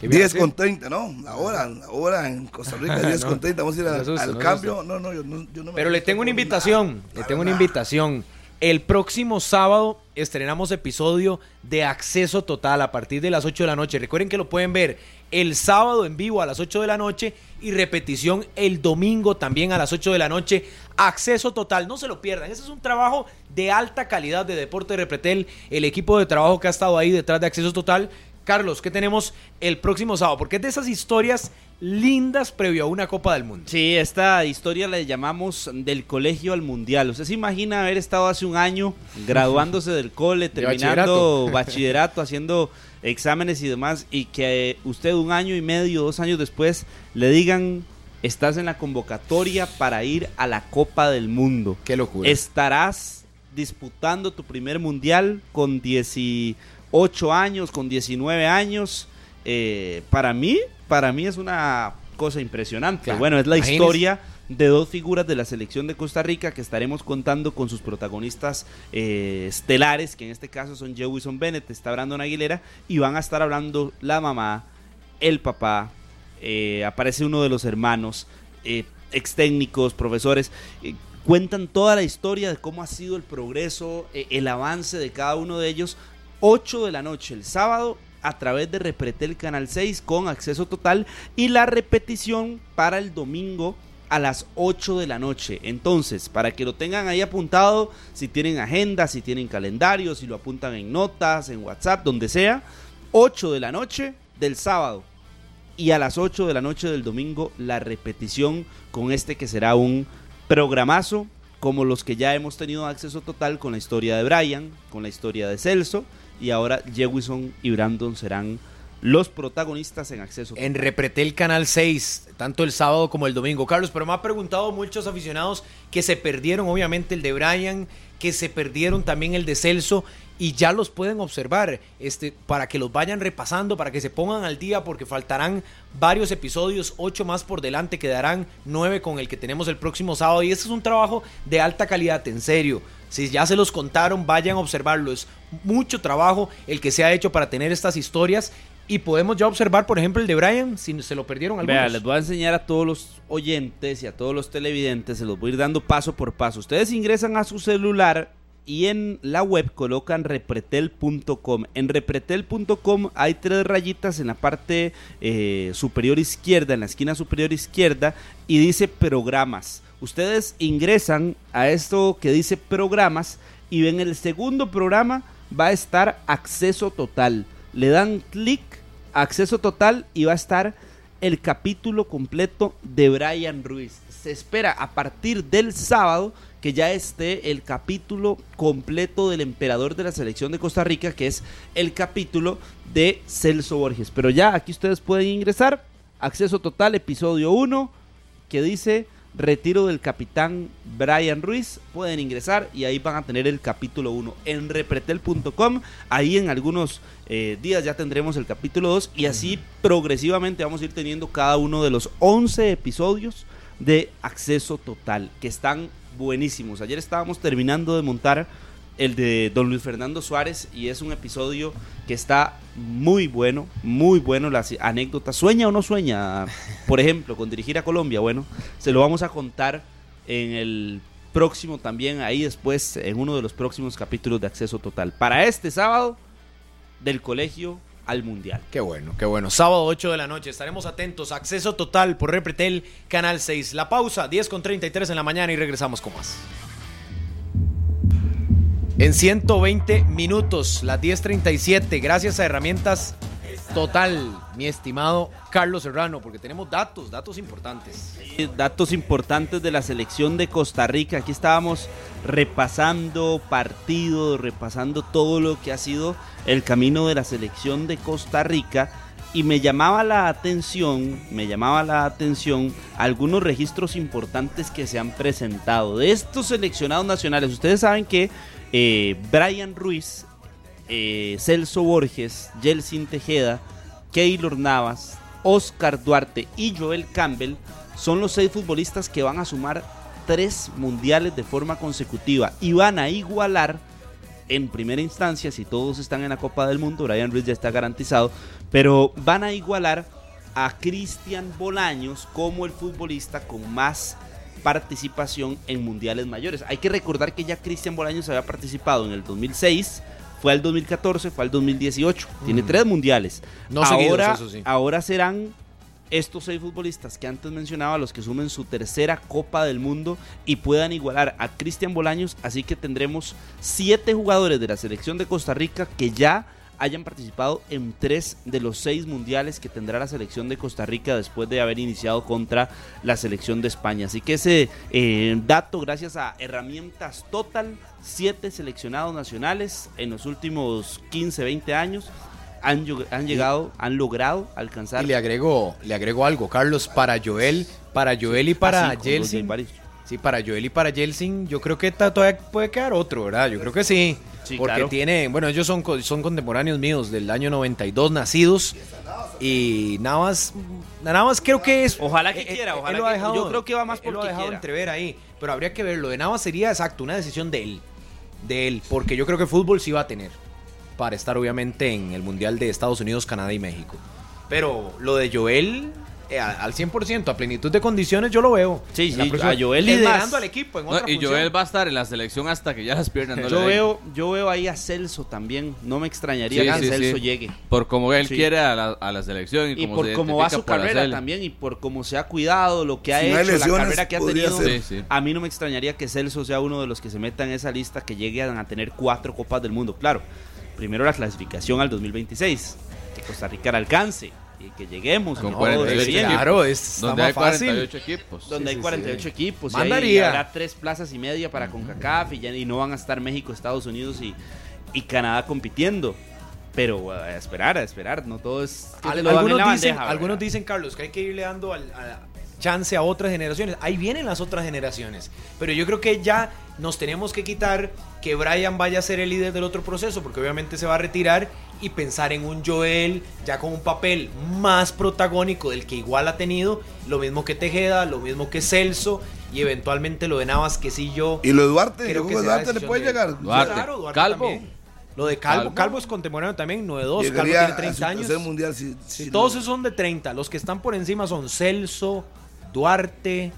¿Qué 10 viene a con 30, ¿no? Ahora, ahora en Costa Rica 10 No, con 30. Vamos a ir al, asusta, al no cambio. No, no, yo no, yo no me Pero le tengo una invitación, nada. le tengo una invitación. El próximo sábado estrenamos episodio de Acceso Total a partir de las 8 de la noche. Recuerden que lo pueden ver el sábado en vivo a las 8 de la noche y repetición el domingo también a las 8 de la noche. Acceso Total, no se lo pierdan. Ese es un trabajo de alta calidad de Deporte de Repretel, el equipo de trabajo que ha estado ahí detrás de Acceso Total. Carlos, ¿qué tenemos el próximo sábado? Porque es de esas historias lindas previo a una Copa del Mundo. Sí, esta historia la llamamos del colegio al mundial. Usted se imagina haber estado hace un año graduándose del cole, terminando bachillerato, haciendo exámenes y demás, y que eh, usted un año y medio, dos años después, le digan, estás en la convocatoria para ir a la Copa del Mundo. Qué locura. Estarás disputando tu primer mundial con 18 años, con 19 años. Eh, para mí, para mí es una cosa impresionante. Claro. Bueno, es la Imagínese. historia de dos figuras de la selección de Costa Rica que estaremos contando con sus protagonistas eh, estelares, que en este caso son Jewison Bennett, está Brandon Aguilera, y van a estar hablando la mamá, el papá, eh, aparece uno de los hermanos, eh, ex técnicos, profesores, cuentan toda la historia de cómo ha sido el progreso, el avance de cada uno de ellos. 8 de la noche el sábado a través de Repretel Canal 6 con acceso total y la repetición para el domingo a las 8 de la noche. Entonces, para que lo tengan ahí apuntado, si tienen agenda, si tienen calendario, si lo apuntan en notas, en WhatsApp, donde sea, 8 de la noche del sábado y a las 8 de la noche del domingo la repetición con este que será un programazo como los que ya hemos tenido acceso total con la historia de Brian, con la historia de Celso y ahora Jewison y Brandon serán los protagonistas en acceso. En Repretel Canal 6, tanto el sábado como el domingo. Carlos, pero me ha preguntado muchos aficionados que se perdieron, obviamente, el de Brian, que se perdieron también el de Celso, y ya los pueden observar, este, para que los vayan repasando, para que se pongan al día, porque faltarán varios episodios, ocho más por delante, quedarán nueve con el que tenemos el próximo sábado, y este es un trabajo de alta calidad, en serio. Si ya se los contaron, vayan a observarlo. Es mucho trabajo el que se ha hecho para tener estas historias. Y podemos ya observar, por ejemplo, el de Brian, si se lo perdieron algunos. Vea, les voy a enseñar a todos los oyentes y a todos los televidentes, se los voy a ir dando paso por paso. Ustedes ingresan a su celular y en la web colocan repretel.com. En repretel.com hay tres rayitas en la parte eh, superior izquierda, en la esquina superior izquierda, y dice programas. Ustedes ingresan a esto que dice programas y ven el segundo programa va a estar acceso total. Le dan clic acceso total y va a estar el capítulo completo de Brian Ruiz. Se espera a partir del sábado que ya esté el capítulo completo del emperador de la selección de Costa Rica, que es el capítulo de Celso Borges. Pero ya aquí ustedes pueden ingresar, acceso total, episodio 1, que dice retiro del capitán Brian Ruiz. Pueden ingresar y ahí van a tener el capítulo 1 en repretel.com. Ahí en algunos eh, días ya tendremos el capítulo 2 y así progresivamente vamos a ir teniendo cada uno de los 11 episodios de acceso total que están buenísimos. Ayer estábamos terminando de montar el de Don Luis Fernando Suárez y es un episodio que está muy bueno, muy bueno las anécdotas. ¿Sueña o no sueña? Por ejemplo, con dirigir a Colombia, bueno, se lo vamos a contar en el próximo también, ahí después, en uno de los próximos capítulos de Acceso Total. Para este sábado, del colegio al mundial. Qué bueno, qué bueno. Sábado 8 de la noche, estaremos atentos. Acceso total por Repretel, Canal 6. La pausa, 10 con 33 en la mañana y regresamos con más. En 120 minutos, las 10.37, gracias a herramientas total, mi estimado Carlos Serrano, porque tenemos datos, datos importantes. Sí, Datos importantes de la selección de Costa Rica. Aquí estábamos repasando partidos, repasando todo lo que ha sido el camino de la selección de Costa Rica. Y me llamaba la atención, me llamaba la atención algunos registros importantes que se han presentado de estos seleccionados nacionales. Ustedes saben que eh, Brian Ruiz, eh, Celso Borges, Jelsin Tejeda, Keylor Navas, Oscar Duarte y Joel Campbell son los seis futbolistas que van a sumar tres mundiales de forma consecutiva y van a igualar en primera instancia, si todos están en la Copa del Mundo, Brian Ruiz ya está garantizado, pero van a igualar a Cristian Bolaños como el futbolista con más participación en mundiales mayores. Hay que recordar que ya Cristian Bolaños había participado en el 2006, fue al 2014, fue al 2018. Tiene tres mundiales. No seguidos, ahora, eso sí. ahora serán estos seis futbolistas que antes mencionaba los que sumen su tercera Copa del Mundo y puedan igualar a Cristian Bolaños. Así que tendremos siete jugadores de la selección de Costa Rica que ya hayan participado en tres de los seis mundiales que tendrá la selección de Costa Rica después de haber iniciado contra la selección de España. Así que ese eh, dato, gracias a herramientas total, siete seleccionados nacionales en los últimos 15, 20 años han, han llegado, han logrado alcanzar. Y le agrego, le agrego algo, Carlos, para Joel, para Joel y para de Jelsin. Sí, para Joel y para Jelsin, yo creo que todavía puede quedar otro, ¿verdad? Yo creo que sí. Sí, porque claro. tiene, bueno, ellos son, son contemporáneos míos del año 92 nacidos. Y Navas, Navas creo que es. Ojalá que eh, eh, quiera, ojalá que- yo creo que va más él lo ha dejado quiera. entrever ahí. Pero habría que verlo. De Navas sería exacto, una decisión de él. De él. Porque yo creo que fútbol sí va a tener. Para estar obviamente en el Mundial de Estados Unidos, Canadá y México. Pero lo de Joel. Eh, al 100%, a plenitud de condiciones, yo lo veo. Sí, a Joel liderando al equipo. En No, otra y función. Joel va a estar en la selección hasta que ya las piernas no le Yo den. veo, yo veo ahí a Celso también. No me extrañaría Sí, que sí, Celso sí. llegue. Por como él Sí. quiere a la, a la selección y, Y como por se cómo va su carrera también y por cómo se ha cuidado, lo que ha Si no hay hecho, la carrera que ha tenido. ser. Sí, sí. A mí no me extrañaría que Celso sea uno de los que se meta en esa lista que lleguen a tener cuatro Copas del Mundo. Claro, primero la clasificación al 2026, que Costa Rica alcance que lleguemos Con y No, todo 48 esté bien. claro, es, Donde hay fácil. 48 equipos. donde Sí, hay sí, 48 sí. equipos y Mandaría. ahí habrá tres plazas y media para CONCACAF y, ya- y no van a estar México, Estados Unidos y, y Canadá compitiendo. Pero uh, a esperar, a esperar, no todo es... Al- algunos, dicen, bandeja, algunos dicen, Carlos, que hay que irle dando al- a- chance a otras generaciones. Ahí vienen las otras generaciones. Pero yo creo que ya nos tenemos que quitar que Brian vaya a ser el líder del otro proceso, porque obviamente se va a retirar y pensar en un Joel ya con un papel más protagónico del que igual ha tenido, lo mismo que Tejeda, lo mismo que Celso y eventualmente lo de Navas que sí yo Y lo de Duarte, creo yo que creo que será Duarte le puede llegar. Duarte. Claro, Duarte Calvo. también. Lo de Calvo, Calvo. Calvo es contemporáneo también, 9-2, Calvo tiene a 30 su años. mundial si- Sí, si todos no- esos son de 30. Los que están por encima son Celso, Duarte,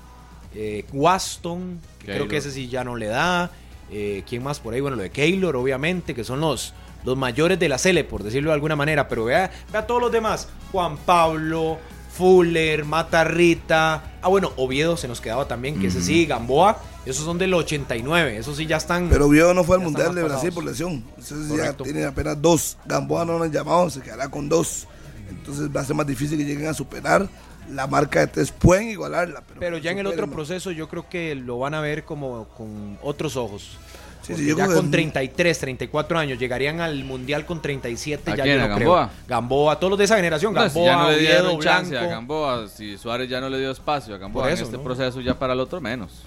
eh, Waston, que creo que ese sí ya no le da. eh, ¿Quién más por ahí? Bueno, lo de Keylor, obviamente, que son los, los mayores de la Cele, por decirlo de alguna manera. Pero vea, vea todos los demás. Juan Pablo, Fuller, Matarrita. Ah, bueno, Oviedo se nos quedaba también, que ese sí, Gamboa. Esos son del 89. Esos sí ya están. Pero Oviedo no fue al Mundial de Brasil por lesión. Entonces Correcto. ya tiene apenas dos. Gamboa no lo han llamado, se quedará con dos. Entonces va a ser más difícil que lleguen a superar la marca de tres. Pueden igualarla, pero, Pero ya en el otro ¿no? proceso yo creo que lo van a ver como con otros ojos. Sí, ya con 33, 34 años llegarían al Mundial con 37 ¿A ya quién, yo a no Gamboa? creo. Gamboa, todos los de esa generación, No, Gamboa, si ya no le Oviedo, dieron chance a. Gamboa, si Suárez ya no le dio espacio a Gamboa Por en eso, este ¿no? proceso, ya para el otro menos.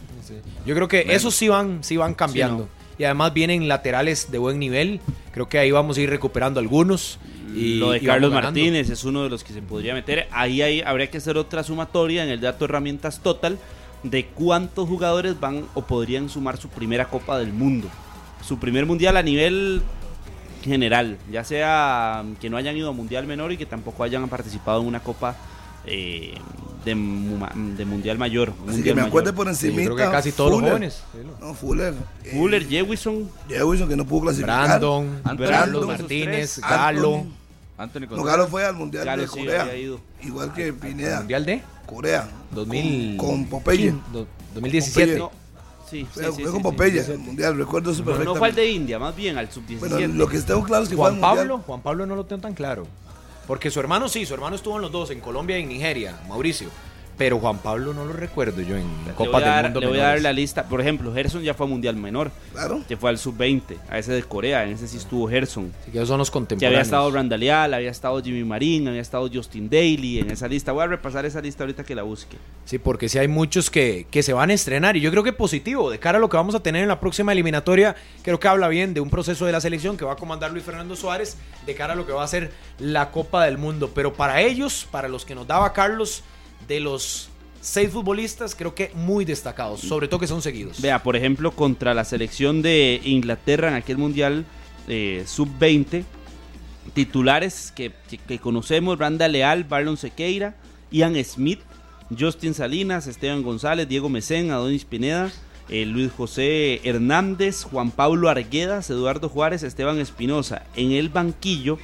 Yo creo que Menos. esos sí van, sí van cambiando. Y además vienen laterales de buen nivel. Creo que ahí vamos a ir recuperando algunos. Y, lo de y Carlos. Martínez es uno de los que se podría meter. Ahí, hay- habría que hacer otra sumatoria en el dato herramientas total de cuántos jugadores van o podrían sumar su primera Copa del Mundo. Su primer mundial a nivel general, ya sea que no hayan ido a mundial menor y que tampoco hayan participado en una Copa eh, de, de mundial mayor. Así mundial que me mayor. acuerde por Sí, yo encima. creo que casi todos los jóvenes. No, Fuller. eh, Fuller, Jewison, Jewison, que no pudo clasificar. Brandon, Anthony, esos Martínez. Galo. Anthony. No. Galo fue al Mundial Galo de sí Corea. ido. Igual que Pineda. ¿Mundial de? Corea. 2000. Con, con Popeye. Do- 2017. Popeye. Sí, Fue, sí, fue sí, con sí, Popeye, sí. el Mundial. Recuerdo eso No, no fue al perfectamente. de India, más bien al sub-17. Bueno, lo que tengo claro es que Juan fue al Mundial. Pablo, Juan Pablo no lo tengo tan claro. Porque su hermano sí, su hermano estuvo en los dos, en Colombia y en Nigeria, Mauricio. Pero Juan Pablo no lo recuerdo yo en Le Copas voy, a del dar, Mundo. le voy a dar la lista. Por ejemplo, Gerson ya fue a Mundial Menor. Claro. Que fue al Sub-20. A ese de Corea. En ese sí estuvo Gerson. Así que esos son los Que contemporáneos. había estado Randall había estado Jimmy Marín, había estado Justin Daly en esa lista. Voy a repasar esa lista ahorita que la busque. Sí, porque sí hay muchos que, que se van a estrenar. Y yo creo que positivo, de cara a lo que vamos a tener en la próxima eliminatoria, creo que habla bien de un proceso de la selección que va a comandar Luis Fernando Suárez, de cara a lo que va a ser la Copa del Mundo. Pero para ellos, para los que nos daba Carlos, de los seis futbolistas creo que muy destacados, sobre todo que son seguidos. Vea, por ejemplo, contra la selección de Inglaterra en aquel Mundial eh, Sub-20, titulares que, que- conocemos, Randa Leal, Barlon Sequeira, Ian Smith, Justin Salinas, Esteban González, Diego Mesén, Adonis Pineda, eh, Luis José Hernández, Juan Pablo Arguedas, Eduardo Juárez, Esteban Espinosa. En el banquillo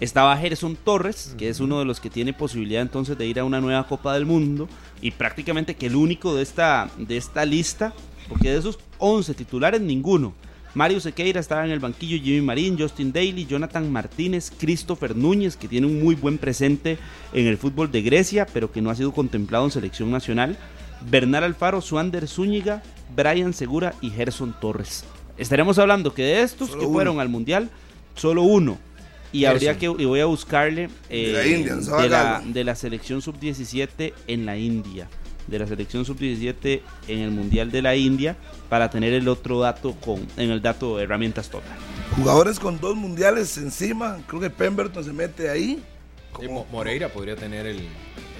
estaba Gerson Torres, que es uno de los que tiene posibilidad entonces de ir a una nueva Copa del Mundo y prácticamente que el único de esta, de esta lista, porque de esos 11 titulares ninguno. Mario Sequeira estaba en el banquillo, Jimmy Marín, Justin Daly, Jonathan Martínez, Christopher Núñez, que tiene un muy buen presente en el fútbol de Grecia, pero que no ha sido contemplado en selección nacional. Bernal Alfaro, Suander Zúñiga, Brian Segura y Gerson Torres. Estaremos hablando que de estos Solo que uno. fueron al Mundial, solo uno. Y habría que, y voy a buscarle eh, De la India, no se va a de, la, ganar. de la selección sub-17 en la India. De la selección sub-17 en el Mundial de la India para tener el otro dato con en el dato de herramientas total. Jugadores con dos mundiales encima. Creo que Pemberton se mete ahí. Moreira podría tener el... el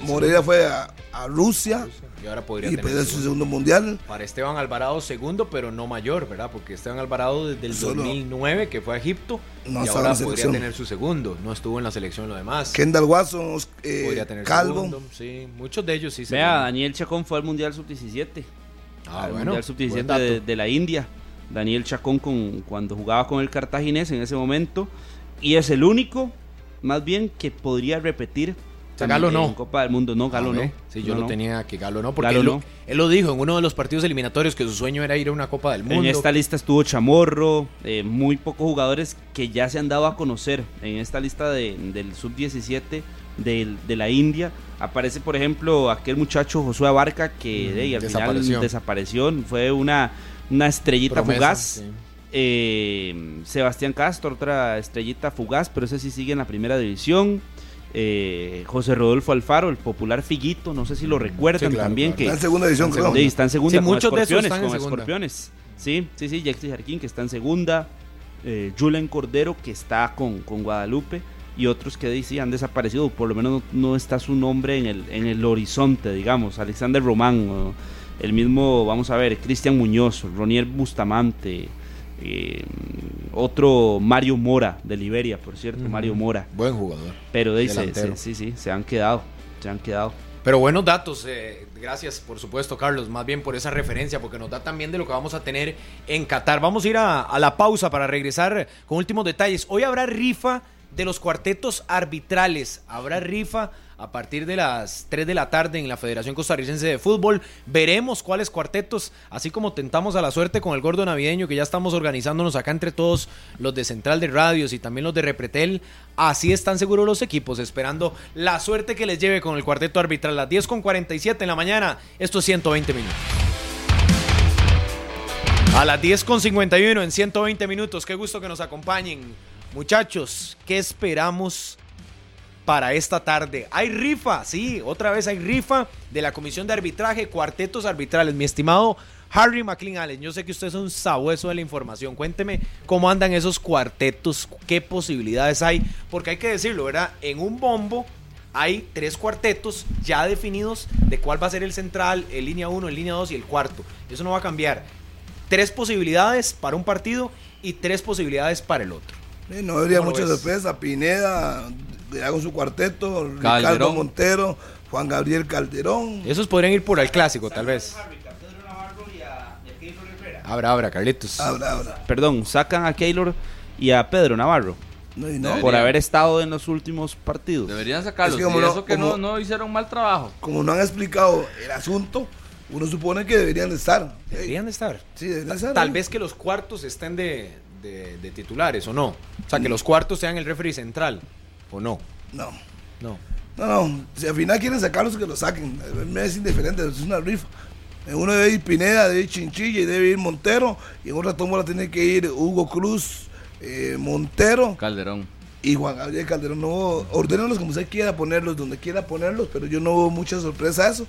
Moreira fue a, a Rusia segundo, y ahora podría y tener su segundo. segundo mundial. Para Esteban Alvarado segundo, pero no mayor, ¿verdad? Porque Esteban Alvarado desde el Solo- 2009 que fue a Egipto No y estaba ahora en la podría selección. tener su segundo. No estuvo en la selección lo demás. Kendall Watson, eh, podría tener Calvo. segundo, sí, muchos de ellos sí. se Vea. Daniel Chacón fue al Mundial sub-17. Ah, al bueno, Mundial buen sub-17 dato. de, de la India. Daniel Chacón con, cuando jugaba con el Cartaginés en ese momento. Y es el único, más bien, que podría repetir. sea, Galo no. En Copa del Mundo, no, Galo no. Sí, yo No, lo no. tenía que Galo no, porque Galo él, lo- no. él lo dijo en uno de los partidos eliminatorios que su sueño era ir a una Copa del Mundo. En esta lista estuvo Chamorro, eh, muy pocos jugadores que ya se han dado a conocer en esta lista de- del sub-17 del- de la India. Aparece, por ejemplo, aquel muchacho Josué Abarca que Mm, de, al desapareció. final desapareció. Fue una, una estrellita Promesa, fugaz. sí. Eh, Sebastián Castro, otra estrellita fugaz, pero ese sí sigue en la primera división. Eh, José Rodolfo Alfaro, el popular Figuito, no sé si lo recuerdan claro, también, claro. que Está en segunda división, creo. Sí, está en segunda Sí, con muchos de esos escorpiones, están en con segunda. escorpiones. Sí, sí, sí, Jexy Jarquín que está en segunda, eh, Julen Cordero que está con, con Guadalupe y otros que sí, han desaparecido, por lo menos no, no está su nombre en el, en el horizonte, digamos, Alexander Román, el mismo, vamos a ver, Cristian Muñoz, Ronier Bustamante, eh, otro Mario Mora de Liberia, por cierto, Mario Mora, Buen jugador. pero se- sí, sí, se han quedado, se han quedado. Pero buenos datos, eh, gracias por supuesto Carlos, más bien por esa referencia, porque nos da también de lo que vamos a tener en Qatar. Vamos a ir a, a la pausa para regresar con últimos detalles. Hoy habrá rifa de los cuartetos arbitrales, habrá rifa a partir de las 3 de la tarde en la Federación Costarricense de Fútbol. Veremos cuáles cuartetos, así como tentamos a la suerte con el gordo navideño, que ya estamos organizándonos acá entre todos los de Central de Radios y también los de Repretel. Así están seguros los equipos, esperando la suerte que les lleve con el cuarteto arbitral. Las 10 con 47 en la mañana, estos 120 minutos. A las 10 con 51 en 120 minutos, qué gusto que nos acompañen. Muchachos, ¿qué esperamos para esta tarde? Hay rifa, sí, otra vez hay rifa de la Comisión de Arbitraje, cuartetos arbitrales. Mi estimado Harry McLean Allen, yo sé que usted es un sabueso de la información. Cuénteme cómo andan esos cuartetos, qué posibilidades hay, porque hay que decirlo, ¿verdad? En un bombo hay tres cuartetos ya definidos de cuál va a ser el central, el línea 1, el línea 2 y el cuarto. Eso no va a cambiar. Tres posibilidades para un partido y tres posibilidades para el otro. Sí, no habría ¿Cómo lo mucha sorpresa. Pineda, con su cuarteto, Ricardo Calderón. Montero, Juan Gabriel Calderón. Esos podrían ir por el clásico, tal vez. Abra, abra, Carlitos. Habla, habla. Perdón, sacan a Keylor y a Pedro Navarro. No, y no. Por haber estado en los últimos partidos. Deberían sacarlos. Es que como y no- eso que como- no, no hicieron mal trabajo. Como no han explicado el asunto, uno supone que deberían de estar. Deberían de estar. Sí, deberían estar. Tal ¿eh? vez que los cuartos estén de, de- de titulares o no. O sea, que los cuartos sean el referee central o no. No. No. No, no. Si al final quieren sacarlos, que los saquen. Me es indiferente, es una rifa. En uno debe ir Pineda, debe ir Chinchilla y debe ir Montero. Y en otra tómbola tiene que ir Hugo Cruz, eh, Montero Calderón. y Juan Gabriel Calderón. No, ordénenlos como usted quiera ponerlos, donde quiera ponerlos, pero yo no veo mucha sorpresa a eso.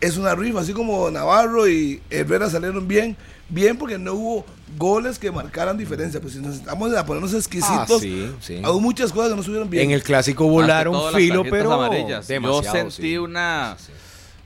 Es una rifa, así como Navarro y Herrera salieron bien, bien porque no hubo goles que marcaran diferencia. Pues si nos estamos a ponernos exquisitos, Ah, sí, sí. hubo muchas cosas que no estuvieron bien. En el clásico volaron filo, pero amarillas. Yo sentí sí. una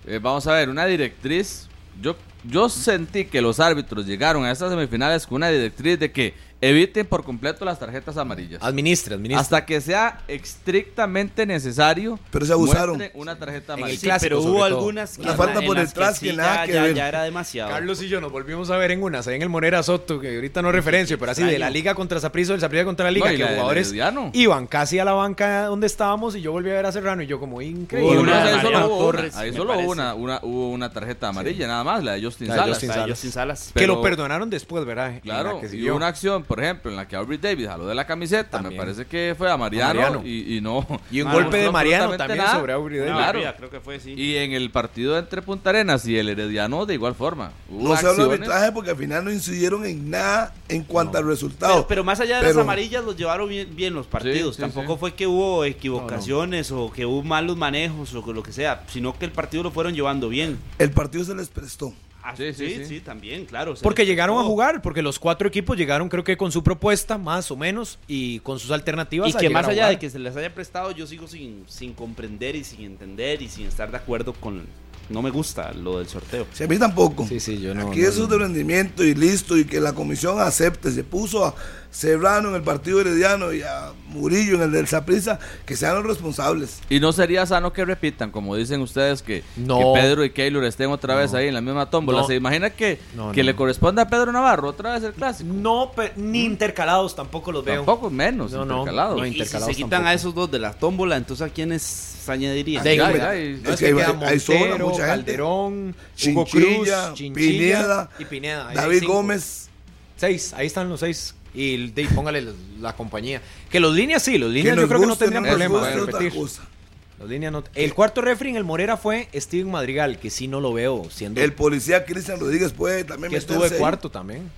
eh, vamos a ver, una directriz. Yo, yo sentí que los árbitros llegaron a estas semifinales con una directriz de que eviten por completo las tarjetas amarillas. Administra, administra. Hasta que sea estrictamente necesario. Pero se abusaron. Una tarjeta el amarilla. Sí, clásico, pero hubo todo. algunas Una falta en por las detrás sí que nada ya, que ya- ver. ya era demasiado. Carlos y yo nos volvimos a ver en unas, ahí en el Monera Soto, que ahorita no referencio, pero así de la liga contra Saprissa, del Saprissa contra la liga, No, que la del jugadores iban casi a la banca donde estábamos y yo volví a ver a Serrano y yo como increíble. Una ahí solo hubo una, Torres, ahí solo una, una- hubo una tarjeta amarilla, nada más, la de Justin La Salas. Justin Está Salas. Justin Salas. que lo perdonaron después, ¿verdad? La Claro, que y siguió. una acción, por ejemplo, en la que Aubrey Davis jaló de la camiseta, También. me parece que fue a Mariano, Mariano. Y, y no. Y un Ah, golpe no, de no, Mariano también nada. sobre Aubrey Davis. Claro. creo que fue, sí. Y en el partido entre Punta Arenas y el Herediano, de igual forma. Hubo No se habla de arbitraje porque al final no incidieron en nada en cuanto al resultado. Pero, pero más allá de las amarillas, los llevaron bien, bien los partidos. Sí, sí, Tampoco sí. fue que hubo equivocaciones o que hubo malos manejos o lo que sea, sino que el partido lo fueron llevando bien. El partido se les prestó. Ah, Sí, sí, sí, también, claro. Porque llegaron a jugar, porque los cuatro equipos llegaron creo que con su propuesta, más o menos, y con sus alternativas. Y a que más allá de que se les haya prestado, yo sigo sin, sin comprender y sin entender y sin estar de acuerdo con... No me gusta lo del sorteo. Si a mí tampoco. Sí, sí, yo no- Aquí no- eso es de rendimiento y listo, y que la comisión acepte. Se puso a Serrano en el partido herediano y a Murillo en el del Saprissa, que sean los responsables. Y no sería sano que repitan, como dicen ustedes, que, No. que Pedro y Keylor estén otra vez ahí en la misma tómbola. No. ¿Se imagina que, No, que no. le corresponde a Pedro Navarro otra vez el clásico? No, ni intercalados tampoco los veo. Tampoco menos, No, no. intercalados. No, Y si intercalados se quitan tampoco. a esos dos de la tómbola, entonces ¿a quiénes añadirían? Ahí, y- no, es que hay- hay sobra Montero, mucha gente. Calderón, Hugo Cruz, Chinchilla, Pineda, y Pineda. Ahí David. Gómez. Seis, ahí están los seis. Y ahí póngale la, la compañía. Que los líneas sí, los líneas yo creo que no tendrían problema de repetir. Los líneas no- El cuarto refri en el Morera fue Steven Madrigal, que sí no lo veo siendo. El policía Cristian Rodríguez puede también que estuvo de ahí. cuarto también.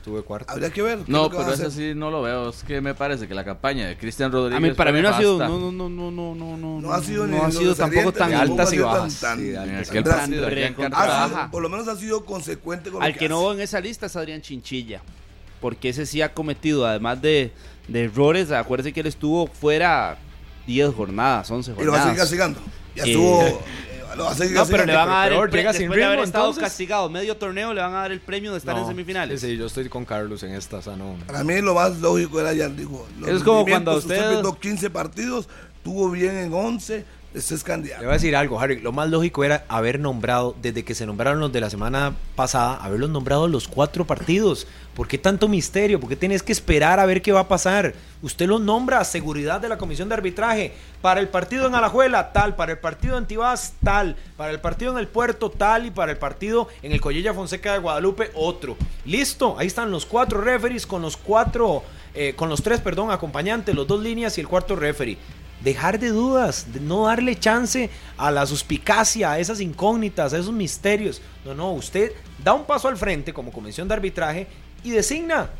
Estuvo de cuarto. Habría que ver. No, pero ese sí no lo veo. Es que me parece que la campaña de Cristian Rodríguez. A mí, para mí no ha sido, no, no, no, no, no, no, No ha sido, ni no ha sido tampoco tan altas y bajas, por lo menos ha sido consecuente con lo Al que no en esa lista es Adrián Chinchilla. Porque ese sí ha cometido, además de, de errores, acuérdense que él estuvo fuera 10 jornadas, 11 Y lo va a seguir jornadas. castigando. Ya estuvo. Lo va a seguir No, pero le van a dar el pre- llega sin después de haber ritmo, estado entonces. castigado medio torneo, le van a dar el premio de estar en No, semifinales. Sí, sí, yo estoy con Carlos en esta, o sea, no. Para mí lo más lógico era ya, digo, los Es como cuando rendimientos, usted- pintó 15 partidos, tuvo bien en 11, ese es Le candidato. voy a decir algo, Harry. Lo más lógico era haber nombrado, desde que se nombraron los de la semana pasada, haberlos nombrado los cuatro partidos. ¿Por qué tanto misterio? ¿Por qué tienes que esperar a ver qué va a pasar? Usted los nombra, seguridad de la comisión de arbitraje. Para el partido en Alajuela, tal. Para el partido en Tibás, tal. Para el partido en el Puerto, tal. Y para el partido en el Collella Fonseca de Guadalupe, otro. Listo, ahí están los cuatro referees con los cuatro, eh, con los tres, perdón, acompañantes, los dos líneas y el cuarto referee dejar de dudas, de no darle chance a la suspicacia, a esas incógnitas, a esos misterios. No, no, usted da un paso al frente como comisión de arbitraje y designa.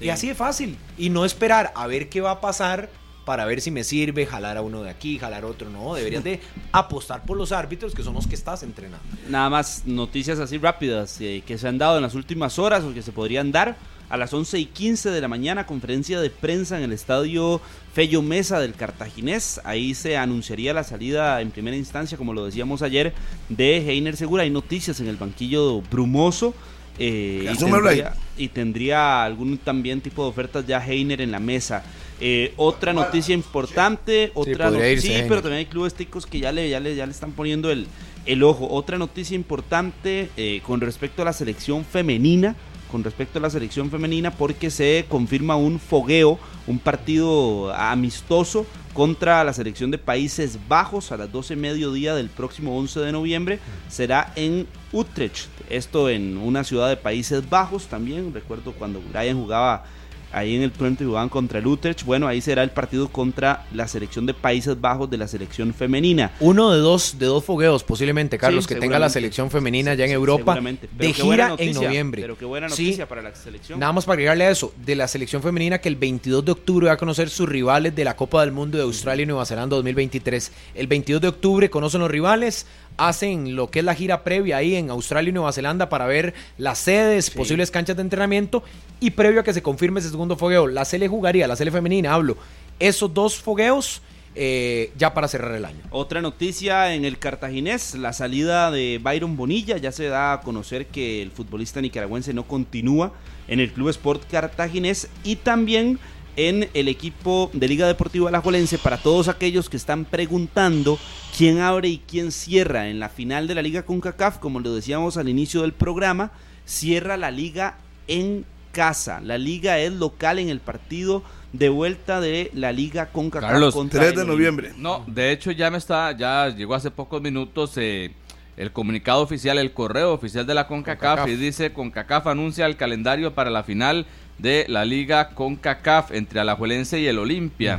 Y así de fácil. Y no esperar a ver qué va a pasar para ver si me sirve jalar a uno de aquí, jalar a otro. No, deberías de apostar por los árbitros que son los que estás entrenando. Nada más noticias así rápidas eh, que se han dado en las últimas horas o que se podrían dar. A las 11 y 15 de la mañana, conferencia de prensa en el estadio Fello Mesa del Cartaginés. Ahí se anunciaría la salida en primera instancia, como lo decíamos ayer, de Heiner Segura. Hay noticias en el banquillo brumoso. eh, y, tendría, Rey. y tendría algún también tipo de ofertas ya Heiner en la mesa. Eh, otra noticia importante, otra podría no- irse sí, Heiner. pero también hay clubes ticos que ya le, ya le, ya le están poniendo el, el ojo. Otra noticia importante eh, con respecto a la selección femenina, con respecto a la selección femenina, porque se confirma un fogueo, un partido amistoso contra la selección de Países Bajos a las 12 mediodía del próximo 11 de noviembre. Será en Utrecht, esto en una ciudad de Países Bajos también. Recuerdo cuando Brian jugaba ahí en el Twente jugaban contra el Utrecht. Bueno, ahí será el partido contra la selección de Países Bajos de la selección femenina. Uno de dos, de dos fogueos, posiblemente, Carlos, Sí, que tenga la selección femenina ya en Sí, Europa de gira en noticia, noviembre. Pero qué buena Sí, noticia para la selección. Nada más para agregarle a eso, de la selección femenina que el 22 de octubre va a conocer sus rivales de la Copa del Mundo de Australia y Nueva Zelanda 2023. El 22 de octubre conocen los rivales, hacen lo que es la gira previa ahí en Australia y Nueva Zelanda para ver las sedes, posibles canchas de entrenamiento y previo a que se confirme ese segundo fogueo, la Sele jugaría, la Sele femenina, hablo, esos dos fogueos eh, ya para cerrar el año. Otra noticia en el cartaginés, la salida de Byron Bonilla, ya se da a conocer que el futbolista nicaragüense no continúa en el Club Sport Cartaginés y también en el equipo de Liga Deportiva Alajuelense. Para todos aquellos que están preguntando quién abre y quién cierra en la final de la Liga CONCACAF, como lo decíamos al inicio del programa, cierra la liga en casa. La liga es local en el partido de vuelta de la Liga CONCACAF Carlos, contra 3 de el noviembre. No, de hecho ya me está, ya llegó hace pocos minutos eh, el comunicado oficial, el correo oficial de la CONCACAF, CONCACAF. y dice CONCACAF anuncia el calendario para la final de la Liga CONCACAF entre Alajuelense y el Olimpia.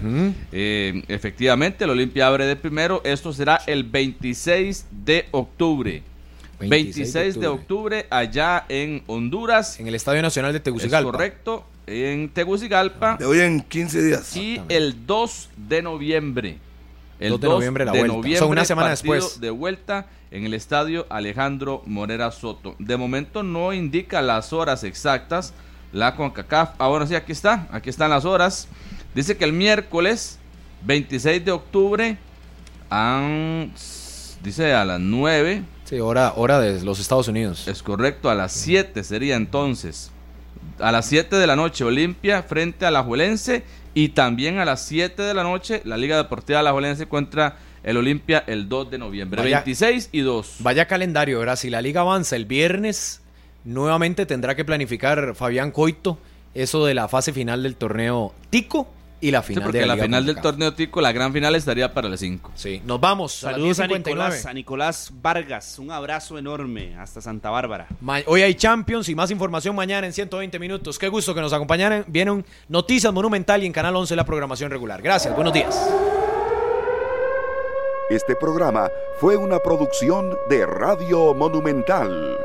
Eh, efectivamente, el Olimpia abre de primero. Esto será el 26 de octubre. 26, de, octubre. allá en Honduras. En el Estadio Nacional de Es Tegucigalpa. correcto. En Tegucigalpa. De hoy en 15 días. Y el 2 de noviembre. El 2 de noviembre la vuelta. O sea, una semana después. De vuelta en el estadio Alejandro Morera Soto. De momento no indica las horas exactas la CONCACAF. Ah, bueno, sí, aquí está. Aquí están las horas. Dice que el miércoles 26 de octubre. a- dice a las 9. Sí, hora, hora de los Estados Unidos. Es correcto, a las 7 sería entonces. A las 7 de la noche Olimpia frente a la Juelense y también a las 7 de la noche la Liga Deportiva La Juelense contra el Olimpia el 2 de noviembre. Vaya- 26 y 2. Vaya calendario, ¿verdad? Si la liga avanza el viernes, nuevamente tendrá que planificar Fabián Coito eso de la fase final del torneo Tico y la Sí, final porque de la, la Liga final del torneo Tico, la gran final estaría para el 5. Sí, nos vamos. Saludos a a las 10:59. Nicolás, a Nicolás Vargas, un abrazo enorme hasta Santa Bárbara. Ma- Hoy hay Champions y más información mañana en 120 minutos. Qué gusto que nos acompañaran. Vienen Noticias Monumental y en Canal 11 la programación regular. Gracias, buenos días. Este programa fue una producción de Radio Monumental.